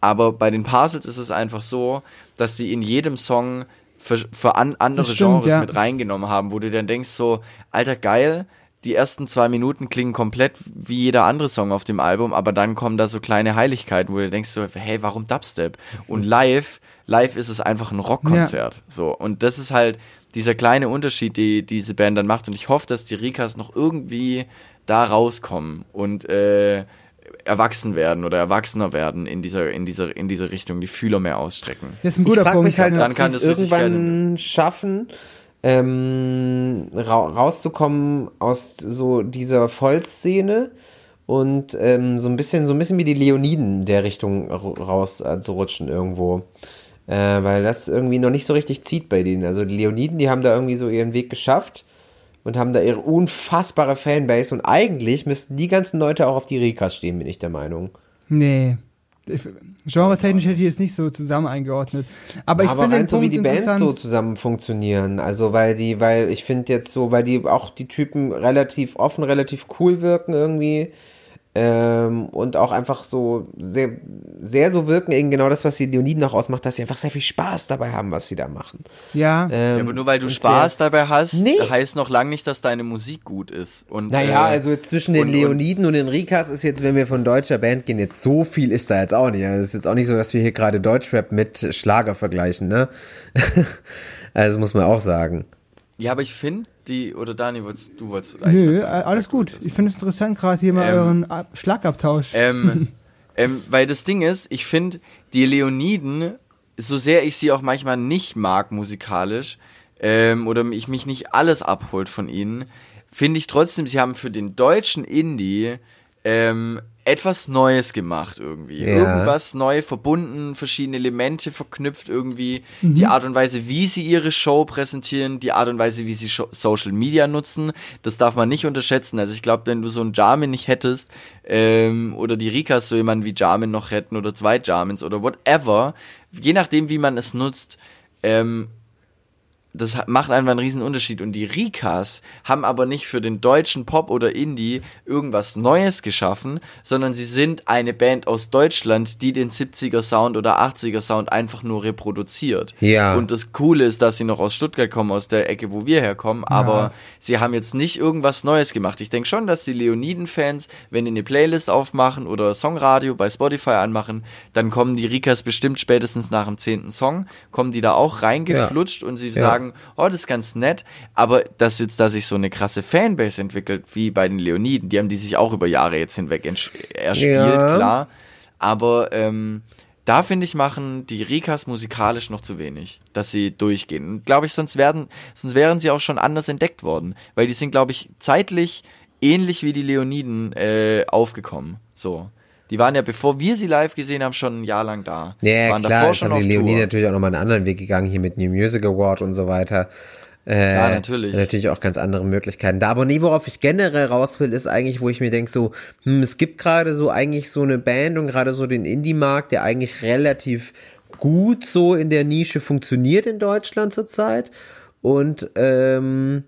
Aber bei den Parcels ist es einfach so, dass sie in jedem Song für, für an, andere stimmt, Genres ja. mit reingenommen haben, wo du dann denkst so, alter geil, die ersten zwei Minuten klingen komplett wie jeder andere Song auf dem Album, aber dann kommen da so kleine Heiligkeiten, wo du denkst so, hey, warum Dubstep? Und live, live ist es einfach ein Rockkonzert. So. Und das ist halt dieser kleine Unterschied, die diese Band dann macht. Und ich hoffe, dass die Rikas noch irgendwie da rauskommen und äh, erwachsen werden oder erwachsener werden in dieser, in dieser, in dieser Richtung, die Fühler mehr ausstrecken. Das ist ein Ich guter frage Punkt. mich halt. Dann ob kann es irgendwann schaffen, ähm, ra rauszukommen aus so dieser Vollszene und ähm, so ein bisschen, so ein bisschen wie die Leoniden in der Richtung ra- raus äh, zu rutschen irgendwo. Äh, weil das irgendwie noch nicht so richtig zieht bei denen. Also die Leoniden, die haben da irgendwie so ihren Weg geschafft und haben da ihre unfassbare Fanbase und eigentlich müssten die ganzen Leute auch auf die Rikas stehen, bin ich der Meinung. Nee. Genre-technisch hätte ich jetzt nicht so zusammen eingeordnet. Aber ich aber finde rein so wie die Bands so zusammen funktionieren. Also weil die, weil ich finde jetzt so, weil die auch die Typen relativ offen, relativ cool wirken irgendwie. Ähm, und auch einfach so sehr, sehr so wirken, eben genau das, was die Leoniden auch ausmacht, dass sie einfach sehr viel Spaß dabei haben, was sie da machen. ja. Ähm, Ja, aber nur weil du Spaß sehr, dabei hast, Nee. heißt noch lange nicht, dass deine Musik gut ist. Und, Naja, äh, also jetzt zwischen den und- Leoniden und, den Rikas ist jetzt, wenn wir von deutscher Band gehen, jetzt so viel ist da jetzt auch nicht. Also es ist jetzt auch nicht so, dass wir hier gerade Deutschrap mit Schlager vergleichen, ne? also das muss man auch sagen. Ja, aber ich finde, die, oder Dani, wolltest, du wolltest eigentlich Nö, was sagen. alles gut. Ich finde es interessant, gerade hier mal Ähm, euren Ab Schlagabtausch. Ähm, ähm, weil das Ding ist, ich finde, die Leoniden, so sehr ich sie auch manchmal nicht mag musikalisch, ähm, oder ich mich nicht alles abholt von ihnen, finde ich trotzdem, sie haben für den deutschen Indie ähm, etwas Neues gemacht irgendwie. Ja. Irgendwas neu verbunden, verschiedene Elemente verknüpft irgendwie. Die Art und Weise, wie sie ihre Show präsentieren, die Art und Weise, wie sie Scho- Social Media nutzen, das darf man nicht unterschätzen. Also ich glaube, wenn du so einen Jamin nicht hättest, ähm, oder die Rikas so jemanden wie Jamin noch hätten oder zwei Jamins oder whatever, je nachdem, wie man es nutzt, ähm, das macht einfach einen riesen Unterschied. Und die Rikas haben aber nicht für den deutschen Pop oder Indie irgendwas Neues geschaffen, sondern sie sind eine Band aus Deutschland, die den 70er Sound oder 80er Sound einfach nur reproduziert. Ja. Und das Coole ist, dass sie noch aus Stuttgart kommen, aus der Ecke, wo wir herkommen, aber sie haben jetzt nicht irgendwas Neues gemacht. Ich denke schon, dass die Leoniden-Fans, wenn die eine Playlist aufmachen oder Songradio bei Spotify anmachen, dann kommen die Rikas bestimmt spätestens nach dem zehnten Song, kommen die da auch reingeflutscht und sie Ja. Sagen, oh, das ist ganz nett, aber dass jetzt, dass sich so eine krasse Fanbase entwickelt, wie bei den Leoniden, die haben die sich auch über Jahre jetzt hinweg erspielt, Ja. klar, aber ähm, da finde ich, machen die Rikas musikalisch noch zu wenig, dass sie durchgehen. Glaube ich, sonst werden, sonst wären sie auch schon anders entdeckt worden, weil die sind, glaube ich, zeitlich ähnlich wie die Leoniden äh, aufgekommen. So. Die waren ja, bevor wir sie live gesehen haben, schon ein Jahr lang da. Ja, waren klar, jetzt haben die Leoniden Tour. natürlich auch nochmal einen anderen Weg gegangen, hier mit New Music Award und so weiter. Äh, Ja, natürlich. Natürlich auch ganz andere Möglichkeiten. Da aber nie, worauf ich generell raus will, ist eigentlich, wo ich mir denke, so, hm, es gibt gerade so eigentlich so eine Band und gerade so den Indie-Markt, der eigentlich relativ gut so in der Nische funktioniert in Deutschland zurzeit. Und, ähm,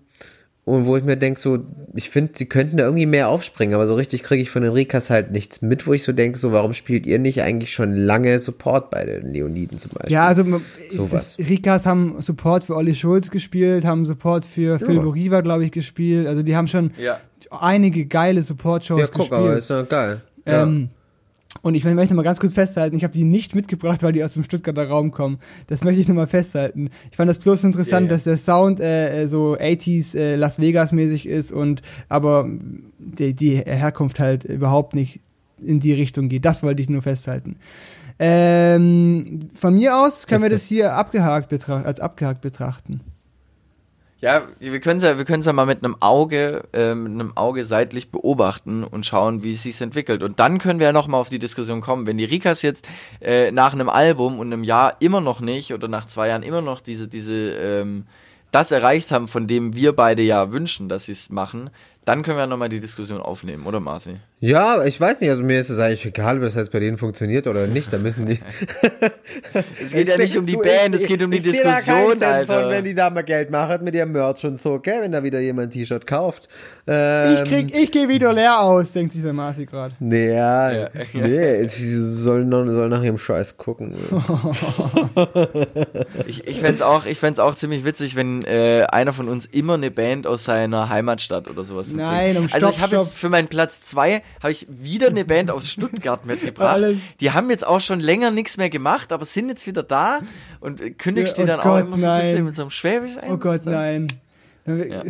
und wo ich mir denke, so, ich finde, sie könnten da irgendwie mehr aufspringen, aber so richtig kriege ich von den Rikas halt nichts mit, wo ich so denke, so, warum spielt ihr nicht eigentlich schon lange Support bei den Leoniden zum Beispiel? Ja, also Sowas. das, Rikas haben Support für Olli Schulz gespielt, haben Support für Phil Boriva, glaube ich, gespielt. Also die haben schon Ja. einige geile Support-Shows ja, guck, gespielt. aber ist ja geil. Ja. Ähm, Und ich möchte mal ganz kurz festhalten, ich habe die nicht mitgebracht, weil die aus dem Stuttgarter Raum kommen. Das möchte ich noch mal festhalten. Ich fand das bloß interessant, Ja, ja. dass der Sound äh, äh, so 80s äh, Las Vegas mäßig ist und aber die, die Herkunft halt überhaupt nicht in die Richtung geht. Das wollte ich nur festhalten. Ähm, von mir aus können wir das hier abgehakt als abgehakt betrachten. Ja, wir können ja, wir können ja mal mit einem Auge, äh, mit einem Auge seitlich beobachten und schauen, wie es sich entwickelt. Und dann können wir ja noch mal auf die Diskussion kommen. Wenn die Rikas jetzt äh, nach einem Album und einem Jahr immer noch nicht oder nach zwei Jahren immer noch diese, diese, ähm, das erreicht haben, von dem wir beide ja wünschen, dass sie es machen, dann können wir ja noch mal die Diskussion aufnehmen, oder Marci? Ja, ich weiß nicht, also mir ist es eigentlich egal, ob das jetzt bei denen funktioniert oder nicht. Da müssen die. Es geht ja nicht um die Band, es geht um die ich da keinen Diskussion, Cent Alter. Von, wenn die da mal Geld machen mit ihrem Merch und so, gell? Wenn da wieder jemand ein T-Shirt kauft. Ähm, Ich krieg, ich gehe wieder leer aus, denkt sich der Marci gerade. Nee, ja, Ja. nee, die sollen, sollen nach ihrem Scheiß gucken. Ich, ich fänd's auch, ich fänd's auch ziemlich witzig, wenn äh, einer von uns immer eine Band aus seiner Heimatstadt oder sowas mitbringt. Nein, um Also Stopp, ich habe jetzt für meinen Platz zwei habe ich wieder eine Band aus Stuttgart mitgebracht. Die haben jetzt auch schon länger nichts mehr gemacht, aber sind jetzt wieder da und äh, kündigst Ja, die oh dann auch Gott, immer so ein bisschen mit so einem Schwäbisch ein. Oh Gott, nein. Ja.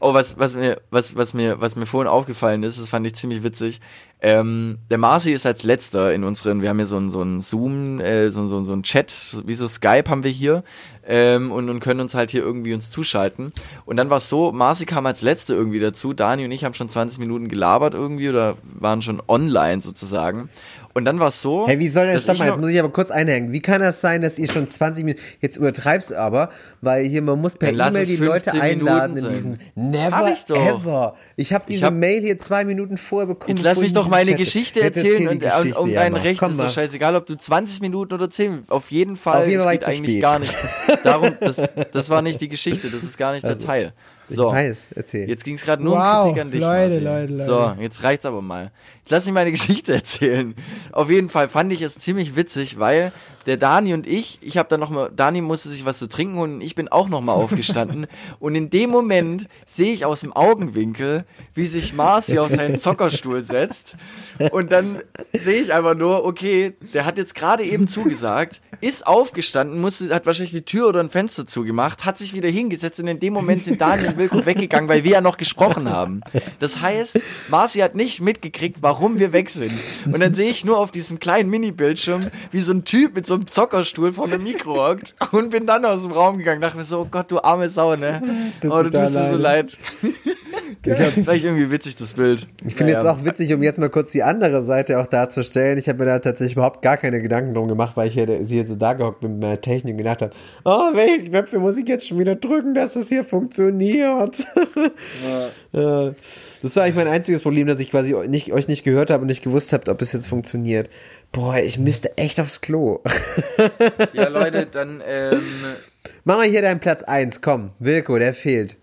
Oh, was, was mir, was, was mir, was mir vorhin aufgefallen ist, das fand ich ziemlich witzig. Ähm, der Marci ist als letzter in unseren, wir haben hier so ein, so ein Zoom, äh, so, so, so ein Chat, wie so Skype haben wir hier, ähm, und, und können uns halt hier irgendwie uns zuschalten. Und dann war es so, Marci kam als letzter irgendwie dazu, Dani und ich haben schon 20 Minuten gelabert irgendwie oder waren schon online sozusagen. Und dann war es so. Hey, wie soll denn, dass stopp ich mal, jetzt muss ich aber kurz einhängen. Wie kann das sein, dass ihr schon 20 Minuten, jetzt übertreibst du aber, weil hier, man muss per E-Mail die Leute 15 einladen in diesen, never Hab ich doch. ever. Ich habe diese hab- Mail hier zwei Minuten vorher bekommen. Jetzt lass mich ich doch meine Geschichte erzählen erzähl und äh, Geschichte, um ja, dein mach. Recht Komm ist mal. scheißegal, ob du 20 Minuten oder 10. Auf jeden Fall. Auf jeden es Fall geht ich eigentlich spät. gar nicht. Darum, das, das war nicht die Geschichte, das ist gar nicht Also, der Teil. Ich So. weiß, erzähl. Jetzt ging es gerade nur Wow, um Kritik an dich. Leute, Marcel. Leute, So, Leute. jetzt reicht's aber mal. Jetzt lass mich meine Geschichte erzählen. Auf jeden Fall fand ich es ziemlich witzig, weil der Dani und ich, ich habe dann noch mal, Dani musste sich was zu trinken holen und ich bin auch noch mal aufgestanden und in dem Moment sehe ich aus dem Augenwinkel, wie sich Marci auf seinen Zockerstuhl setzt und dann sehe ich einfach nur, okay, der hat jetzt gerade eben zugesagt, ist aufgestanden, musste, hat wahrscheinlich die Tür oder ein Fenster zugemacht, hat sich wieder hingesetzt und in dem Moment sind Dani und Wilko weggegangen, weil wir ja noch gesprochen haben. Das heißt, Marci hat nicht mitgekriegt, warum wir weg sind. Und dann sehe ich nur auf diesem kleinen Mini-Bildschirm, wie so ein Typ mit so einem Zockerstuhl vor einem Mikro hockt und bin dann aus dem Raum gegangen, dachte mir so, oh Gott, du arme Sau, ne? Oh, du tust mir so leid. Vielleicht irgendwie witzig, das Bild. Ich finde jetzt Naja. auch witzig, um jetzt mal kurz die andere Seite auch darzustellen. Ich habe mir da tatsächlich überhaupt gar keine Gedanken drum gemacht, weil ich hier, hier so da gehockt bin mit meiner Technik und gedacht habe, oh, welche Knöpfe muss ich jetzt schon wieder drücken, dass das hier funktioniert? Ja. Das war eigentlich mein einziges Problem, dass ich quasi nicht, euch nicht gehört habe und nicht gewusst habt, ob es jetzt funktioniert. Boah, ich müsste echt aufs Klo. Ja, Leute, dann, ähm, Mach mal hier deinen Platz 1, komm. Wilko, der fehlt.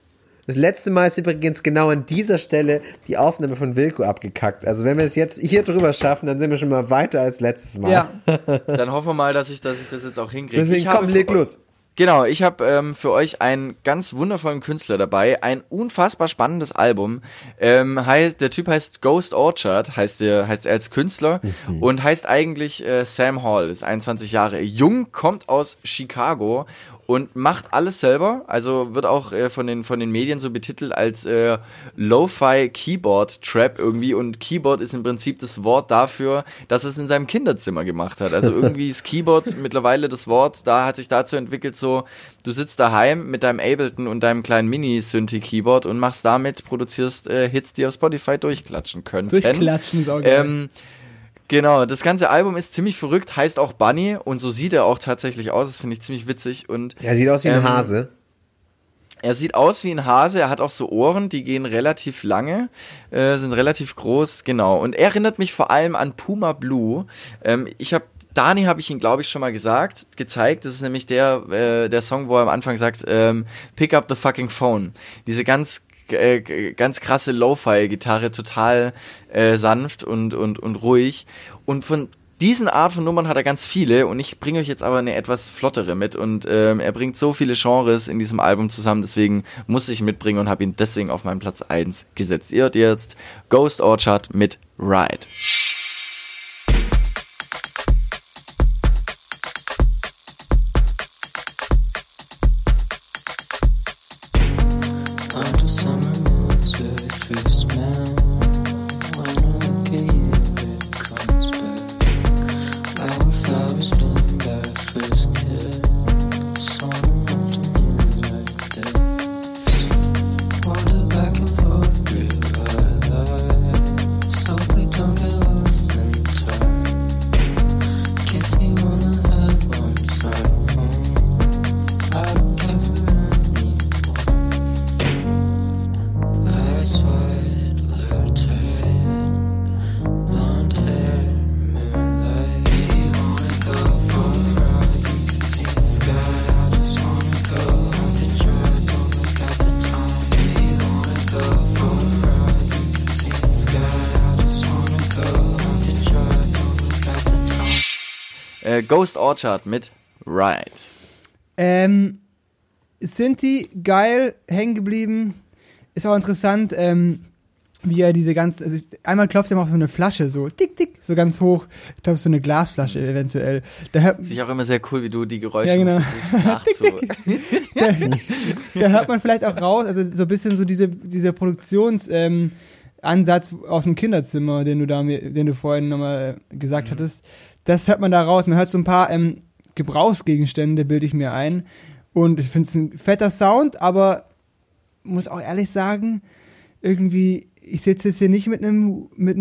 Das letzte Mal ist übrigens genau an dieser Stelle die Aufnahme von Wilko abgekackt. Also wenn wir es jetzt hier drüber schaffen, dann sind wir schon mal weiter als letztes Mal. Ja, dann hoffen wir mal, dass ich, dass ich das jetzt auch hinkriege. Deswegen komm, leg los. Genau, ich habe ähm, für euch einen ganz wundervollen Künstler dabei, ein unfassbar spannendes Album. Ähm, heißt, der Typ heißt Ghost Orchard, heißt er, heißt er als Künstler Mhm. und heißt eigentlich äh, Sam Hall, ist 21 Jahre jung, kommt aus Chicago und macht alles selber. Also wird auch äh, von den von den Medien so betitelt als äh, Lo-fi Keyboard Trap irgendwie und Keyboard ist im Prinzip das Wort dafür, dass es in seinem Kinderzimmer gemacht hat. Also irgendwie ist Keyboard mittlerweile das Wort, da hat sich dazu entwickelt so, du sitzt daheim mit deinem Ableton und deinem kleinen Mini-Synthi-Keyboard und machst damit, produzierst äh, Hits, die auf Spotify durchklatschen können. durchklatschen geil. Ähm, genau, das ganze Album ist ziemlich verrückt, heißt auch Bunny und so sieht er auch tatsächlich aus. Das finde ich ziemlich witzig und Er sieht aus wie ein Ähm, Hase. er sieht aus wie ein Hase, er hat auch so Ohren, die gehen relativ lange, äh, sind relativ groß, genau. Und er erinnert mich vor allem an Puma Blue. Ähm, ich habe Dani habe ich ihn, glaube ich, schon mal gesagt, gezeigt. Das ist nämlich der, äh, der Song, wo er am Anfang sagt, ähm, Pick up the fucking phone. Diese ganz äh, ganz krasse Lo-Fi-Gitarre, total äh, sanft und, und, und ruhig. Und von diesen Art von Nummern hat er ganz viele und ich bringe euch jetzt aber eine etwas flottere mit und ähm, er bringt so viele Genres in diesem Album zusammen, deswegen muss ich ihn mitbringen und habe ihn deswegen auf meinen Platz 1 gesetzt. Ihr hört jetzt Ghost Orchard mit Ride. Orchard mit Ride. Ähm, Sinti, geil, hängen geblieben. Ist auch interessant, ähm, wie er diese ganze. Also einmal klopft er mal auf so eine Flasche, so tick, tick, so ganz hoch. Ich glaube, so eine Glasflasche eventuell. Da hört, Ist auch immer sehr cool, wie du die Geräusche Ja, genau. versuchst nachzu... da, da hört man vielleicht auch raus, also so ein bisschen so diese, dieser Produktions. Ähm, Ansatz aus dem Kinderzimmer, den du da, mir- den du vorhin nochmal gesagt hattest, das hört man da raus. Man hört so ein paar ähm, Gebrauchsgegenstände, bilde ich mir ein. Und ich finde es ein fetter Sound, aber muss auch ehrlich sagen, irgendwie, ich sitze jetzt hier nicht mit einem mit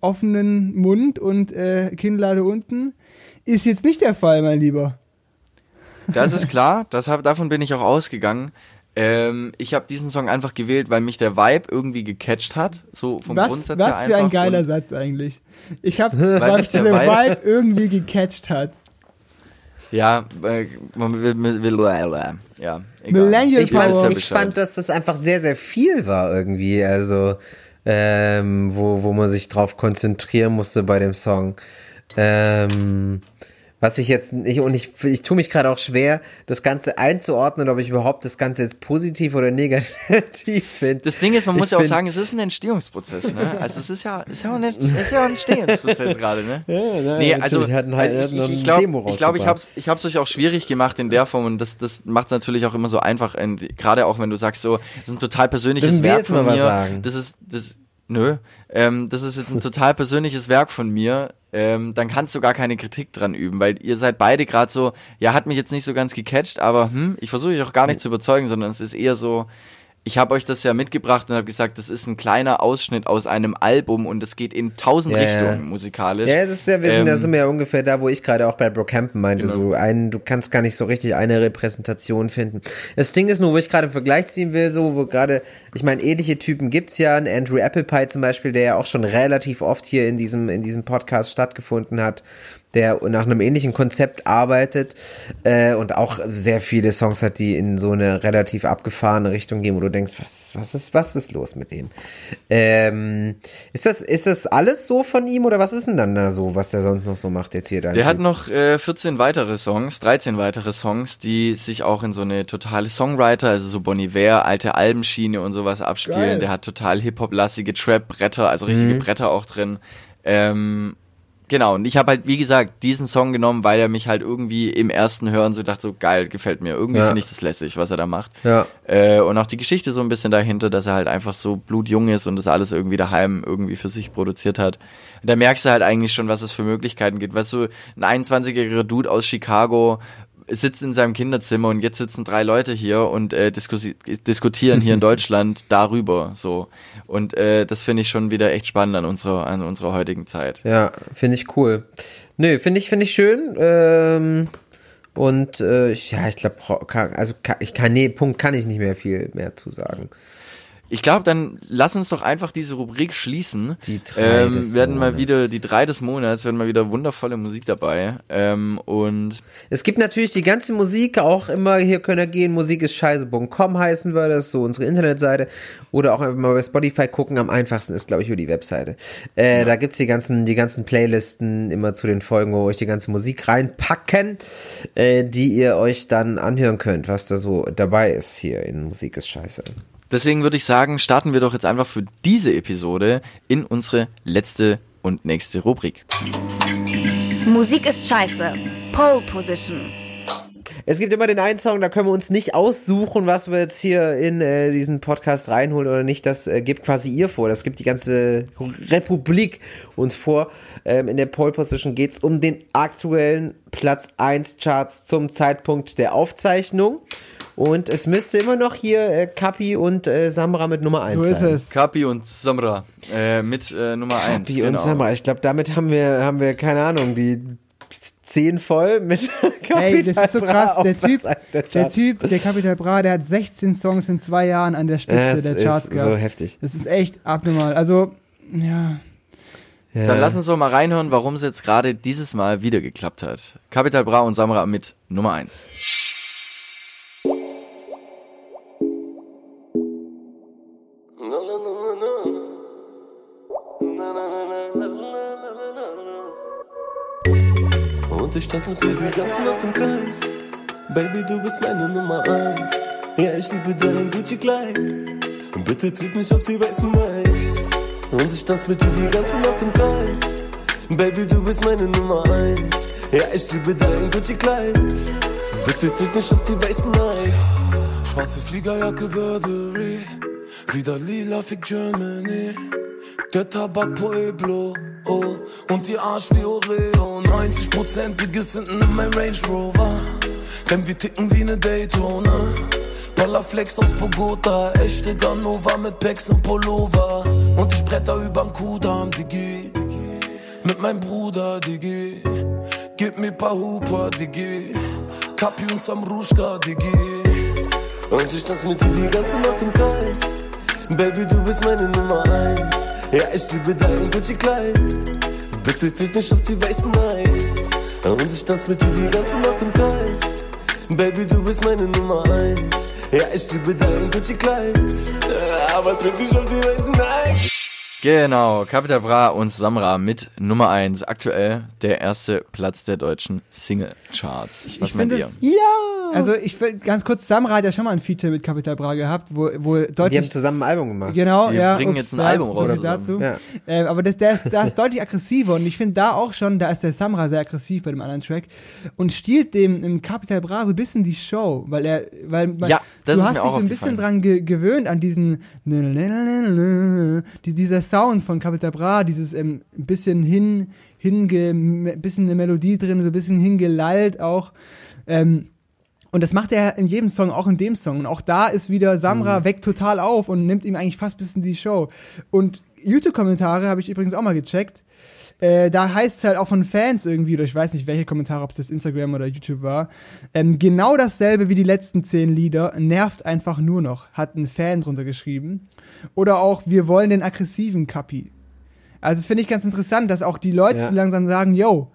offenen Mund und äh, Kinnlade unten. Ist jetzt nicht der Fall, mein Lieber. Das ist klar, das hab, davon bin ich auch ausgegangen. Ähm, ich habe diesen Song einfach gewählt, weil mich der Vibe irgendwie gecatcht hat. So vom was Grundsatz her was für ein geiler Und- Satz eigentlich. Ich habe, Weil weil mich der der Vibe- Vibe irgendwie gecatcht hat. Ja, äh, man will, will, will, ja, egal. Millennial Ich ja ich fand, dass das einfach sehr, sehr viel war irgendwie. Also, ähm, wo, wo man sich drauf konzentrieren musste bei dem Song. Ähm, was ich jetzt nicht, und ich, ich tue mich gerade auch schwer, das Ganze einzuordnen, ob ich überhaupt das Ganze jetzt positiv oder negativ finde. Das Ding ist, man Ich muss ja auch sagen, es ist ein Entstehungsprozess, ne? Also es ist ja, ist ja auch ein, ist ja auch ein Entstehungsprozess gerade, ne? Ja, nee, natürlich, also hatten halt- also ich, ich, ich glaube, ich, glaub, ich rausgebracht. hab's, ich hab's euch auch schwierig gemacht in der Form und das, das macht es natürlich auch immer so einfach, in- gerade auch wenn du sagst so, das ist ein total persönliches Werk von mir. sagen? Das ist, das, nö, ähm, das ist jetzt ein total persönliches Werk von mir. Ähm, dann kannst du gar keine Kritik dran üben, weil ihr seid beide gerade so, ja, hat mich jetzt nicht so ganz gecatcht, aber hm, ich versuche euch auch gar nicht zu überzeugen, sondern es ist eher so, ich habe euch das ja mitgebracht und habe gesagt, das ist ein kleiner Ausschnitt aus einem Album und es geht in tausend Ja, ja. Richtungen musikalisch. Ja, das ist ja, wir sind, da Ähm, sind wir ja ungefähr da, wo ich gerade auch bei Brockhampton meinte, Genau. so ein, du kannst gar nicht so richtig eine Repräsentation finden. Das Ding ist nur, wo ich gerade einen Vergleich ziehen will, so, wo gerade, ich meine, ähnliche Typen gibt's ja, ein Andrew Applepie zum Beispiel, der ja auch schon relativ oft hier in diesem, in diesem Podcast stattgefunden hat, der nach einem ähnlichen Konzept arbeitet äh, und auch sehr viele Songs hat, die in so eine relativ abgefahrene Richtung gehen, wo du denkst, was, was ist, was ist los mit dem? Ähm, ist das, ist das alles so von ihm oder was ist denn dann da so, was der sonst noch so macht jetzt hier? Der hat Typ? noch äh, 14 weitere Songs, 13 weitere Songs, die sich auch in so eine totale Songwriter, also so Bon Iver, alte Albenschiene und sowas abspielen. Geil. Der hat total Hip-Hop-lastige Trap-Bretter, also richtige Mhm. Bretter auch drin. Ähm, genau, und ich habe halt, wie gesagt, diesen Song genommen, weil er mich halt irgendwie im ersten Hören so dachte, so geil, gefällt mir. Irgendwie Ja. finde ich das lässig, was er da macht. Ja. Äh, und auch die Geschichte so ein bisschen dahinter, dass er halt einfach so blutjung ist und das alles irgendwie daheim irgendwie für sich produziert hat. Und da merkst du halt eigentlich schon, was es für Möglichkeiten gibt. Weißt du, ein 21-jähriger Dude aus Chicago sitzt in seinem Kinderzimmer und jetzt sitzen drei Leute hier und äh, diskutieren hier in Deutschland darüber so und äh, das finde ich schon wieder echt spannend an unserer an unserer heutigen Zeit. Ja, finde ich cool. Nö, finde ich, finde ich schön. Ähm, und äh, ich- ja, ich glaube, also kann, ich kann, nee, Punkt kann ich nicht mehr viel mehr zu sagen. Ich glaube, dann lass uns doch einfach diese Rubrik schließen. Die drei ähm, des werden mal Monats. wieder die drei des Monats, werden mal wieder wundervolle Musik dabei. Ähm, und Es gibt natürlich die ganze Musik, auch immer hier können wir gehen, musikischscheiße.com heißen wir, das ist so unsere Internetseite. Oder auch einfach mal bei Spotify gucken, am einfachsten ist, glaube ich, über die Webseite. Äh, Da gibt's die ganzen, die ganzen Playlisten immer zu den Folgen, wo wir euch die ganze Musik reinpacken, äh, die ihr euch dann anhören könnt, was da so dabei ist hier in Musik ist scheiße. Deswegen würde ich sagen, starten wir doch jetzt einfach für diese Episode in unsere letzte und nächste Rubrik. Musik ist scheiße. Pole Position. Es gibt immer den einen Song, da können wir uns nicht aussuchen, was wir jetzt hier in äh, diesen Podcast reinholen oder nicht. Das äh, gibt quasi ihr vor. Das gibt die ganze Republik uns vor. Ähm, in der Pole Position geht's um den aktuellen Platz 1 Charts zum Zeitpunkt der Aufzeichnung. Und es müsste immer noch hier äh, Kapi und äh, Samra mit Nummer 1 So ist sein. es. Kapi und Samra äh, mit äh, Nummer 1. Kapi und Samra. Ich glaube, damit haben wir, haben wir, keine Ahnung, die 10 voll mit Ey, das ist so Bra krass. Der Typ, der der. Typ, der Capital Bra, der hat 16 Songs in zwei Jahren an der Spitze Das der ist Charts gehabt. so heftig. Das ist echt abnormal. Also, ja. Ja. Dann lass uns doch mal reinhören, warum es jetzt gerade dieses Mal wieder geklappt hat. Capital Bra und Samra mit Nummer 1. Und ich tanz mit dir die ganze Nacht im Kreis. Baby, du bist meine Nummer eins. Ja, ich liebe dein Gucci-Kleid. Und bitte tritt nicht auf die weißen Eis. Und ich tanz mit dir die ganze Nacht im Kreis. Baby, du bist meine Nummer eins. Ja, ich liebe dein Gucci-Kleid. Bitte tritt nicht auf die weißen Eis. Schwarze Fliegerjacke Burberry. Wieder lila Fick Germany. Der Tabak Pueblo. Oh, und die Arsch wie Oreo. 90%iges hinten in mein Range Rover. Denn wir ticken wie ne Daytona. Ballerflex aus Bogota, echte Ganova mit Packs und Pullover. Und ich bretter überm Kudamm, Digi. Mit meinem Bruder, Digi. Gib mir paar Huper, Digi. Kapi und Samruschka, Digi. Und ich tanz mit dir die ganze Nacht im Kreis. Baby, du bist meine Nummer eins. Ja, ich liebe dein Gucci-Kleid. Bitte tritt nicht auf die weißen Eis. Und ich tanz mit dir die ganze Nacht im Kreis. Baby, du bist meine Nummer eins. Ja, ich liebe dein Gucci-Kleid. Aber tritt nicht auf die weißen Eis. Genau, Capital Bra und Samra mit Nummer 1. Aktuell der erste Platz der deutschen Single-Charts. Was ich meint finde ihr? es. Ja! Also, ich will ganz kurz, Samra hat ja schon mal ein Feature mit Capital Bra gehabt, wo, wo deutlich. Die haben zusammen ein Album gemacht. Genau, Die ja. bringen ups, jetzt ein ja, Album raus dazu. Ja. Ähm, aber das, der, ist, der ist deutlich aggressiver und ich finde da auch schon, da ist der Samra sehr aggressiv bei dem anderen Track und stiehlt dem im Capital Bra so ein bisschen die Show, weil er, weil man, Ja, das du ist hast mir dich auch so ein bisschen dran ge gewöhnt an diesen die- dieser Sound von Capital Bra, dieses ähm, ein bisschen hin, hinge, bisschen eine Melodie drin, so ein bisschen hingelallt auch. Ähm, und das macht er in jedem Song, auch in dem Song. Und auch da ist wieder Samra Mhm. weckt total auf und nimmt ihm eigentlich fast bis in die Show. Und YouTube-Kommentare habe ich übrigens auch mal gecheckt. Äh, da heißt es halt auch von Fans irgendwie, oder ich weiß nicht, welche Kommentare, ob es das Instagram oder YouTube war, ähm, genau dasselbe wie die letzten zehn Lieder, nervt einfach nur noch, hat ein Fan drunter geschrieben. Oder auch, wir wollen den aggressiven Kapi. Also das finde ich ganz interessant, dass auch die Leute Ja. so langsam sagen, yo,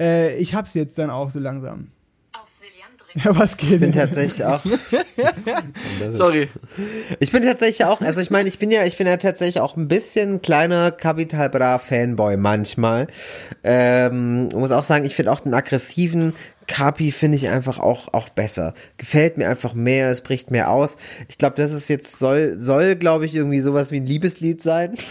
äh, ich hab's jetzt dann auch so langsam. Ja, was geht Ich bin tatsächlich auch. Sorry. Ich bin tatsächlich auch, also ich meine, ich bin ja, ich bin ja tatsächlich auch ein bisschen kleiner Capital Bra Fanboy manchmal. Ähm, muss auch sagen, ich finde auch den aggressiven Capi finde ich einfach auch, auch besser. Gefällt mir einfach mehr, es bricht mehr aus. Ich glaube, das ist jetzt, soll, soll, glaube ich, irgendwie sowas wie ein Liebeslied sein.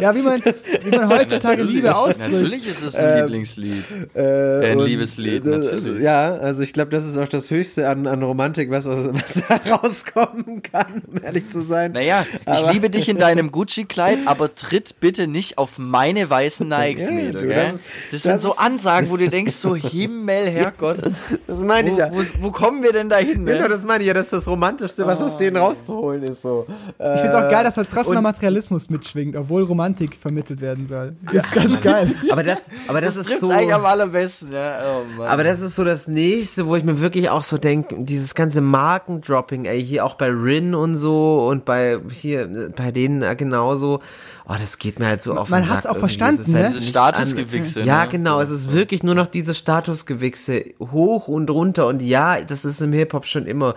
Ja, wie man, wie man heutzutage Liebe ausdrückt. Natürlich ist es ein Lieblingslied. Äh, ein und, Liebeslied, äh, natürlich. Ja, also ich glaube, das ist auch das Höchste an, an Romantik, was, was da rauskommen kann, um ehrlich zu sein. Naja, ich Aber- liebe dich in deinem Gucci-Kleid, aber tritt bitte nicht auf meine weißen Nikes, Ja, Mädel. du, gell? das Das, ist- sind das so ist- Ansagen, wo du denkst, so Himmel, Herrgott, Das meine wo, ich ja. wo, wo kommen wir denn da hin? Genau, Ne? das meine ich ja, das ist das Romantischste, was aus denen rauszuholen ist. So. Ich finde es auch geil, dass da trotzdem Materialismus mitschwingt, obwohl Romantik vermittelt werden soll. Das ist ganz geil. Aber das, aber das, ist trifft's so. eigentlich am allerbesten. Ja? Oh, Mann. Aber das ist so das nächste, wo ich mir wirklich auch so denke, dieses ganze Markendropping, ey, hier auch bei Rin und so und bei hier äh, bei denen äh, genauso. Oh, das geht mir halt so auf Man hat's Sack auch irgendwie. verstanden, Es ist halt ne? Statusgewichse, Ja, ne? genau, es ist wirklich nur noch diese Statusgewichse hoch und runter und ja, das ist im Hip Hop schon immer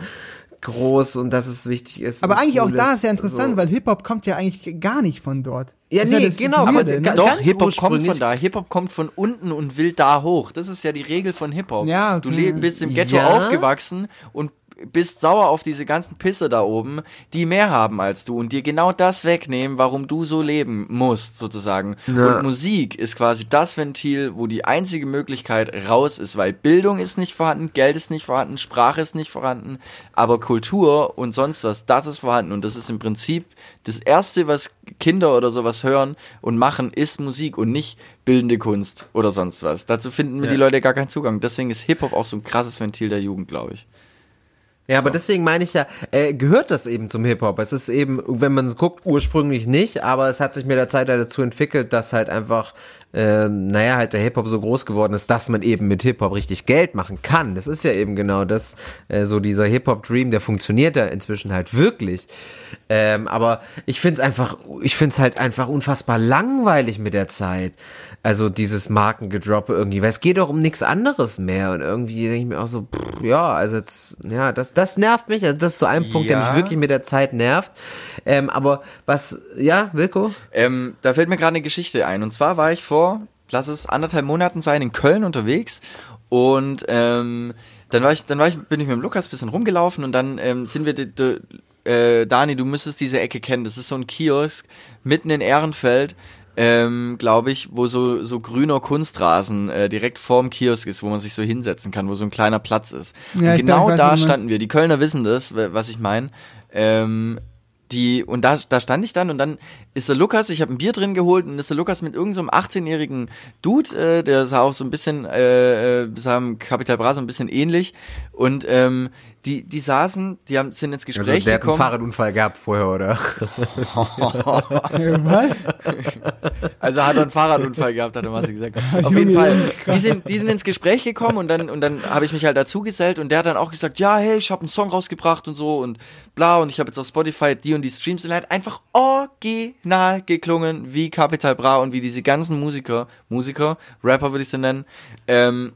groß und dass es wichtig ist. Aber eigentlich auch cool da ist ja interessant, so. weil Hip-Hop kommt ja eigentlich gar nicht von dort. Ja, Das nee, das genau, aber ne? Doch, Hip-Hop kommt von da. Hip-Hop kommt von unten und will da hoch. Das ist ja die Regel von Hip-Hop. Ja, okay. Du bist im Ghetto Ja. aufgewachsen und bist sauer auf diese ganzen Pisse da oben, die mehr haben als du und dir genau das wegnehmen, warum du so leben musst, sozusagen. Ja. Und Musik ist quasi das Ventil, wo die einzige Möglichkeit raus ist, weil Bildung ist nicht vorhanden, Geld ist nicht vorhanden, Sprache ist nicht vorhanden, aber Kultur und sonst was, das ist vorhanden und das ist im Prinzip das erste, was Kinder oder sowas hören und machen, ist Musik und nicht bildende Kunst oder sonst was. Dazu finden mir Ja. die Leute gar keinen Zugang. Deswegen ist Hip-Hop auch so ein krasses Ventil der Jugend, glaube ich. Ja, aber deswegen meine ich ja, äh, gehört das eben zum Hip-Hop. Es ist eben, wenn man es guckt, ursprünglich nicht, aber es hat sich mit der Zeit halt dazu entwickelt, dass halt einfach, ähm, naja, halt der Hip-Hop so groß geworden ist, dass man eben mit Hip-Hop richtig Geld machen kann. Das ist ja eben genau das, äh, so dieser Hip-Hop-Dream, der funktioniert da inzwischen halt wirklich. Ähm, aber ich find's einfach, ich find's halt einfach unfassbar langweilig mit der Zeit. Also dieses Markengedroppe irgendwie, weil es geht doch um nichts anderes mehr und irgendwie denke ich mir auch so, pff, ja, also jetzt, ja, das, das nervt mich, also das ist so ein Punkt, der Ja. mich wirklich mit der Zeit nervt. Ähm, aber was, ja, Wilko? Ähm, da fällt mir gerade eine Geschichte ein. Und zwar war ich vor, lass es anderthalb Monaten sein, in Köln unterwegs Und ähm, dann war ich, dann war ich, bin ich mit dem Lukas ein bisschen rumgelaufen und dann ähm, sind wir, äh, Dani, du müsstest diese Ecke kennen. Das ist so ein Kiosk mitten in Ehrenfeld, ähm, glaube ich, wo so so grüner Kunstrasen äh, direkt vorm Kiosk ist, wo man sich so hinsetzen kann, wo so ein kleiner Platz ist. Ja, und glaub, genau weiß, da standen wir. Die Kölner wissen das, wa- was ich meine. Ähm, die und da, da stand ich dann und dann ist der Lukas, ich habe ein Bier drin geholt und ist der Lukas mit irgendeinem so einem 18-jährigen Dude, äh, der sah auch so ein bisschen, äh, äh, sah im Capital Bra so ein bisschen ähnlich und ähm, die, die saßen, die haben, sind ins Also Gespräch der hat einen gekommen. Fahrradunfall gehabt vorher, oder? Was? Also hat er einen Fahrradunfall gehabt, hat er Massi gesagt. Auf jeden Fall. Die sind, die sind ins Gespräch gekommen und dann, und dann habe ich mich halt dazu gesellt und der hat dann auch gesagt, ja, hey, ich habe einen Song rausgebracht und so und bla und ich habe jetzt auf Spotify die und die Streams und er hat einfach original geklungen wie Capital Bra und wie diese ganzen Musiker, Musiker, Rapper würde ich sie nennen. Ähm,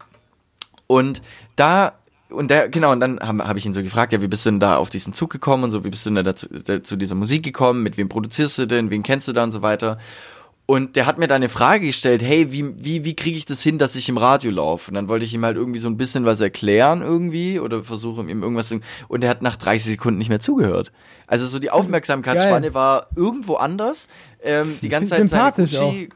und da und der, genau, und dann habe hab ich ihn so gefragt, ja, wie bist du denn da auf diesen Zug gekommen und so, wie bist du denn da dazu, da, zu dieser Musik gekommen, mit wem produzierst du denn, wen kennst du da und so weiter. Und der hat mir da eine Frage gestellt, hey, wie, wie, wie kriege ich das hin, dass ich im Radio laufe? Und dann wollte ich ihm halt irgendwie so ein bisschen was erklären irgendwie oder versuche ihm irgendwas zu, und er hat nach 30 Sekunden nicht mehr zugehört. Also so die Aufmerksamkeitsspanne Geil. war irgendwo anders. Ähm, die ganze Zeit Sympathisch seine Gucci,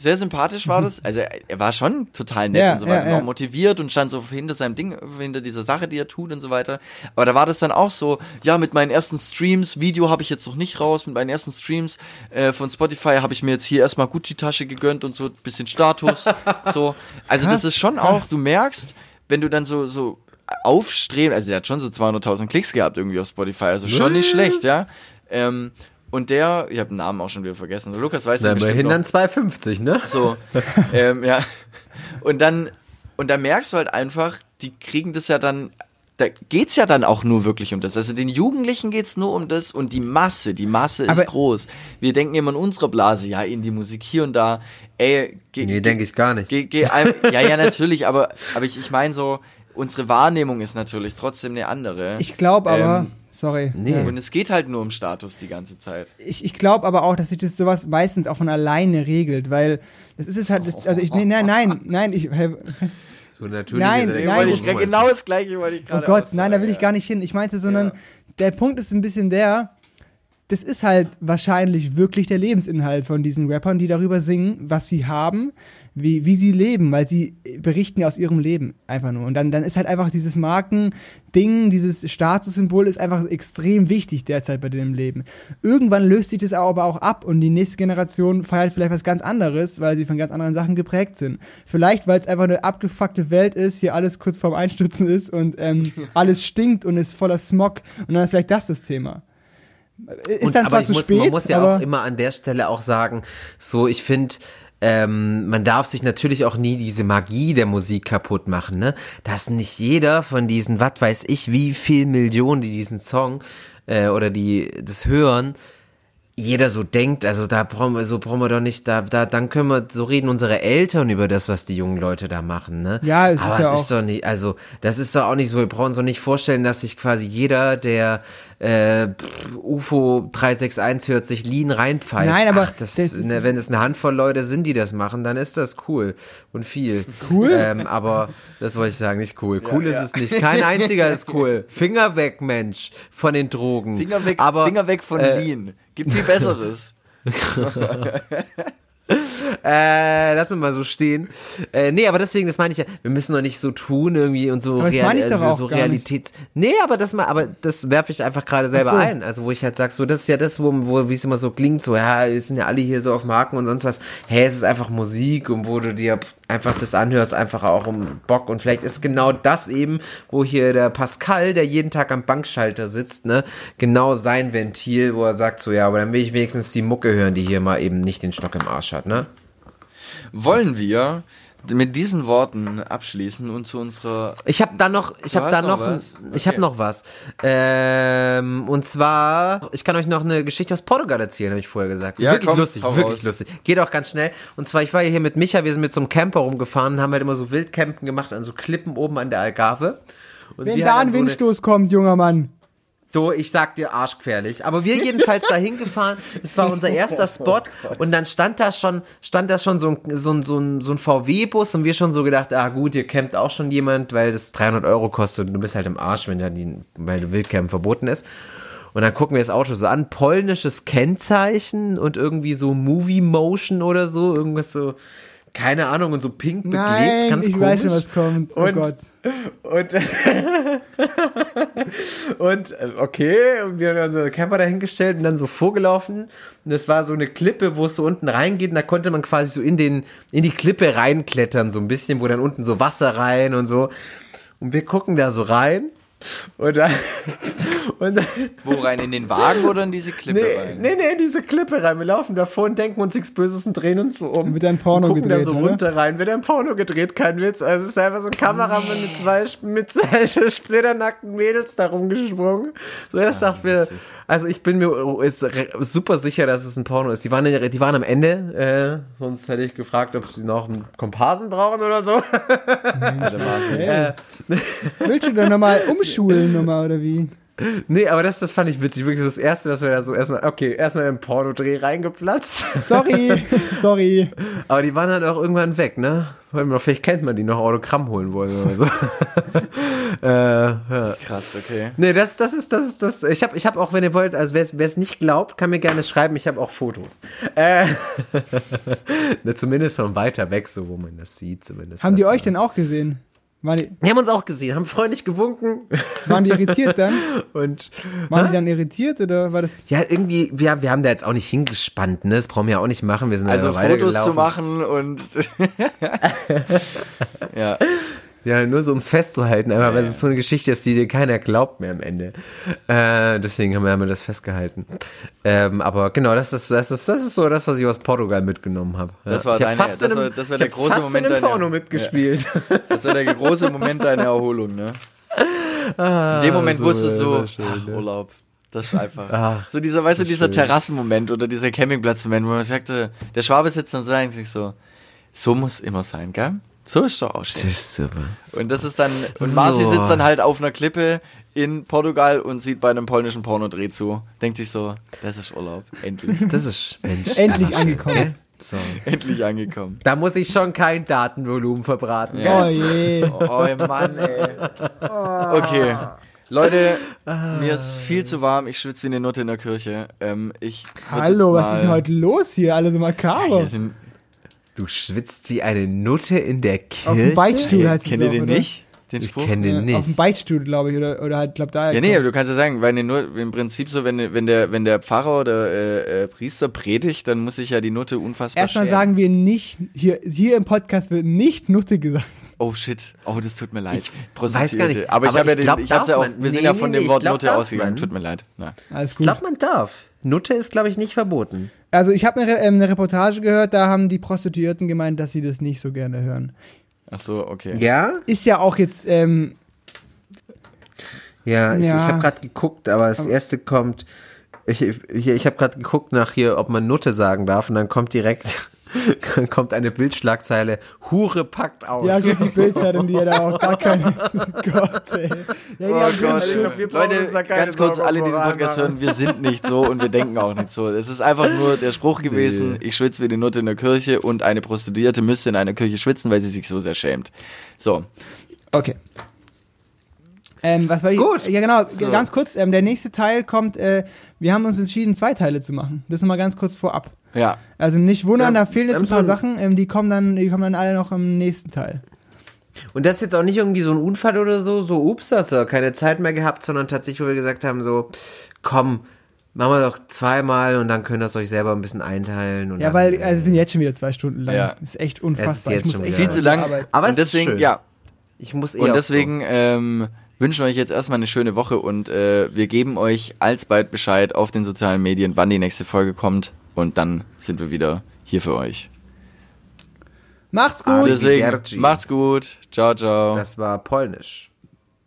sehr sympathisch war das. Also er er war schon total nett Ja, und so weiter ja, und ja. auch motiviert und stand so hinter seinem Ding, hinter dieser Sache, die er tut und so weiter. Aber da war das dann auch so, ja, mit meinen ersten Streams, Video habe ich jetzt noch nicht raus, mit meinen ersten Streams äh, von Spotify habe ich mir jetzt hier erstmal Gucci-Tasche gegönnt und so ein bisschen Status. so. Also das ist schon auch, du merkst, wenn du dann so, so aufstreben, also der hat schon so 200.000 Klicks gehabt irgendwie auf Spotify, also schon nicht schlecht, ja. Ähm, und der, ich habe den Namen auch schon wieder vergessen, Lukas weiß Na, den bestimmt dann 2,50, ne? So, ähm, ja. Und dann, und da merkst du halt einfach, die kriegen das ja dann, da geht's ja dann auch nur wirklich um das. Also den Jugendlichen geht's nur um das und die Masse, die Masse ist Aber- groß. Wir denken immer in unserer Blase, ja, in die Musik hier und da, ey, geh, Nee, denke ich gar nicht. geh, geh ja, ja, natürlich, aber, aber ich, ich meine so, unsere Wahrnehmung ist natürlich trotzdem eine andere. Ich glaube aber, Ähm, sorry. nee. Ja. und es geht halt nur um Status die ganze Zeit. ich, ich glaube aber auch, dass sich das sowas meistens auch von alleine regelt, weil das ist es halt, das, also ich, nee, nein, nein, nein, ich, So natürlich Nein, ist nein, Wollte ich- genau das gleiche wollte ich oh gerade Gott, auch nein, da will ich gar nicht hin. Ich meinte, sondern Ja. der Punkt ist ein bisschen der, das ist halt wahrscheinlich wirklich der Lebensinhalt von diesen Rappern, die darüber singen, was sie haben, wie, wie sie leben, weil sie berichten ja aus ihrem Leben einfach nur. Und dann, dann ist halt einfach dieses Markending, dieses Statussymbol ist einfach extrem wichtig derzeit bei dem Leben. Irgendwann löst sich das aber auch ab und die nächste Generation feiert vielleicht was ganz anderes, weil sie von ganz anderen Sachen geprägt sind. Vielleicht, weil es einfach eine abgefuckte Welt ist, hier alles kurz vorm Einstürzen ist und ähm, alles stinkt und ist voller Smog und dann ist vielleicht das das Thema. Ist Und- dann zwar zu muss, spät, Man muss ja aber auch immer an der Stelle auch sagen, so ich finde, ähm, man darf sich natürlich auch nie diese Magie der Musik kaputt machen, ne? Dass nicht jeder von diesen, was weiß ich, wie viel Millionen, die diesen Song äh, oder die das hören, jeder so denkt, also da brauchen wir, so brauchen wir doch nicht, da, da, dann können wir, so reden unsere Eltern über das, was die jungen Leute da machen, ne? Ja, es ist Aber ja es ist auch- doch nicht, also, das ist doch auch nicht so, wir brauchen uns doch nicht vorstellen, dass sich quasi jeder, der, äh, UFO 361 hört, sich Lean reinpfeift. Nein, aber Ach, das, das ist- ne, wenn es eine Handvoll Leute sind, die das machen, dann ist das cool und viel. Cool? Ähm, aber, das wollte ich sagen, nicht cool. Cool ist ja. es nicht. Kein einziger ist cool. Finger weg, Mensch, von den Drogen. Finger weg, aber, Finger weg von äh, Lean. Gibt viel Besseres. Äh, lass mir mal so stehen. Äh, nee, aber deswegen, das meine ich ja, wir müssen doch nicht so tun irgendwie und so, Aber das meine ich doch auch so gar nicht. Realitäts. Nee, aber das mal, aber das werfe ich einfach gerade selber so. ein. Also wo ich halt sag, so, das ist ja das, wo, wo wie es immer so klingt, so, ja, wir sind ja alle hier so auf Marken und sonst was. Hey, es ist einfach Musik und wo du dir pff, einfach das anhörst, einfach auch um Bock. Und vielleicht ist genau das eben, wo hier der Pascal, der jeden Tag am Bankschalter sitzt, ne, genau sein Ventil, wo er sagt, so, ja, aber dann will ich wenigstens die Mucke hören, die hier mal eben nicht den Stock im Arsch hat, ne? Wollen wir mit diesen Worten abschließen und zu unserer. Ich habe da noch, ich habe da noch noch, was? ich habe Okay. noch was. Ähm, und zwar, ich kann euch noch eine Geschichte aus Portugal erzählen, habe ich vorher gesagt. Ja, wirklich komm, lustig, wirklich raus. lustig. Geht auch ganz schnell. Und zwar, ich war hier mit Micha, wir sind mit so einem Camper rumgefahren, haben halt immer so Wildcampen gemacht an so Klippen oben an der Algarve. Und wenn da ein an so Windstoß kommt, junger Mann. Du, ich sag dir arschgefährlich. Aber wir jedenfalls da hingefahren. Es war unser erster Spot. Und dann stand da schon, stand da schon so ein, so ein, so ein, so ein VW-Bus und wir schon so gedacht, ah gut, hier campt auch schon jemand, weil das 300 Euro kostet und du bist halt im Arsch, wenn da die, weil Wildcamp verboten ist. Und dann gucken wir das Auto so an, polnisches Kennzeichen und irgendwie so Movie Motion oder so, irgendwas so, keine Ahnung, und so pink beklebt, Nein, ganz ich komisch. weiß schon, was kommt. Oh Und- Gott. Und, und äh, okay, und wir haben einen Camper dahingestellt und dann so vorgelaufen. Und das war so eine Klippe, wo es so unten reingeht. Und da konnte man quasi so in, den, in die Klippe reinklettern, so ein bisschen, wo dann unten so Wasser rein und so. Und wir gucken da so rein. Und dann, und dann Wo rein? In den Wagen oder in diese Klippe nee, rein? nee, nee, in diese Klippe rein. Wir laufen davor und denken uns nichts Böses und drehen uns so um. Wird ein Porno gucken gedreht, da so oder? runter rein. Wird ein Porno gedreht, kein Witz. Also es ist einfach so ein Kameramann mit zwei, mit zwei splitternackten Mädels da rumgesprungen. So, das sagt mir, also ich bin mir ist super sicher, dass es ein Porno ist. Die waren, in- die waren am Ende, äh, sonst hätte ich gefragt, ob sie noch einen Komparsen brauchen oder so. Hey. Willst du da nochmal umschulen nochmal oder wie? Nee, aber das, das fand ich witzig. Wirklich so das Erste, dass wir da so erstmal, okay, erstmal im Pornodreh reingeplatzt. Sorry, sorry. Aber die waren dann auch irgendwann weg, ne? Vielleicht kennt man die noch Autogramm holen wollen oder so. äh, ja. Krass, okay. Nee, das, das ist, das ist, das. Ich habe, ich hab auch, wenn ihr wollt, also wer es nicht glaubt, kann mir gerne schreiben. Ich habe auch Fotos. Äh, ne, zumindest von weiter weg, so wo man das sieht, zumindest. Haben die das, euch denn auch gesehen? Waren die, Die haben uns auch gesehen, haben freundlich gewunken waren die irritiert dann? und Waren die dann irritiert oder war das? ja, irgendwie, wir, wir haben da jetzt auch nicht hingespannt, ne? Das brauchen wir ja auch nicht machen. Wir sind Also Fotos zu machen und ja. Ja, nur so ums festzuhalten, aber weil es so eine Geschichte ist, die dir keiner glaubt mehr am Ende. Äh, deswegen haben wir, haben wir das festgehalten. Ähm, aber genau, das ist, das ist, das ist so das, was ich aus Portugal mitgenommen habe. Das war ich hab deine- fast das in einem- war- das war der große fast Moment in deiner- Porno mitgespielt. Das war der große Moment deiner Erholung, ne? Ah, In dem Moment so wusstest du, wunderschön, ach, ne? Urlaub. Das ist einfach. Ach, so dieser, weißt du, dieser schön. Terrassenmoment oder dieser Campingplatzmoment, wo man sagte, der Schwabe sitzt und sagt sich so, so muss immer sein, gell? So ist doch auch schön. Das ist super. Und das ist dann, und Marci So. sitzt dann halt auf einer Klippe in Portugal und sieht bei einem polnischen Pornodreh zu. Denkt sich so, das ist Urlaub. Endlich. Das ist, Mensch. Endlich angekommen. So. Endlich angekommen. Da muss ich schon kein Datenvolumen verbraten. Ja. Oh je. Oh Mann, ey. Okay. Leute, mir ist viel zu warm. Ich schwitze wie eine Nutte in der Kirche. Ähm, ich Hallo, was ist heute los hier? Alle so makaber. Hier sind, Du schwitzt wie eine Nutte in der Kirche. Auf dem Beichtstuhl heißt es kennt ihr den oder? nicht? Den Ich Spruch? kenne den Ja, Auf dem nicht. Beichtstuhl, glaube ich, oder, oder halt, glaub da. Ja, nee, aber du kannst ja sagen, weil nur im Prinzip so, wenn, wenn der wenn der Pfarrer oder äh, äh, Priester predigt, dann muss sich ja die Nutte unfassbar Erstmal schämen. sagen wir nicht, hier, hier im Podcast wird nicht Nutte gesagt. Oh shit, oh das tut mir leid. weiß gar nicht, Aber ich habe ja ich den, glaub, ich hab's ja auch, wir sind Nee, ja nee, von nee, dem ich Wort glaub, Nutte darf ausgegangen. man. Tut mir leid. Ja. Alles Ich gut. glaube, man darf. Nutte ist, glaube ich, nicht verboten. Also ich habe eine, ähm, eine Reportage gehört, da haben die Prostituierten gemeint, dass sie das nicht so gerne hören. Ach so, okay. Ja? Ist ja auch jetzt, ähm, Ja, ich, Ja. ich habe gerade geguckt, aber das erste kommt. Ich, ich, ich habe gerade geguckt nach hier, ob man Nutte sagen darf, und dann kommt direkt kommt eine Bildschlagzeile: Hure packt aus. ja gut, die Bildzeitung, die ja da auch gar keine, Gott, ey. Ja, die Oh haben Gott, brauchen Leute, uns da keine ganz kurz, Sorgen alle, die den Podcast machen. hören, wir sind nicht so und wir denken auch nicht so. Es ist einfach nur der Spruch gewesen, ich schwitze wie die Nutte in der Kirche und eine Prostituierte müsste in einer Kirche schwitzen, weil sie sich so sehr schämt. So, Okay. Ähm, was war ich? Gut. Ja, genau. So. Ganz kurz. Ähm, der nächste Teil kommt. Äh, wir haben uns entschieden, zwei Teile zu machen. Das nochmal ganz kurz vorab. Ja. Also nicht wundern, Ja, da fehlen jetzt ein paar Sachen. Ähm, die kommen dann, die kommen dann alle noch im nächsten Teil. Und das ist jetzt auch nicht irgendwie so ein Unfall oder so, so ups, hast du keine Zeit mehr gehabt, sondern tatsächlich, wo wir gesagt haben, so, komm, machen wir doch zweimal und dann könnt ihr es euch selber ein bisschen einteilen. Und Ja, dann, weil also, wir sind jetzt schon wieder zwei Stunden lang. Ja. Das ist echt unfassbar. jetzt ich muss schon. Viel zu lang. arbeiten. Aber es und ist deswegen, schön. ja. ich muss eh Und deswegen ähm, wünschen wir euch jetzt erstmal eine schöne Woche und äh, wir geben euch alsbald Bescheid auf den sozialen Medien, wann die nächste Folge kommt und dann sind wir wieder hier für euch. Macht's gut. Deswegen, Arrivederci. macht's gut. Ciao, ciao. Das war polnisch.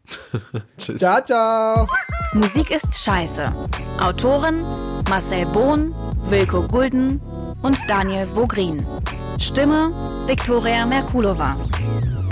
Tschüss. Ciao, ciao. Musik ist scheiße. Autoren Marcel Bohn, Wilko Gulden und Daniel Vogrin. Stimme Viktoria Merkulova.